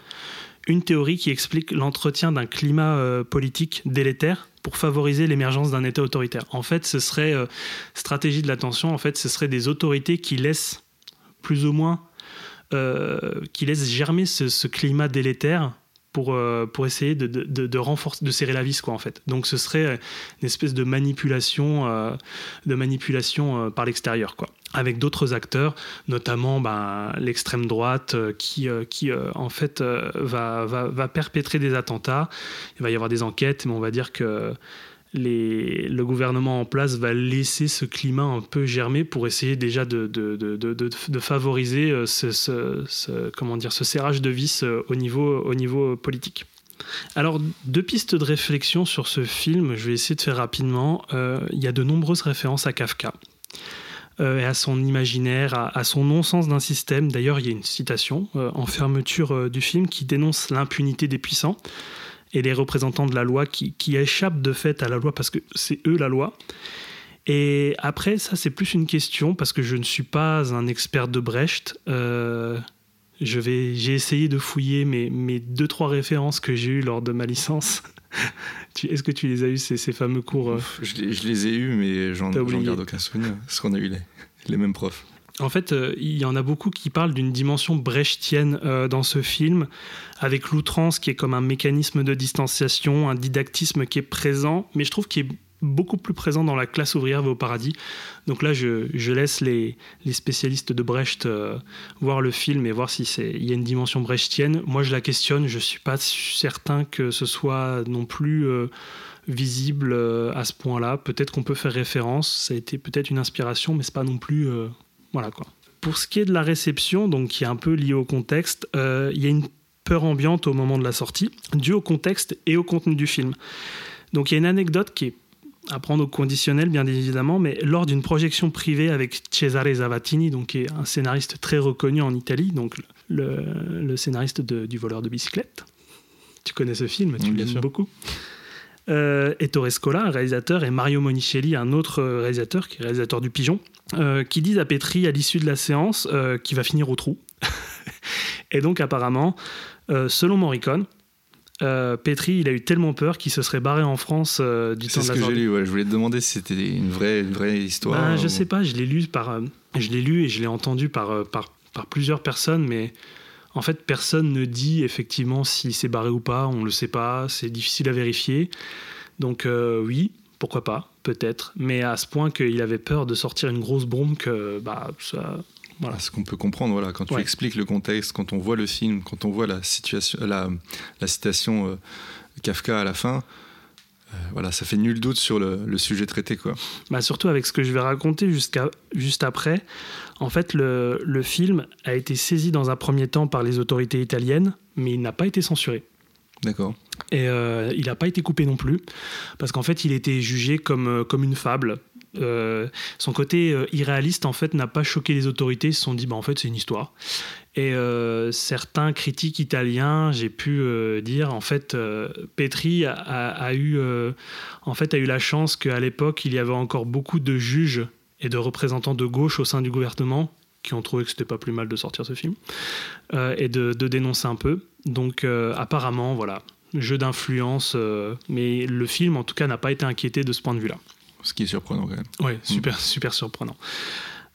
une théorie qui explique l'entretien d'un climat euh, politique délétère pour favoriser l'émergence d'un État autoritaire. En fait, ce serait euh, stratégie de l'attention. En fait, ce serait des autorités qui laissent plus ou moins germer ce climat délétère pour, euh, pour essayer de, renforcer, de serrer la vis, quoi, en fait. Donc, ce serait une espèce de manipulation, euh, de manipulation euh, par l'extérieur, quoi. Avec d'autres acteurs, notamment ben, l'extrême droite, euh, qui, euh, euh, en fait, euh, va perpétrer des attentats. Il va y avoir des enquêtes, mais on va dire que le gouvernement en place va laisser ce climat un peu germer pour essayer déjà de, favoriser euh, ce, comment dire, ce serrage de vis euh, au niveau, au niveau politique. Alors, deux pistes de réflexion sur ce film, je vais essayer de faire rapidement. Euh, il y a de nombreuses références à Kafka. et à son imaginaire, à, son non-sens d'un système. D'ailleurs, il y a une citation en fermeture du film qui dénonce l'impunité des puissants et les représentants de la loi qui, qui échappent de fait à la loi parce que c'est eux la loi. Et après, ça, c'est plus une question parce que je ne suis pas un expert de Brecht. Euh, je vais, j'ai essayé de fouiller mes, mes deux, trois références que j'ai eues lors de ma licence. [laughs] Est-ce que tu les as eues, ces, ces fameux cours euh? Je, les- je les ai eus, mais j'en garde aucun souvenir. Parce qu'on a eu les, les mêmes profs. En fait, euh, il y en a beaucoup qui parlent d'une dimension brechtienne euh, dans ce film, avec l'outrance qui est comme un mécanisme de distanciation, un didactisme qui est présent, mais je trouve qu'il est beaucoup plus présent dans la classe ouvrière va au paradis. Donc là, je, laisse les, spécialistes de Brecht euh, voir le film et voir si il y a une dimension brechtienne. Moi, je la questionne. Je suis pas certain que ce soit non plus visible à ce point-là. Peut-être qu'on peut faire référence. Ça a été peut-être une inspiration, mais c'est pas non plus voilà quoi. Pour ce qui est de la réception, donc qui est un peu lié au contexte, euh, il y a une peur ambiante au moment de la sortie, due au contexte et au contenu du film. Donc il y a une anecdote qui est à prendre au conditionnel, bien évidemment, mais lors d'une projection privée avec Cesare Zavattini, donc qui est un scénariste très reconnu en Italie, donc le, le scénariste de- du voleur de bicyclette. Tu connais ce film, tu Oui, l'aimes beaucoup. Euh, Ettore Scola, un réalisateur, et Mario Monicelli, un autre euh, réalisateur, qui est réalisateur du Pigeon, euh, qui disent à Petri à l'issue de la séance euh, qu'il va finir au trou. [laughs] et donc apparemment, selon Morricone, euh, Petri, il a eu tellement peur qu'il se serait barré en France euh, du temps C'est de ce la que j'ai lu. ouais. Je voulais te demander si c'était une vraie, une vraie histoire. Ben, je ou- sais pas, je l'ai lu par, euh, je l'ai lu et je l'ai entendu par, par, par plusieurs personnes, mais en fait, personne ne dit effectivement s'il s'est barré ou pas. On le sait pas, c'est difficile à vérifier. Donc euh, oui, pourquoi pas, peut-être, mais à ce point qu'il avait peur de sortir une grosse bombe que bah ça, Voilà, ce qu'on peut comprendre, voilà, quand tu Ouais. expliques le contexte, quand on voit le film, quand on voit la situation, la, la citation euh, Kafka à la fin, euh, voilà, ça fait nul doute sur le, le sujet traité. Quoi. Bah surtout avec ce que je vais raconter jusqu'à, juste après. En fait, le, le film a été saisi dans un premier temps par les autorités italiennes, mais il n'a pas été censuré. D'accord. Et euh, il n'a pas été coupé non plus, parce qu'en fait, il était jugé comme, euh, comme une fable. Euh, son côté euh, irréaliste, en fait, n'a pas choqué les autorités. Ils se sont dit, bah, en fait, c'est une histoire. Et certains critiques italiens, j'ai pu dire, en fait, Petri a, a- a eu, en fait, a eu la chance qu'à l'époque, il y avait encore beaucoup de juges et de représentants de gauche au sein du gouvernement qui ont trouvé que c'était pas plus mal de sortir ce film euh, et de, de dénoncer un peu. Donc, euh, apparemment, voilà, jeu d'influence, euh, mais le film, en tout cas, n'a pas été inquiété de ce point de vue-là. Ce qui est surprenant quand même. Ouais, super, super surprenant.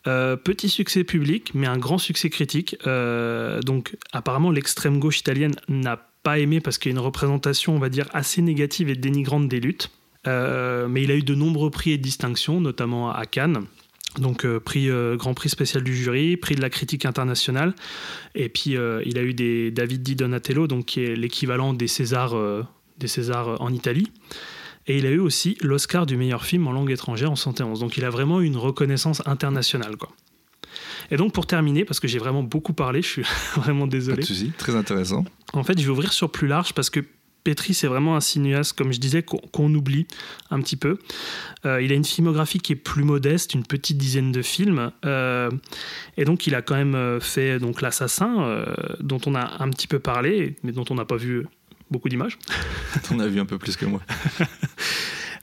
Petit succès public, mais un grand succès critique. Donc, apparemment, l'extrême gauche italienne n'a pas aimé parce qu'il y a une représentation, on va dire, assez négative et dénigrante des luttes. Euh, mais il a eu de nombreux prix et distinctions, notamment à Cannes. Donc, euh, prix, euh, Grand Prix spécial du jury, prix de la critique internationale. Et puis, euh, il a eu des David Di Donatello, donc, qui est l'équivalent des Césars, des Césars en Italie. Et il a eu aussi l'Oscar du meilleur film en langue étrangère en 71. Donc il a vraiment eu une reconnaissance internationale. Quoi. Et donc pour terminer, parce que j'ai vraiment beaucoup parlé, je suis [laughs] vraiment Pas désolé. de souci, très intéressant. En fait, je vais ouvrir sur plus large parce que Petri, c'est vraiment un cinéaste, comme je disais, qu'on oublie un petit peu. Euh, il a une filmographie qui est plus modeste, une petite dizaine de films. Euh, et donc, il a quand même euh, fait donc L'Assassin, euh, dont on a un petit peu parlé, mais dont on n'a pas vu beaucoup d'images. [laughs] T'en as vu un peu plus que moi. [laughs]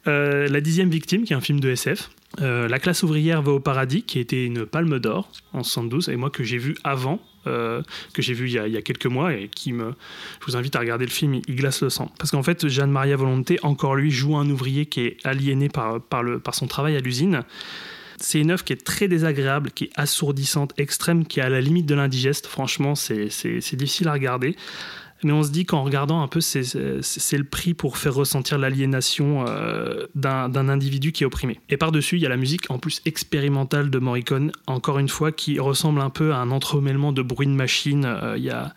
La dixième victime, qui est un film de SF. La classe ouvrière va au paradis, qui était une palme d'or en 72, et moi que j'ai vu avant, que j'ai vu il y, a, quelques mois, et qui me. Je vous invite à regarder le film, il glace le sang. Parce qu'en fait, Jeanne Maria Volonté, encore lui, joue un ouvrier qui est aliéné par, par, le, par son travail à l'usine. C'est une œuvre qui est très désagréable, qui est assourdissante, extrême, qui est à la limite de l'indigeste. Franchement, c'est difficile à regarder. Mais on se dit qu'en regardant un peu, c'est- le prix pour faire ressentir l'aliénation euh, d'un individu qui est opprimé. Et par-dessus, il y a la musique en plus expérimentale de Morricone, encore une fois, qui ressemble un peu à un entremêlement de bruit de machine. Euh, a-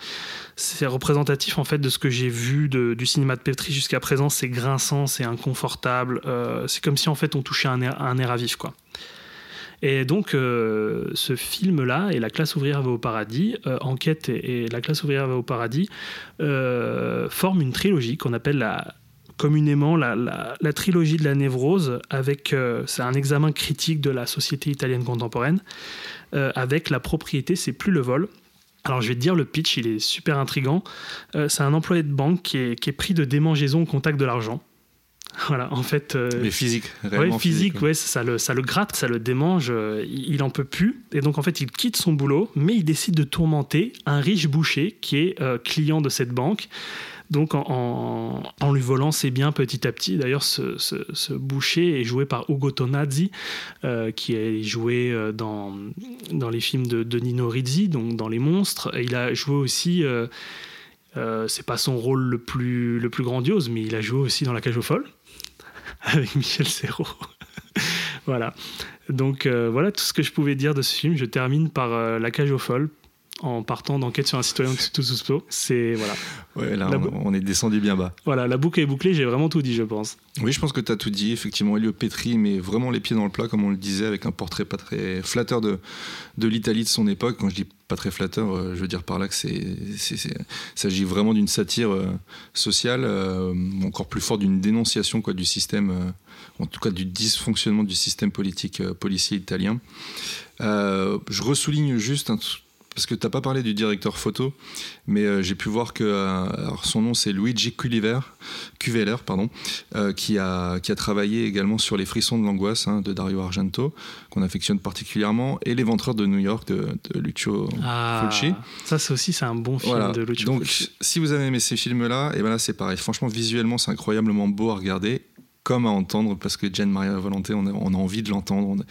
c'est représentatif en fait de ce que j'ai vu du cinéma de Petri jusqu'à présent. C'est grinçant, c'est inconfortable. euh, c'est comme si en fait on touchait un air, un air à vif, quoi. Et donc, euh, ce film-là, et La classe ouvrière va au paradis, euh, Enquête et, La classe ouvrière va au paradis, euh, forment une trilogie qu'on appelle communément la, trilogie de la névrose, avec, c'est un examen critique de la société italienne contemporaine, avec la propriété, c'est plus le vol. Alors je vais te dire le pitch, il est super intrigant. C'est un employé de banque qui est pris de démangeaison au contact de l'argent. [laughs] Voilà, en fait. euh, Mais physique, Ouais, réellement physique, ouais. ça le, ça le gratte, ça le démange, euh, il en peut plus. Et donc en fait, il quitte son boulot, mais il décide de tourmenter un riche boucher qui est euh, client de cette banque. Donc en, en- en lui volant ses biens petit à petit. D'ailleurs, ce, ce- ce boucher est joué par Ugo Tonazzi, euh, qui est joué dans, dans les films de, de Nino Rizzi, donc dans Les Monstres. Et il a joué aussi... euh, c'est pas son rôle le plus, le plus grandiose, mais il a joué aussi dans La Cage aux Folles [laughs] avec Michel Serrault. [laughs] voilà. Donc euh, voilà tout ce que je pouvais dire de ce film. Je termine par euh, La Cage aux Folles en partant d'enquête sur un citoyen tout sous C'est voilà. Ouais, là, La on, est descendu bien bas. Voilà, la boucle est bouclée, j'ai vraiment tout dit, je pense. Oui, je pense que tu as tout dit. Effectivement, Elio Petri met vraiment les pieds dans le plat, comme on le disait, avec un portrait pas très flatteur de, de l'Italie de son époque. Quand je dis pas très flatteur, euh, je veux dire par là que c'est, s'agit vraiment d'une satire euh, sociale, euh, encore plus fort d'une dénonciation quoi, du système, euh, en tout cas du dysfonctionnement du système politique policier italien. Je ressouligne juste un truc, parce que tu n'as pas parlé du directeur photo, mais euh, j'ai pu voir que euh, alors son nom c'est Luigi Culiver, Cuveller, pardon, euh, qui, a, qui a travaillé également sur Les Frissons de l'angoisse hein, de Dario Argento, qu'on affectionne particulièrement, et Les Ventreurs de New York de, de Lucio Fulci. ça c'est aussi c'est un bon film Voilà. de Lucio Donc, Fulci. si vous avez aimé ces films-là, et ben là c'est pareil. Franchement, visuellement, c'est incroyablement beau à regarder, comme à entendre, parce que Gian Maria Volonté, on a, on a envie de l'entendre.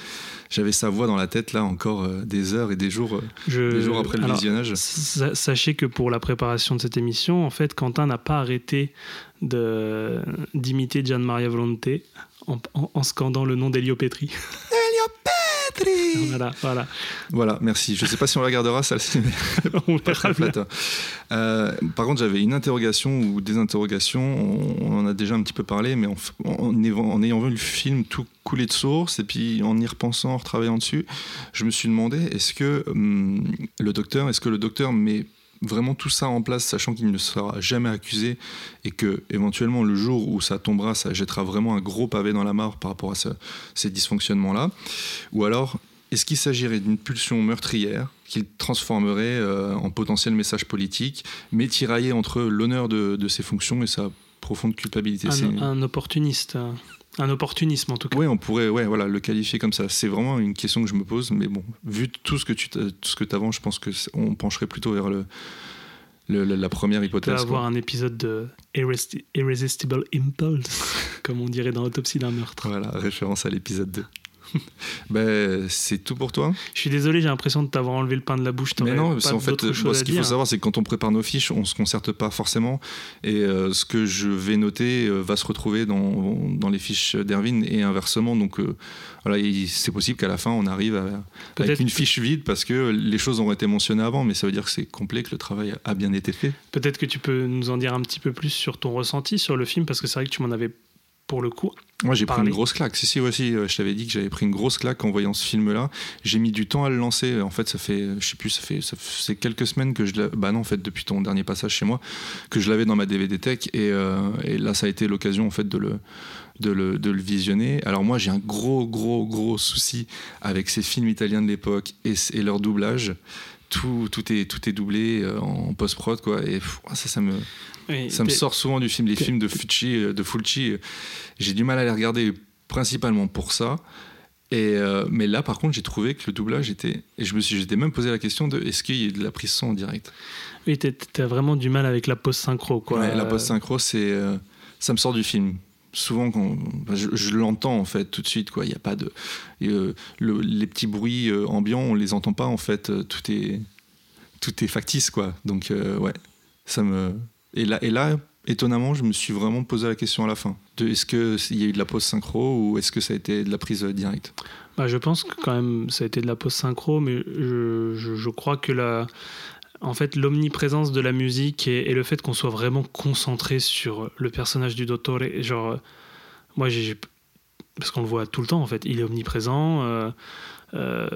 J'avais sa voix dans la tête là encore euh, des heures et des jours, euh, Je- des jours après le alors, visionnage. sa- Sachez que pour la préparation de cette émission, en fait, Quentin n'a pas arrêté de d'imiter Gian Maria Volonté en, en- en scandant le nom d'Elio Petri. [laughs] Voilà, voilà. Voilà, merci. Je sais pas si on la gardera, ça [laughs] On pas très. Euh, par contre, j'avais une interrogation ou des interrogations. On, on en a déjà un petit peu parlé, mais en, ayant- en ayant vu le film tout couler de source et puis en y repensant, en retravaillant dessus, je me suis demandé est-ce que hum, le docteur, est-ce que le docteur met vraiment tout ça en place, sachant qu'il ne sera jamais accusé et que éventuellement le jour où ça tombera, ça jettera vraiment un gros pavé dans la mare par rapport à ce- ces dysfonctionnements-là, ou alors est-ce qu'il s'agirait d'une pulsion meurtrière qu'il transformerait euh, en potentiel message politique, mais tiraillé entre l'honneur de, de ses fonctions et sa profonde culpabilité? C'est- Un, un opportuniste. Un opportunisme en tout cas. Oui, on pourrait ouais, voilà, le qualifier comme ça. C'est vraiment une question que je me pose, mais bon, vu tout ce que tu tout ce que avances, je pense que c'est- on pencherait plutôt vers le, le- la, la première peut hypothèse. avoir quoi. un épisode de Irresistible Impulse, [laughs] comme on dirait dans Autopsie d'un meurtre. Voilà, référence à l'épisode 2. Ben, c'est tout pour toi. Je suis désolé, j'ai l'impression de t'avoir enlevé le pain de la bouche. Mais non, qu'en fait, moi, ce qu'il faut savoir, c'est que quand on prépare nos fiches, on se concerte pas forcément. Et euh, ce que je vais noter euh, va se retrouver dans, dans les fiches d'Erwin et inversement. Donc euh, voilà, il- c'est possible qu'à la fin, on arrive à- avec une fiche vide parce que les choses ont été mentionnées avant, mais ça veut dire que c'est complet, que le travail a bien été fait. Peut-être que tu peux nous en dire un petit peu plus sur ton ressenti sur le film, parce que c'est vrai que tu m'en avais pour le coup. Moi, j'ai pris une grosse claque. Si, si, voici, je t'avais dit que j'avais pris une grosse claque en voyant ce film-là. J'ai mis du temps à le lancer. En fait, ça fait, je sais plus, ça fait, ça fait c'est quelques semaines que je l'ai. Bah non, en fait, depuis ton dernier passage chez moi, que je l'avais dans ma DVD Tech. Et, euh, et là, ça a été l'occasion, en fait, de le, de le, de le visionner. Alors, moi, j'ai un gros, gros, gros souci avec ces films italiens de l'époque et, et leur doublage. Tout, tout, est, tout est doublé euh, en post-prod, quoi. Et pff, ça, ça me. Oui, Ça me sort souvent du film. Les films de Fucci, euh, de Fulci, j'ai du mal à les regarder principalement pour ça. Et euh, mais là, par contre, j'ai trouvé que le doublage était. Et je me suis, j'étais même posé la question de est-ce qu'il y a de la prise son en direct? Oui, t'as vraiment du mal avec la pause synchro, quoi. Ouais, La post synchro, c'est, euh, ça me sort du film. Souvent, quand je, je l'entends en fait tout de suite, quoi. Il y a pas de euh, le- les petits bruits ambiants, on les entend pas en fait. Tout est tout est factice, quoi. Donc ouais, ça me et là et là. Étonnamment, je me suis vraiment posé la question à la fin. Est-ce qu'il y a eu de la pause synchro ou est-ce que ça a été de la prise euh, directe? Bah, je pense que quand même ça a été de la pause synchro, mais je, je- crois que la, en fait, l'omniprésence de la musique et, le fait qu'on soit vraiment concentré sur le personnage du Dottore, genre, moi Parce qu'on le voit tout le temps en fait, il est omniprésent, euh, euh,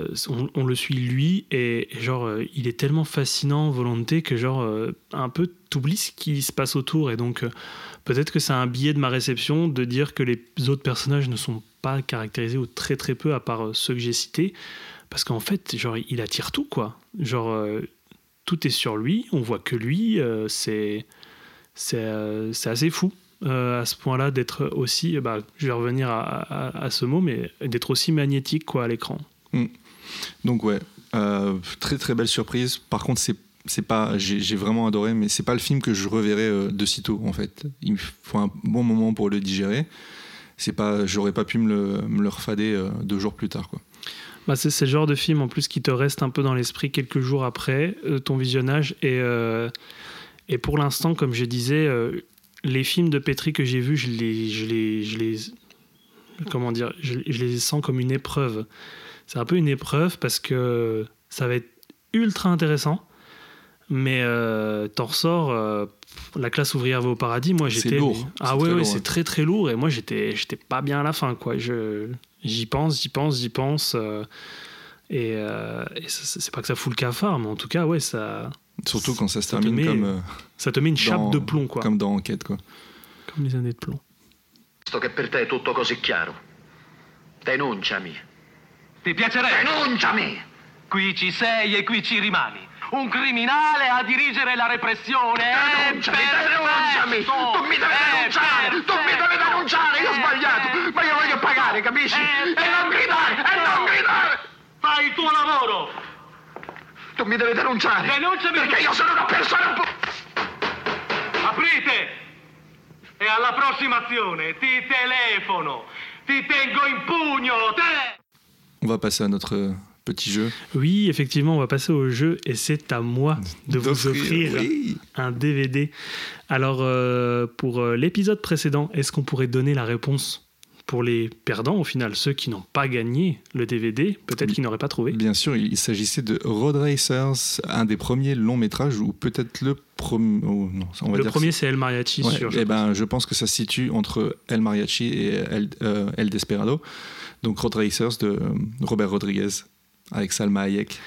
on, le suit lui, et, genre, euh, il est tellement fascinant, volonté, que genre, euh, un peu t'oublies ce qui se passe autour, et donc. Peut-être que c'est un biais de ma réception de dire que les autres personnages ne sont pas caractérisés ou très très peu à part ceux que j'ai cités. Parce qu'en fait, genre, il attire tout, quoi. Genre, tout est sur lui, on voit que lui, c'est c'est assez fou à ce point-là d'être aussi, bah, je vais revenir à, à- à ce mot, mais d'être aussi magnétique, quoi, à l'écran. Donc ouais, euh, très très belle surprise. Par contre, c'est pas, j'ai vraiment adoré, mais c'est pas le film que je reverrai euh, de sitôt en fait. Il faut un bon moment pour le digérer. C'est pas, j'aurais pas pu me le, refader euh, deux jours plus tard quoi. Bah, c'est le genre de film en plus qui te reste un peu dans l'esprit quelques jours après ton visionnage. Et, et pour l'instant, comme je disais, les films de Petri que j'ai vus, je les, je les, je les, comment dire, je les sens comme une épreuve. C'est un peu une épreuve parce que ça va être ultra intéressant. Mais euh, t'en ressors, euh, la classe ouvrière va au paradis. Moi, C'est j'étais. lourd. Ah ouais, très ouais, lourd, c'est très très lourd. Et moi, j'étais, j'étais pas bien à la fin, quoi. Je, j'y pense, j'y pense, j'y pense. euh, et, euh, et ça- c'est pas que ça fout le cafard, mais en tout cas, ouais, ça, Surtout quand ça se Ça te termine met comme, euh, ça te met une chape dans, de plomb, quoi. comme dans Enquête quoi. Comme les années de plomb. Visto che per te è tutto così chiaro, denunciami. Ti piacerebbe? Denunciami! Qui ci sei e qui ci rimani. Un criminale a dirigere la repressione. Denunciami, denunciami! perfetto! Tu mi devi denunciare! Tu mi devi perfetto! denunciare! Io ho sbagliato! Ma io voglio pagare, capisci? E non gridare! E non gridare! Fai il tuo lavoro! Tu mi devi denunciare! Denunciami! Perché io sono una persona un po'... Aprite! E alla prossima azione ti telefono! Ti tengo in pugno! Te! On va passer à notre euh, petit jeu. Oui, effectivement, on va passer au jeu et c'est à moi de vous offrir oui. un DVD. Alors, euh, pour euh, l'épisode précédent, est-ce qu'on pourrait donner la réponse pour les perdants, au final, ceux qui n'ont pas gagné le DVD, peut-être qu'ils n'auraient pas trouvé? Bien sûr, il s'agissait de Road Racers, un des premiers longs métrages, ou peut-être le premier. oh, va Le dire premier, c'est El Mariachi Ouais, sur. je eh pense. ben, je pense que ça se situe entre El Mariachi et El, euh, El Desperado. Donc Road Racers de euh, Robert Rodriguez avec Salma Hayek.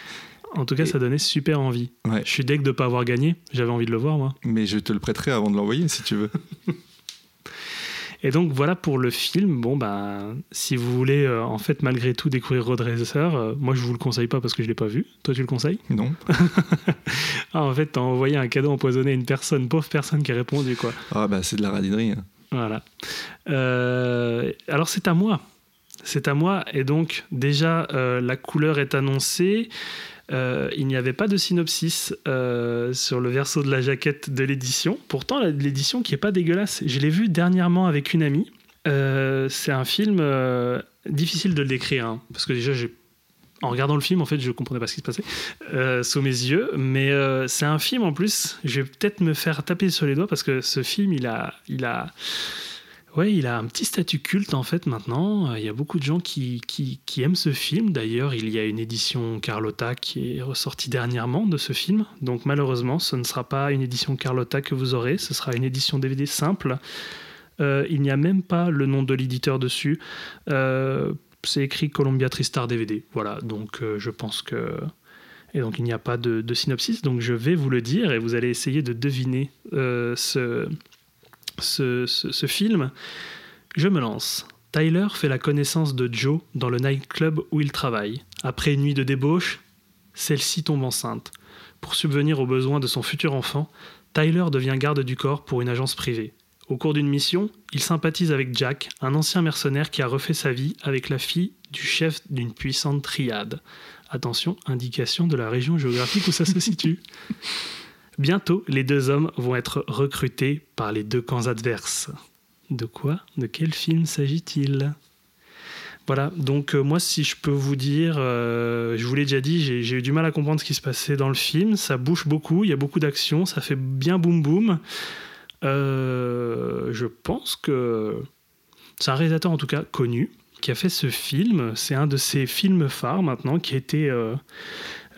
En tout cas, ça donnait super envie. Ouais. Je suis deg de ne pas avoir gagné. J'avais envie de le voir, moi. Mais je te le prêterai avant de l'envoyer si tu veux. [laughs] Et donc voilà pour le film. Bon ben, si vous voulez euh, en fait malgré tout découvrir Road Racer, euh, moi je vous le conseille pas parce que je l'ai pas vu. Toi tu le conseilles? Non [laughs] Ah en fait t'as envoyé un cadeau empoisonné à une personne, pauvre personne qui a répondu quoi. Ah bah c'est de la radinerie. hein. Voilà. Euh, alors c'est à moi. C'est à moi. Et donc déjà euh, la couleur est annoncée. Euh, il n'y avait pas de synopsis euh, sur le verso de la jaquette de l'édition. Pourtant, l'édition qui est pas dégueulasse. Je l'ai vu dernièrement avec une amie. C'est un film difficile de le décrire, hein, parce que déjà, en regardant le film, en fait, je comprenais pas ce qui se passait sous mes yeux. Mais c'est un film en plus. Je vais peut-être me faire taper sur les doigts parce que ce film, il a, il a, ouais, il a un petit statut culte en fait maintenant. Il y a beaucoup de gens qui, qui, aiment ce film. D'ailleurs, il y a une édition Carlotta qui est ressortie dernièrement de ce film. Donc malheureusement, ce ne sera pas une édition Carlotta que vous aurez. Ce sera une édition DVD simple. Euh, il n'y a même pas le nom de l'éditeur dessus. Euh, c'est écrit Columbia Tristar DVD. Voilà, donc euh, je pense que. Et donc il n'y a pas de, synopsis, donc je vais vous le dire et vous allez essayer de deviner euh, ce, ce, film. Je me lance. Tyler fait la connaissance de Joe dans le nightclub où il travaille. Après une nuit de débauche, celle-ci tombe enceinte. Pour subvenir aux besoins de son futur enfant, Tyler devient garde du corps pour une agence privée. Au cours d'une mission, il sympathise avec Jack, un ancien mercenaire qui a refait sa vie avec la fille du chef d'une puissante triade. Attention, indication de la région géographique où ça se situe. [laughs] Bientôt, les deux hommes vont être recrutés par les deux camps adverses. De quoi? De quel film s'agit-il? Voilà, donc euh, moi si je peux vous dire, euh, je vous l'ai déjà dit, j'ai eu du mal à comprendre ce qui se passait dans le film, ça bouge beaucoup, il y a beaucoup d'action, ça fait bien boum boum. Euh, je pense que c'est un réalisateur en tout cas connu qui a fait ce film, c'est un de ses films phares maintenant qui a été...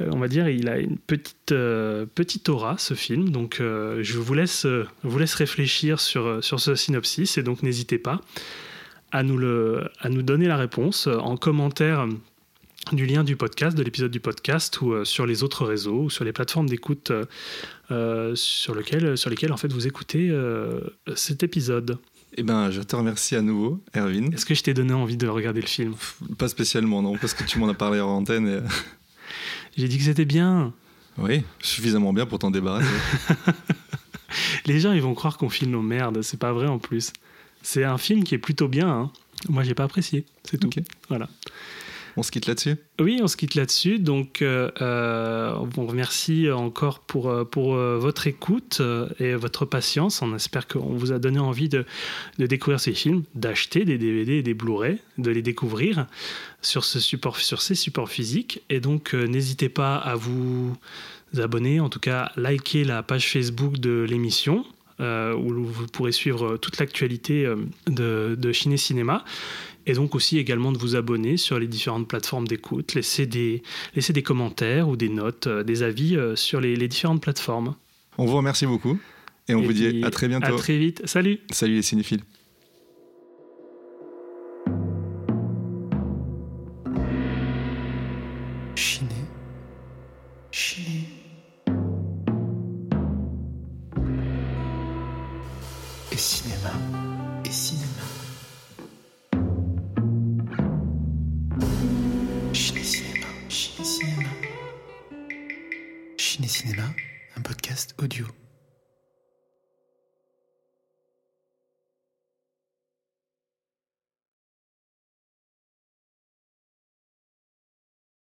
euh, on va dire, il a une petite, euh, petite aura, ce film. Donc, euh, je vous laisse, vous laisse réfléchir sur, sur ce synopsis. Et donc, n'hésitez pas à nous, le, à nous donner la réponse en commentaire du lien du podcast, de l'épisode du podcast, ou euh, sur les autres réseaux, ou sur les plateformes d'écoute sur, lesquelles, sur lesquelles, en fait, vous écoutez cet épisode. Eh ben, je te remercie à nouveau, Erwin. Est-ce que je t'ai donné envie de regarder le film? Pas spécialement, non, parce que tu m'en as parlé en antenne. et- J'ai dit que c'était bien. Oui, suffisamment bien pour t'en débarrasser. [laughs] Les gens, ils vont croire qu'on filme nos merdes. C'est pas vrai en plus. C'est un film qui est plutôt bien. hein. Moi, j'ai pas apprécié. C'est tout. Ok. Voilà. On se quitte là-dessus? Oui, on se quitte là-dessus. Donc, euh, euh, on remercie encore pour, euh, pour votre écoute et votre patience. On espère qu'on vous a donné envie de, de découvrir ces films, d'acheter des DVD et des Blu-ray, de les découvrir sur, ce support, sur ces supports physiques. Et donc, n'hésitez pas à vous abonner, en tout cas, liker la page Facebook de l'émission. où vous pourrez suivre toute l'actualité de, de Ciné Cinéma et donc aussi également de vous abonner sur les différentes plateformes d'écoute, laisser des, laisser des commentaires ou des notes, euh, des avis euh, sur les, les différentes plateformes. On vous remercie beaucoup et on Et vous dit à très bientôt. À très vite. Salut Salut les cinéphiles.